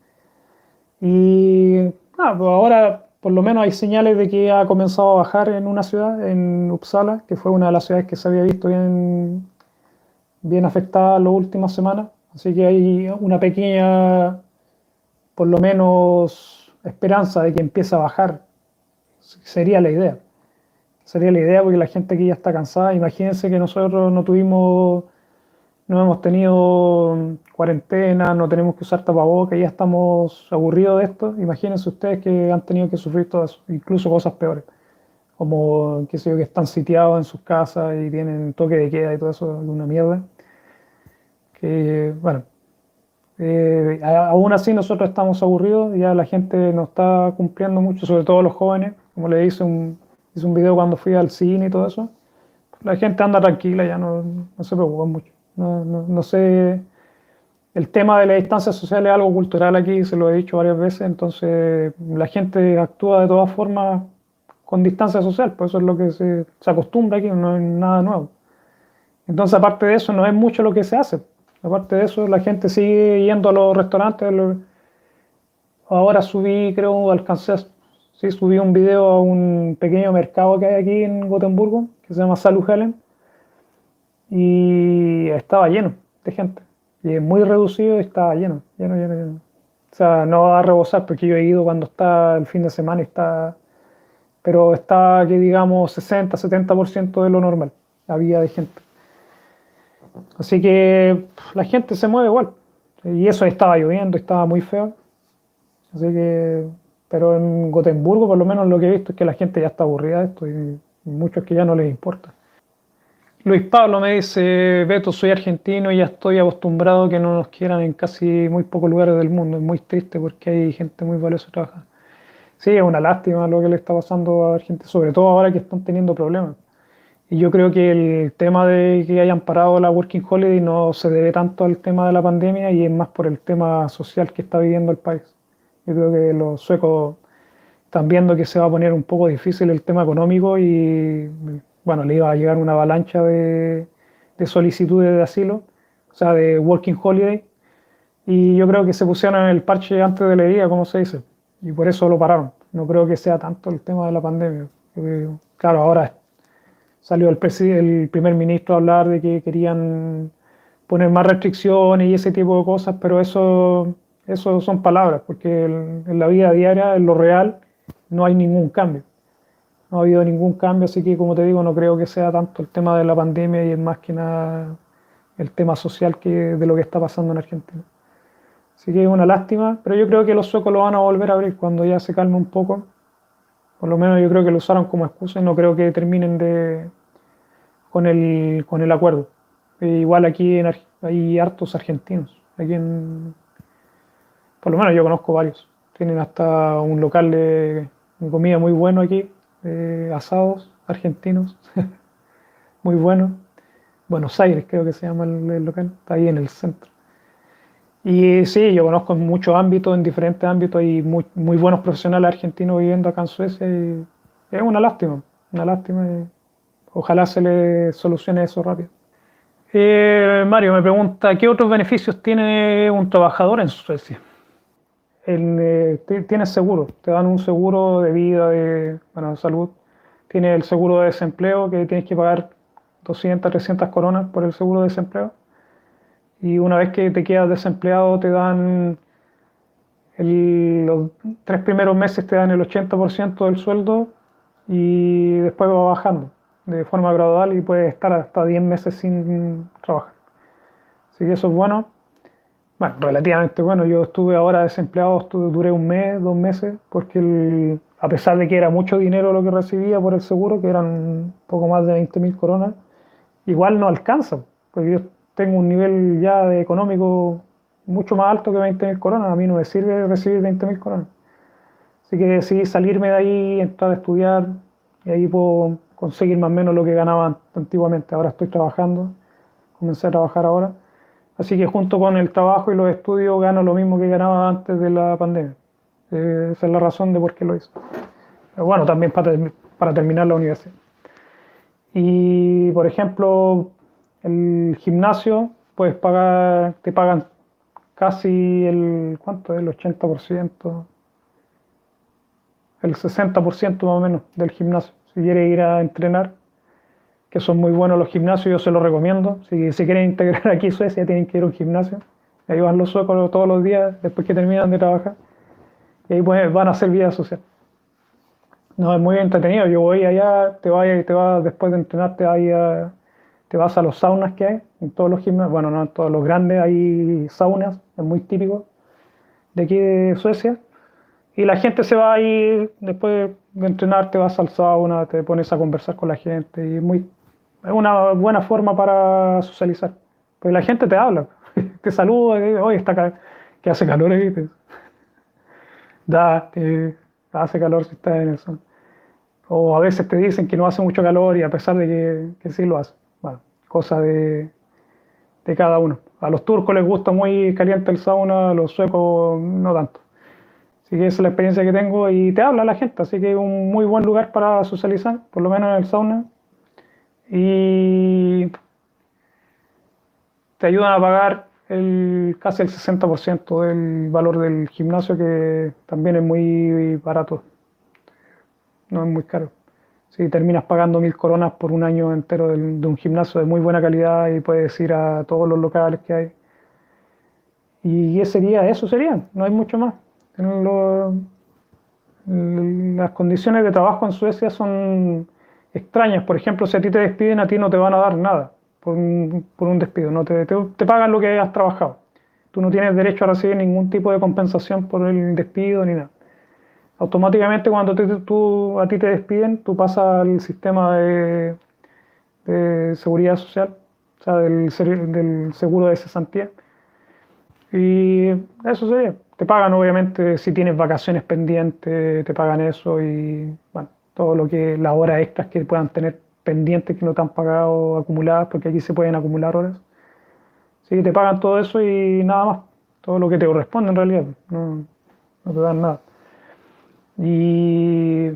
Y pues ahora por lo menos hay señales de que ha comenzado a bajar en una ciudad, en Uppsala, que fue una de las ciudades que se había visto bien, bien afectada las últimas semanas. Así que hay una pequeña por lo menos esperanza de que empiece a bajar. Sería la idea. Sería la idea porque la gente aquí ya está cansada. Imagínense que nosotros no tuvimos, no hemos tenido cuarentena, no tenemos que usar tapabocas, ya estamos aburridos de esto. Imagínense ustedes que han tenido que sufrir todo eso, incluso cosas peores, como qué sé yo, que están sitiados en sus casas y tienen toque de queda y todo eso, una mierda. Que, bueno, eh, aún así nosotros estamos aburridos, ya la gente no está cumpliendo mucho, sobre todo los jóvenes, como le hice un, hice un video cuando fui al cine y todo eso. La gente anda tranquila, ya no, no se preocupa mucho. No, no, no, sé, el tema de la distancia social es algo cultural aquí, se lo he dicho varias veces, entonces la gente actúa de todas formas con distancia social, por eso es lo que se, acostumbra aquí, no es nada nuevo. Entonces aparte de eso no es mucho lo que se hace. Aparte de eso, la gente sigue yendo a los restaurantes. Ahora subí, creo, alcancé, sí, subí un video a un pequeño mercado que hay aquí en Gotemburgo, que se llama Salud Helen, y estaba lleno de gente. Y es muy reducido y estaba lleno, lleno, lleno, lleno. O sea, no va a rebosar porque yo he ido cuando está el fin de semana y está... Pero está, que digamos, 60, 70% de lo normal. Había de gente. Así que la gente se mueve igual. Y eso estaba lloviendo, estaba muy feo. Así que, pero en Gotemburgo por lo menos lo que he visto es que la gente ya está aburrida de esto y muchos que ya no les importa. Luis Pablo me dice, Beto, soy argentino y ya estoy acostumbrado que no nos quieran en casi muy pocos lugares del mundo. Es muy triste porque hay gente muy valiosa trabajando. Sí, es una lástima lo que le está pasando a gente, sobre todo ahora que están teniendo problemas. Y yo creo que el tema de que hayan parado la Working Holiday no se debe tanto al tema de la pandemia y es más por el tema social que está viviendo el país. Yo creo que los suecos están viendo que se va a poner un poco difícil el tema económico y bueno, le iba a llegar una avalancha de, de solicitudes de asilo, o sea, de Working Holiday. Y yo creo que se pusieron en el parche antes de la herida, como se dice, y por eso lo pararon. No creo que sea tanto el tema de la pandemia. Claro, ahora salió el, el primer ministro a hablar de que querían poner más restricciones y ese tipo de cosas, pero eso, eso son palabras, porque en la vida diaria, en lo real, no hay ningún cambio. No ha habido ningún cambio, así que como te digo, no creo que sea tanto el tema de la pandemia y es más que nada el tema social que de lo que está pasando en Argentina. Así que es una lástima, pero yo creo que los suecos lo van a volver a abrir cuando ya se calme un poco. Por lo menos yo creo que lo usaron como excusa y no creo que terminen de, con el, con el acuerdo. E igual aquí hay hartos argentinos. Aquí por lo menos yo conozco varios. Tienen hasta un local de, comida muy bueno aquí, asados argentinos, muy bueno. Buenos Aires creo que se llama el, local, está ahí en el centro. Y sí, yo conozco en muchos ámbitos, en diferentes ámbitos, hay muy, buenos profesionales argentinos viviendo acá en Suecia es una lástima, una lástima. Ojalá se le solucione eso rápido. Eh, Mario me pregunta, ¿qué otros beneficios tiene un trabajador en Suecia? Eh, tienes seguro, te dan un seguro de vida, de, bueno, salud, tienes el seguro de desempleo que tienes que pagar 200, 300 coronas por el seguro de desempleo. Y una vez que te quedas desempleado te dan los tres primeros meses te dan el 80% del sueldo y después va bajando de forma gradual y puedes estar hasta 10 meses sin trabajar. Así que eso es bueno. Bueno, relativamente bueno. Yo estuve ahora desempleado, estuve, duré un mes, dos meses, porque a pesar de que era mucho dinero lo que recibía por el seguro, que eran poco más de 20 mil coronas, igual no alcanza, porque yo tengo un nivel ya de económico mucho más alto que 20.000 coronas. A mí no me sirve recibir 20.000 coronas. Así que decidí salirme de ahí, entrar a estudiar y ahí puedo conseguir más o menos lo que ganaba antiguamente. Ahora estoy trabajando, comencé a trabajar ahora. Así que junto con el trabajo y los estudios gano lo mismo que ganaba antes de la pandemia. Eh, esa es la razón de por qué lo hice. Bueno, también para, para terminar la universidad. Y por ejemplo, el gimnasio, puedes pagar, te pagan casi el, ¿cuánto? El 80%, el 60% más o menos del gimnasio. Si quieres ir a entrenar, que son muy buenos los gimnasios, yo se los recomiendo. Si se quieren integrar aquí Suecia, tienen que ir a un gimnasio. Ahí van los suecos todos los días, después que terminan de trabajar. Y ahí pues, van a hacer vida social. No, es muy entretenido. Yo voy allá, te vas, te vas después de entrenarte ahí a, te vas a los saunas que hay, en todos los gimnasios, bueno, no en todos los grandes hay saunas, es muy típico de aquí de Suecia. Y la gente se va ahí, después de entrenar te vas al sauna, te pones a conversar con la gente y muy, es una buena forma para socializar. Pues la gente te habla, te saluda, oye, está que hace calor ahí, da, hace calor si estás en el sol. O a veces te dicen que no hace mucho calor y a pesar de que, que sí lo hace cosa de, de cada uno. A los turcos les gusta muy caliente el sauna, a los suecos no tanto. Así que es la experiencia que tengo y te habla la gente, así que es un muy buen lugar para socializar, por lo menos en el sauna. Y te ayudan a pagar el, casi el 60% del valor del gimnasio, que también es muy barato, no es muy caro si terminas pagando mil coronas por un año entero de, un gimnasio de muy buena calidad y puedes ir a todos los locales que hay. Y ese sería, eso sería, no hay mucho más. las condiciones de trabajo en Suecia son extrañas. Por ejemplo, si a ti te despiden, a ti no te van a dar nada por un, despido. No te, te, pagan lo que has trabajado. Tú no tienes derecho a recibir ningún tipo de compensación por el despido ni nada automáticamente cuando tú, a ti te despiden, tú pasas al sistema de, seguridad social, o sea, del, del, seguro de cesantía. Y eso sería. Te pagan, obviamente, si tienes vacaciones pendientes, te pagan eso y, bueno, todo lo que, las horas extras que puedan tener pendientes que no te han pagado, acumuladas, porque aquí se pueden acumular horas. Sí, te pagan todo eso y nada más. Todo lo que te corresponde en realidad. No, no te dan nada. Y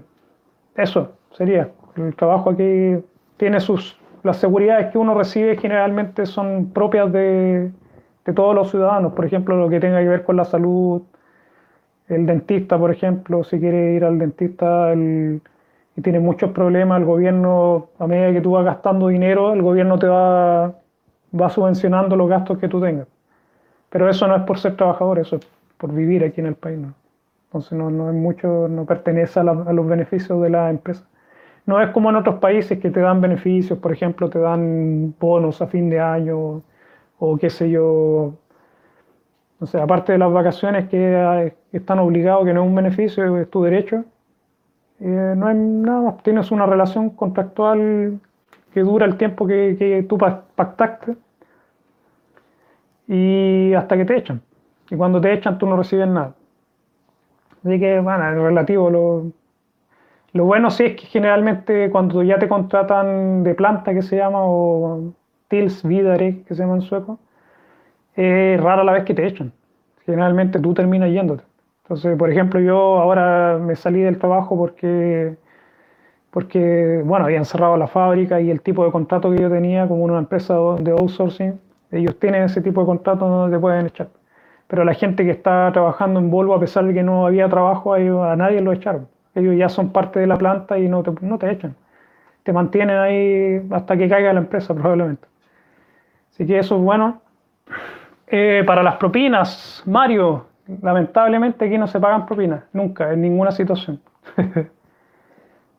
eso sería. El trabajo aquí tiene sus. Las seguridades que uno recibe generalmente son propias de, de todos los ciudadanos. Por ejemplo, lo que tenga que ver con la salud, el dentista, por ejemplo, si quiere ir al dentista y tiene muchos problemas, el gobierno, a medida que tú vas gastando dinero, el gobierno te va, va subvencionando los gastos que tú tengas. Pero eso no es por ser trabajador, eso es por vivir aquí en el país. ¿no? Entonces no, no es mucho, no pertenece a, los beneficios de la empresa. No es como en otros países que te dan beneficios, por ejemplo, te dan bonos a fin de año o qué sé yo. O sea, aparte de las vacaciones que, están obligados, que no es un beneficio, es tu derecho, eh, no hay nada más. Tienes una relación contractual que dura el tiempo que, que tú pactaste y hasta que te echan. Y cuando te echan tú no recibes nada. Así que, bueno, es relativo. Lo, lo bueno sí es que generalmente cuando ya te contratan de planta, que se llama, o Tils Vidare, que se llama en sueco, es rara la vez que te echan. Generalmente tú terminas yéndote. Entonces, por ejemplo, yo ahora me salí del trabajo porque, porque bueno, habían cerrado la fábrica y el tipo de contrato que yo tenía como una empresa de outsourcing, ellos tienen ese tipo de contrato donde te pueden echar pero la gente que está trabajando en Volvo, a pesar de que no había trabajo, a, nadie lo echaron. Ellos ya son parte de la planta y no te, no te echan. te mantienen ahí hasta que caiga la empresa probablemente. Así que eso es bueno. Eh, para las propinas, Mario, lamentablemente aquí no se pagan propinas, nunca, en ninguna situación.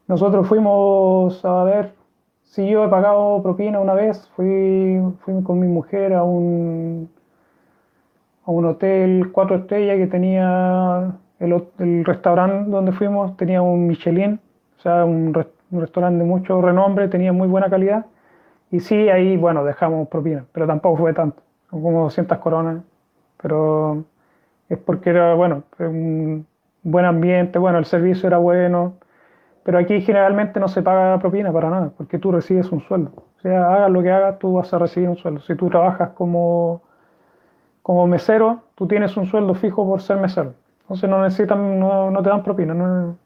Nosotros fuimos a ver, si yo he pagado propina una vez, fui, fui con mi mujer a un, a un hotel cuatro estrellas que tenía el, restaurante donde fuimos, tenía un Michelin, o sea, un, un restaurante de mucho renombre, tenía muy buena calidad. Y sí, ahí, bueno, dejamos propina, pero tampoco fue tanto, como 200 coronas. Pero es porque era, bueno, un buen ambiente, bueno, el servicio era bueno, pero aquí generalmente no se paga propina para nada, porque tú recibes un sueldo. O sea, hagas lo que hagas, tú vas a recibir un sueldo. Si tú trabajas como, como mesero, tú tienes un sueldo fijo por ser mesero. Entonces no necesitan, no, no te dan propina. No,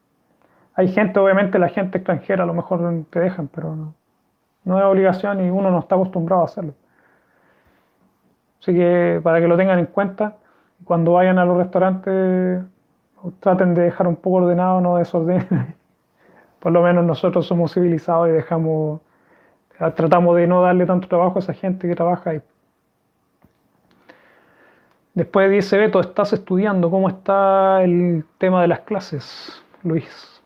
hay gente, obviamente la gente extranjera a lo mejor te dejan, pero no, no es obligación y uno no está acostumbrado a hacerlo. Así que para que lo tengan en cuenta, cuando vayan a los restaurantes, traten de dejar un poco ordenado, no desordenen. Por lo menos nosotros somos civilizados y dejamos, tratamos de no darle tanto trabajo a esa gente que trabaja ahí. Después dice Beto, estás estudiando, ¿cómo está el tema de las clases, Luis?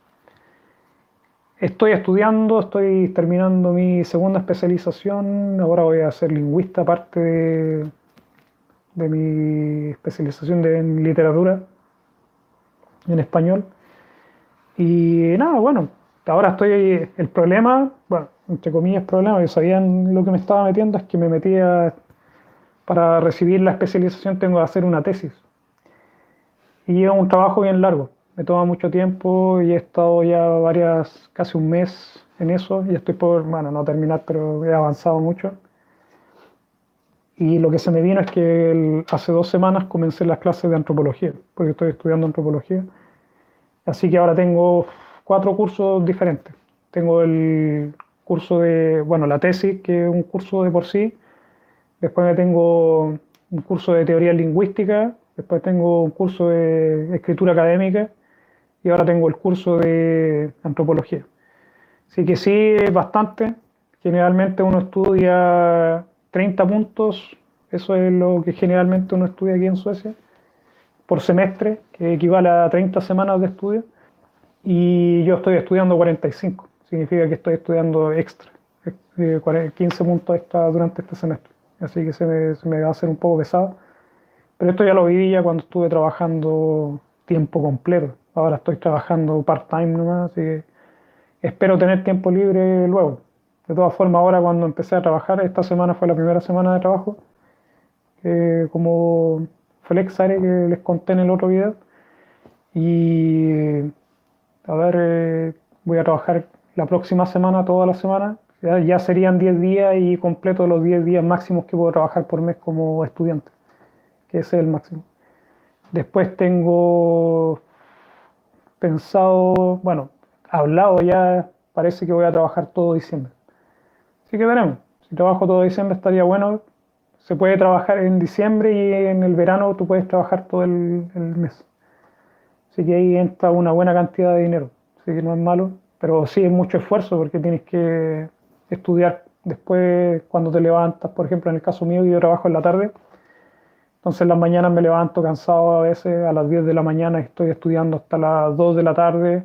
Estoy estudiando, estoy terminando mi segunda especialización, ahora voy a ser lingüista, aparte de, mi especialización en literatura en español. Y nada, bueno, ahora estoy, el problema, bueno, entre comillas problema, yo sabían lo que me estaba metiendo, es que me metía, para recibir la especialización tengo que hacer una tesis. Y es un trabajo bien largo me toma mucho tiempo y he estado ya varias, casi un mes en eso y estoy por, bueno, no terminar, pero he avanzado mucho. Y lo que se me vino es que hace dos semanas comencé las clases de antropología, porque estoy estudiando antropología. Así que ahora tengo cuatro cursos diferentes. Tengo el curso de, bueno, la tesis, que es un curso de por sí. Después me tengo un curso de teoría lingüística. Después tengo un curso de escritura académica y ahora tengo el curso de antropología. Así que sí, bastante. Generalmente uno estudia 30 puntos, eso es lo que generalmente uno estudia aquí en Suecia, por semestre, que equivale a 30 semanas de estudio. Y yo estoy estudiando 45, significa que estoy estudiando extra, 15 puntos extra durante este semestre. Así que se me, se me va a hacer un poco pesado. Pero esto ya lo viví ya cuando estuve trabajando tiempo completo. Ahora estoy trabajando part-time nomás, así que espero tener tiempo libre luego. De todas formas, ahora cuando empecé a trabajar, esta semana fue la primera semana de trabajo, como Flexare que les conté en el otro video. Y a ver, eh, voy a trabajar la próxima semana, toda la semana. Ya, ya serían 10 días y completo los 10 días máximos que puedo trabajar por mes como estudiante, que ese es el máximo. Después tengo pensado, bueno, hablado ya, parece que voy a trabajar todo diciembre. Así que veremos. Si trabajo todo diciembre estaría bueno. Se puede trabajar en diciembre y en el verano tú puedes trabajar todo el, mes. Así que ahí entra una buena cantidad de dinero. Así que no es malo, pero sí es mucho esfuerzo porque tienes que estudiar después cuando te levantas. Por ejemplo, en el caso mío, yo trabajo en la tarde entonces en las mañanas me levanto cansado a veces, a las 10 de la mañana estoy estudiando hasta las 2 de la tarde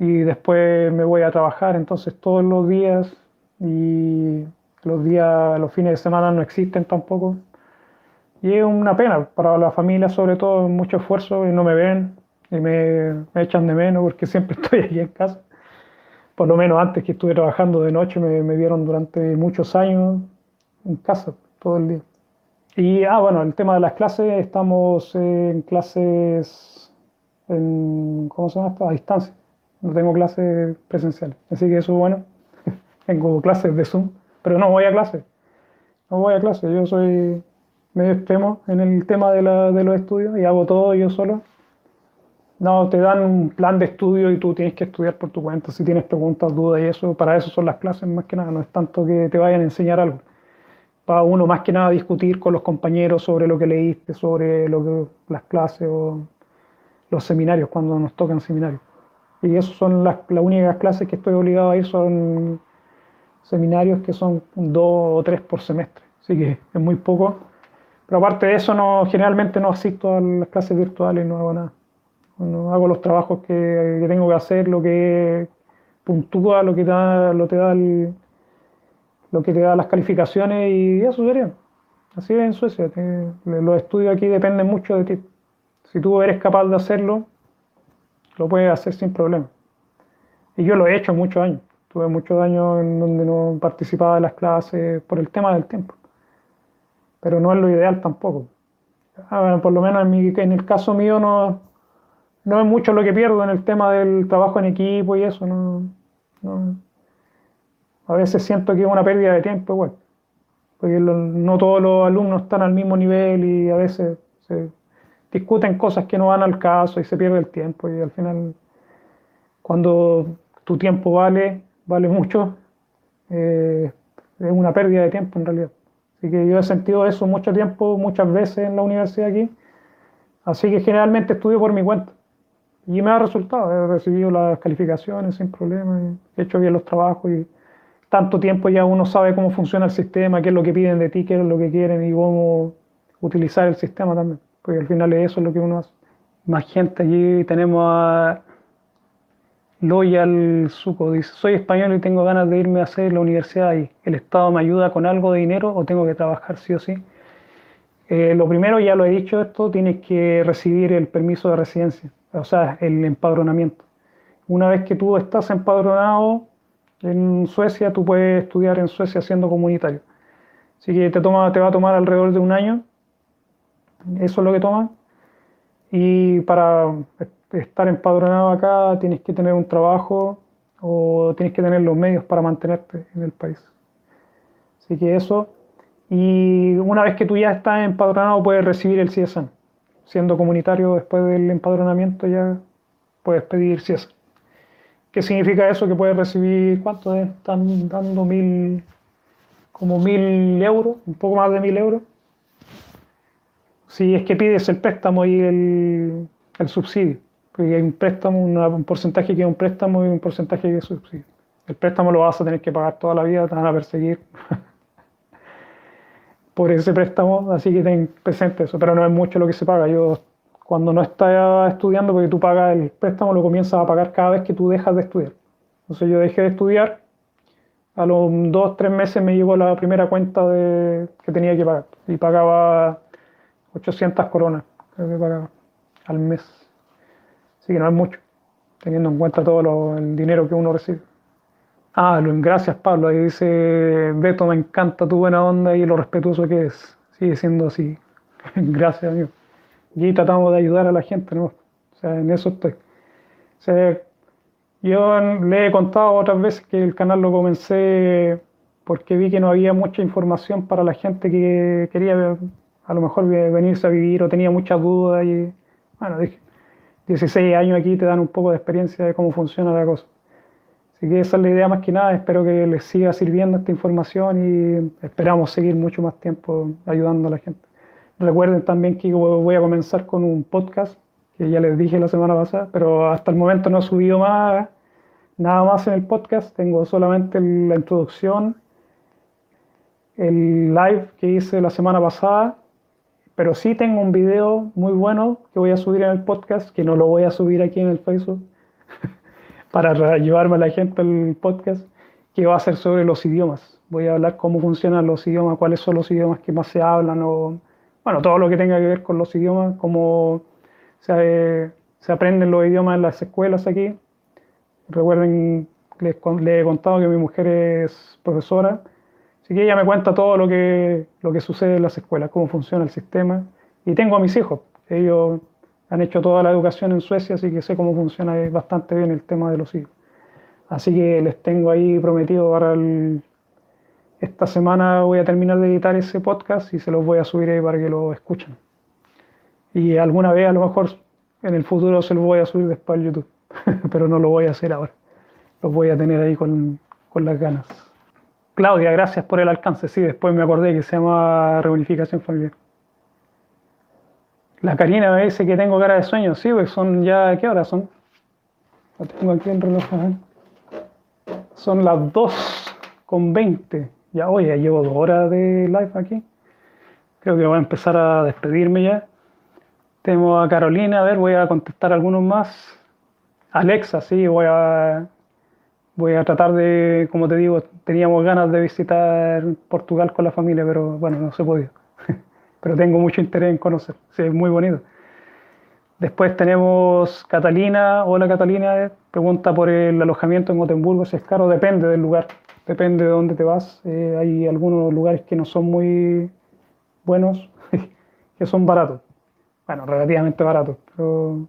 y después me voy a trabajar, entonces todos los días y los días, los fines de semana no existen tampoco. Y es una pena para la familia, sobre todo, mucho esfuerzo y no me ven y me, me echan de menos porque siempre estoy aquí en casa. Por lo menos antes que estuve trabajando de noche me, me vieron durante muchos años en casa todo el día. Y, ah, bueno, el tema de las clases, estamos en clases, en, ¿cómo se llama esto? A distancia. No tengo clases presenciales. Así que eso es bueno. Tengo clases de Zoom, pero no voy a clase. No voy a clase. Yo soy medio extremo en el tema de, la, de los estudios y hago todo yo solo. No, te dan un plan de estudio y tú tienes que estudiar por tu cuenta. Si tienes preguntas, dudas y eso, para eso son las clases más que nada. No es tanto que te vayan a enseñar algo para uno más que nada discutir con los compañeros sobre lo que leíste, sobre lo que, las clases o los seminarios, cuando nos tocan seminarios. Y eso son las, las únicas clases que estoy obligado a ir, son seminarios que son dos o tres por semestre, así que es muy poco. Pero aparte de eso, no, generalmente no asisto a las clases virtuales, no hago nada. No hago los trabajos que, tengo que hacer, lo que puntúa, lo que, da, lo, te da lo que te da las calificaciones y eso sería. Así es en Suecia. los estudios aquí dependen mucho de ti. Si tú eres capaz de hacerlo, lo puedes hacer sin problema. Y yo lo he hecho muchos años. Tuve muchos años en donde no participaba de las clases por el tema del tiempo. Pero no es lo ideal tampoco. Ah, por lo menos en, el caso mío no, no es mucho lo que pierdo en el tema del trabajo en equipo y eso. a veces siento que es una pérdida de tiempo igual. Porque no todos los alumnos están al mismo nivel y a veces se discuten cosas que no van al caso y se pierde el tiempo. Y al final, cuando tu tiempo vale, vale mucho, eh, es una pérdida de tiempo en realidad. Así que yo he sentido eso mucho tiempo, muchas veces en la universidad aquí. Así que generalmente estudio por mi cuenta. Y me ha resultado, he recibido las calificaciones sin problema, he hecho bien los trabajos y tanto tiempo ya uno sabe cómo funciona el sistema, qué es lo que piden de ti, qué es lo que quieren y cómo utilizar el sistema también. Porque al final eso es lo que uno hace. Más gente allí tenemos a Loyal Suco dice, soy español y tengo ganas de irme a hacer la universidad y ¿El Estado me ayuda con algo de dinero o tengo que trabajar sí o sí? Eh, lo primero, ya lo he dicho esto, tienes que recibir el permiso de residencia, o sea, el empadronamiento. Una vez que tú estás empadronado en Suecia, tú puedes estudiar en Suecia siendo comunitario. Así que te, toma, te va a tomar alrededor de un año, eso es lo que toma. Y para estar empadronado acá tienes que tener un trabajo o tienes que tener los medios para mantenerte en el país. Así que eso. Y una vez que tú ya estás empadronado puedes recibir el CSN. Siendo comunitario después del empadronamiento ya puedes pedir CSN. ¿Qué significa eso? Que puedes recibir, ¿cuánto están dando? Mil, como mil euros, un poco más de mil euros. Si es que pides el préstamo y el, el subsidio. Hay un préstamo, un porcentaje que es un préstamo y un porcentaje que es subsidio. El préstamo lo vas a tener que pagar toda la vida, te van a perseguir por ese préstamo, así que ten presente eso, pero no es mucho lo que se paga. Yo cuando no estás estudiando, porque tú pagas el préstamo, lo comienzas a pagar cada vez que tú dejas de estudiar. Entonces yo dejé de estudiar, a los dos, tres meses me llegó la primera cuenta de, que tenía que pagar y pagaba 800 coronas, al mes. Así que no es mucho, teniendo en cuenta todo el dinero que uno recibe. Ah, gracias Pablo. Ahí dice, Beto, me encanta tu buena onda y lo respetuoso que es. Sigue siendo así. gracias, amigo. Y tratamos de ayudar a la gente, ¿no? O sea, en eso estoy. O sea, yo le he contado otras veces que el canal lo comencé porque vi que no había mucha información para la gente que quería a lo mejor venirse a vivir o tenía muchas dudas y bueno, dije, 16 años aquí te dan un poco de experiencia de cómo funciona la cosa. Así que esa es la idea más que nada, espero que les siga sirviendo esta información y esperamos seguir mucho más tiempo ayudando a la gente. Recuerden también que voy a comenzar con un podcast, que ya les dije la semana pasada, pero hasta el momento no he subido más, nada más en el podcast, tengo solamente la introducción, el live que hice la semana pasada pero sí tengo un video muy bueno que voy a subir en el podcast, que no lo voy a subir aquí en el Facebook, para llevarme a la gente al podcast, que va a ser sobre los idiomas. Voy a hablar cómo funcionan los idiomas, cuáles son los idiomas que más se hablan, o, bueno, todo lo que tenga que ver con los idiomas, cómo se, aprenden los idiomas en las escuelas aquí. Recuerden, les, les he contado que mi mujer es profesora Así que ella me cuenta todo lo que, lo que sucede en las escuelas, cómo funciona el sistema. Y tengo a mis hijos, ellos han hecho toda la educación en Suecia, así que sé cómo funciona bastante bien el tema de los hijos. Así que les tengo ahí prometido para esta semana voy a terminar de editar ese podcast y se los voy a subir ahí para que lo escuchen. Y alguna vez a lo mejor en el futuro se los voy a subir después al YouTube, pero no lo voy a hacer ahora. Los voy a tener ahí con, con las ganas. Claudia, gracias por el alcance. Sí, después me acordé que se llama reunificación familiar. La Karina me dice que tengo cara de sueño. Sí, pues son ya, ¿qué horas son? Lo tengo aquí en reloj. Son las 2 con 20. Ya, oye, llevo dos horas de live aquí. Creo que voy a empezar a despedirme ya. Tengo a Carolina, a ver, voy a contestar algunos más. Alexa, sí, voy a, voy a tratar de, como te digo, teníamos ganas de visitar Portugal con la familia, pero bueno, no se podía. pero tengo mucho interés en conocer, sí, es muy bonito. Después tenemos Catalina. Hola Catalina, pregunta por el alojamiento en Gotemburgo, si es caro, depende del lugar, depende de dónde te vas. Eh, hay algunos lugares que no son muy buenos, que son baratos. Bueno, relativamente baratos, pero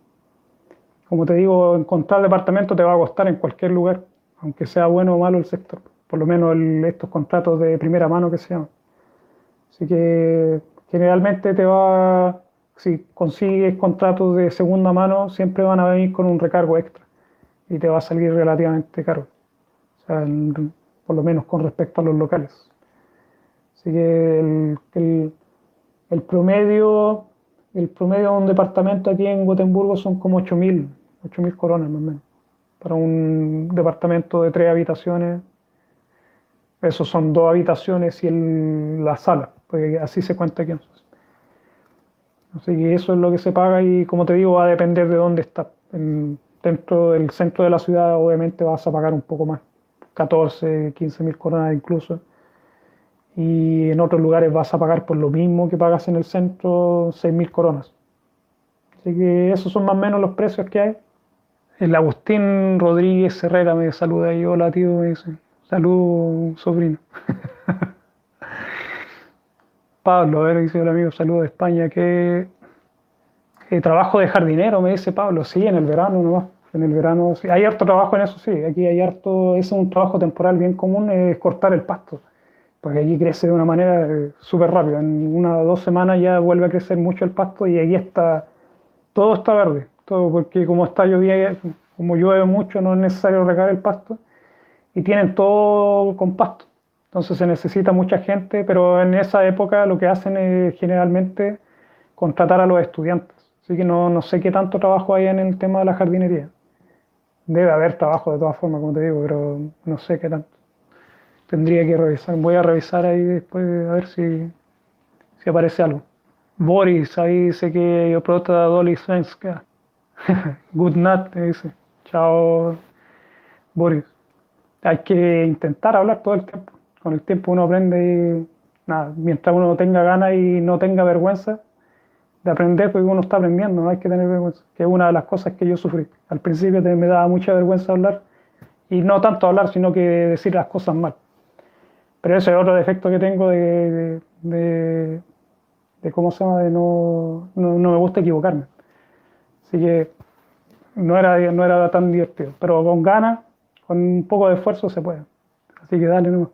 como te digo, encontrar departamento te va a costar en cualquier lugar, aunque sea bueno o malo el sector. Por lo menos estos contratos de primera mano que se llaman. Así que generalmente te va si consigues contratos de segunda mano, siempre van a venir con un recargo extra y te va a salir relativamente caro. O sea, por lo menos con respecto a los locales. Así que el, promedio el promedio de un departamento aquí en Gotemburgo son como 8.000, 8.000 coronas más o menos. Para un departamento de tres habitaciones, esos son dos habitaciones y la sala, porque así se cuenta aquí. Así que eso es lo que se paga y como te digo va a depender de dónde estás. dentro del centro de la ciudad obviamente vas a pagar un poco más, 14, 15 mil coronas incluso. Y en otros lugares vas a pagar por lo mismo que pagas en el centro, 6 mil coronas. Así que esos son más o menos los precios que hay. El Agustín Rodríguez Herrera me saluda y hola tío, me dice, salud sobrino. Pablo, a ver, dice el amigo, saludo de España, que trabajo de jardinero, me dice Pablo, sí, en el verano no en el verano, sí. hay harto trabajo en eso, sí, aquí hay harto, es un trabajo temporal bien común, es cortar el pasto, porque aquí crece de una manera eh, súper rápida, en una o dos semanas ya vuelve a crecer mucho el pasto y aquí está, todo está verde, todo, porque como está lloviendo, como llueve mucho, no es necesario regar el pasto, y tienen todo con pasto. Entonces se necesita mucha gente, pero en esa época lo que hacen es generalmente contratar a los estudiantes. Así que no, no sé qué tanto trabajo hay en el tema de la jardinería. Debe haber trabajo de todas formas, como te digo, pero no sé qué tanto. Tendría que revisar. Voy a revisar ahí después a ver si, si aparece algo. Boris, ahí dice que yo prota Dolly Svenska. Good night, dice. Chao, Boris. Hay que intentar hablar todo el tiempo con el tiempo uno aprende y nada, mientras uno tenga ganas y no tenga vergüenza de aprender, porque uno está aprendiendo, no hay que tener vergüenza, que es una de las cosas que yo sufrí. Al principio me daba mucha vergüenza hablar, y no tanto hablar, sino que decir las cosas mal. Pero ese es otro defecto que tengo de, de, cómo se llama, de no, no, me gusta equivocarme. Así que no era, no era tan divertido, pero con ganas, con un poco de esfuerzo se puede. Así que dale nomás.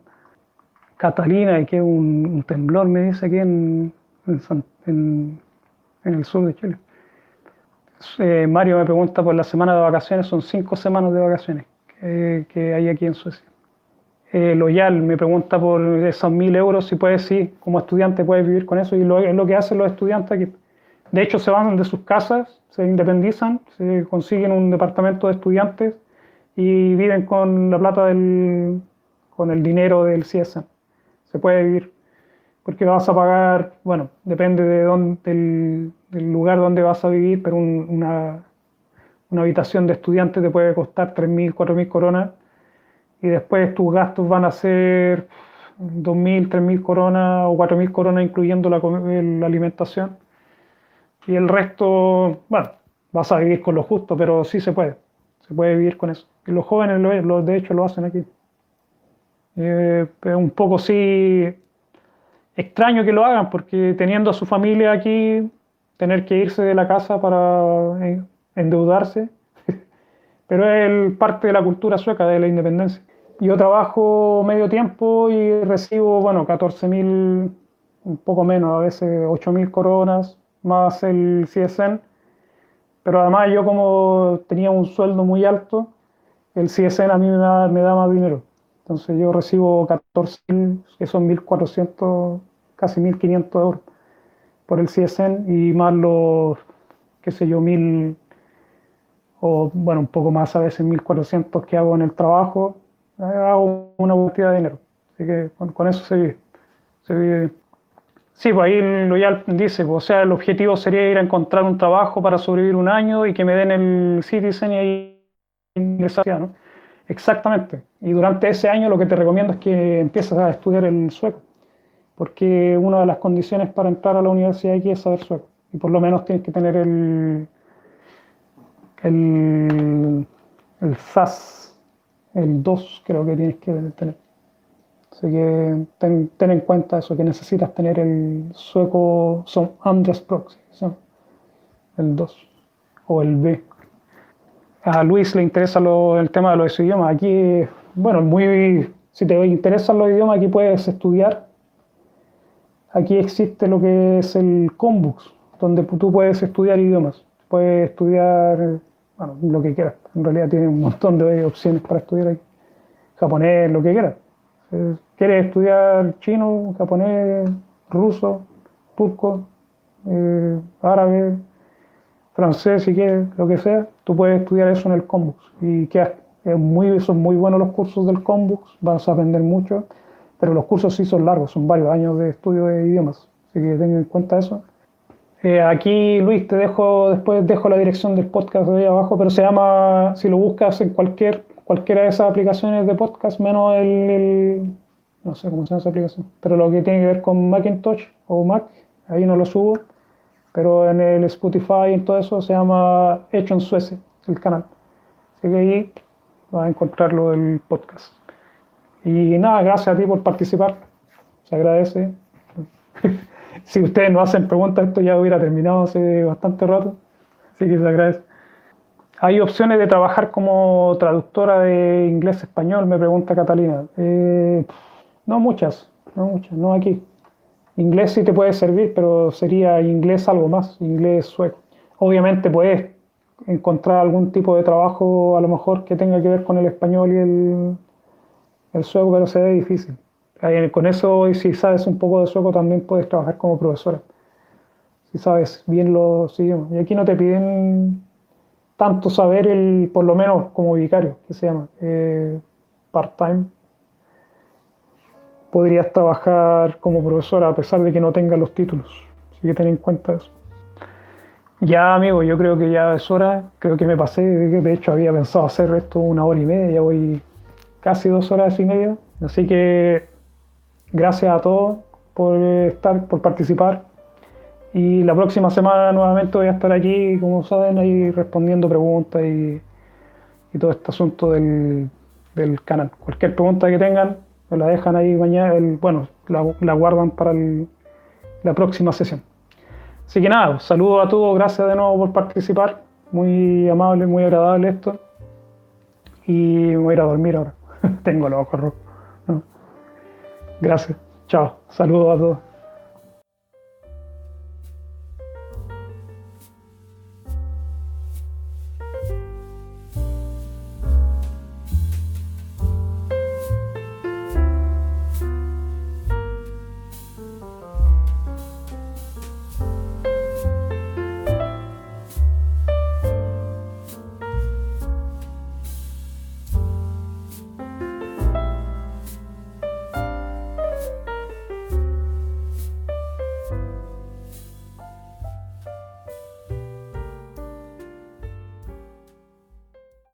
Catalina, que un, un temblor, me dice aquí en, en, el sur de Chile. Eh, Mario me pregunta por la semana de vacaciones, son cinco semanas de vacaciones que, hay aquí en Suecia. Eh, Loyal me pregunta por esos mil euros, si puedes, sí, como estudiante puedes vivir con eso, y lo, es lo que hacen los estudiantes aquí. De hecho, se van de sus casas, se independizan, se consiguen un departamento de estudiantes y viven con la plata del, con el dinero del CSN se puede vivir. Porque vas a pagar, bueno, depende de dónde, del, lugar donde vas a vivir, pero una, una habitación de estudiante te puede costar 3.000, 4.000 coronas y después tus gastos van a ser 2.000, 3.000 coronas o 4.000 coronas incluyendo la, la, alimentación. Y el resto, bueno, vas a vivir con lo justo, pero sí se puede. Se puede vivir con eso. Y los jóvenes, lo, de hecho, lo hacen aquí. Eh, un poco sí extraño que lo hagan porque teniendo a su familia aquí, tener que irse de la casa para eh, endeudarse, pero es parte de la cultura sueca de la independencia. Yo trabajo medio tiempo y recibo, bueno, 14 mil, un poco menos, a veces 8 mil coronas, más el CSN, pero además yo como tenía un sueldo muy alto, el CSN a mí me da más dinero. Entonces yo recibo 14, que son 1.400, casi 1.500 euros por el CSN y más los, qué sé yo, 1.000, o bueno, un poco más a veces 1400 que hago en el trabajo, hago una cantidad de dinero. Así que con, eso se vive. Se vive. Sí, pues ahí lo ya dice, pues, o sea, el objetivo sería ir a encontrar un trabajo para sobrevivir un año y que me den el citizen y ahí ingresar, ¿no? Exactamente. Y durante ese año lo que te recomiendo es que empieces a estudiar el sueco, porque una de las condiciones para entrar a la universidad aquí es saber sueco. Y por lo menos tienes que tener el, el, el SAS, el 2 creo que tienes que tener. Así que ten, en cuenta eso, que necesitas tener el sueco, son Andres Proxy, el 2 o el B a Luis le interesa el tema de los idiomas. Aquí, bueno, muy, si te interesan los idiomas, aquí puedes estudiar. Aquí existe lo que es el Combux, donde tú puedes estudiar idiomas. Puedes estudiar, bueno, lo que quieras. En realidad tiene un montón de opciones para estudiar aquí. Japonés, lo que quieras. ¿Quieres estudiar chino, japonés, ruso, turco, eh, árabe, francés, si quieres, lo que sea, tú puedes estudiar eso en el Combux. Y que es muy, son muy buenos los cursos del Combux, vas a aprender mucho, pero los cursos sí son largos, son varios años de estudio de idiomas, así que ten en cuenta eso. Eh, aquí, Luis, te dejo, después dejo la dirección del podcast de ahí abajo, pero se llama, si lo buscas en cualquier, cualquiera de esas aplicaciones de podcast, menos el, no sé cómo se llama esa aplicación, pero lo que tiene que ver con Macintosh o Mac, ahí no lo subo pero en el Spotify y todo eso se llama Hecho en Suecia, el canal. Así que ahí vas a encontrarlo el podcast. Y nada, gracias a ti por participar. Se agradece. si ustedes no hacen preguntas, esto ya hubiera terminado hace bastante rato. Así que se agradece. ¿Hay opciones de trabajar como traductora de inglés-español? Me pregunta Catalina. Eh, no muchas, no muchas, no aquí. Inglés sí te puede servir, pero sería inglés algo más, inglés sueco. Obviamente puedes encontrar algún tipo de trabajo a lo mejor que tenga que ver con el español y el, el sueco, pero se ve difícil. Con eso, si sabes un poco de sueco, también puedes trabajar como profesora. Si sabes bien los idiomas. Y aquí no te piden tanto saber el, por lo menos como vicario, que se llama, eh, part-time podrías trabajar como profesora a pesar de que no tengas los títulos. Así que ten en cuenta eso. Ya, amigo, yo creo que ya es hora. Creo que me pasé. De hecho, había pensado hacer esto una hora y media. Ya voy casi dos horas y media. Así que gracias a todos por estar, por participar. Y la próxima semana nuevamente voy a estar aquí, como saben, ahí respondiendo preguntas y, todo este asunto del, del canal. Cualquier pregunta que tengan, la dejan ahí mañana, bueno, la, guardan para la próxima sesión. Así que nada, saludos a todos, gracias de nuevo por participar, muy amable, muy agradable esto. Y me voy a ir a dormir ahora, tengo los ojos rojos. Gracias, chao, saludos a todos.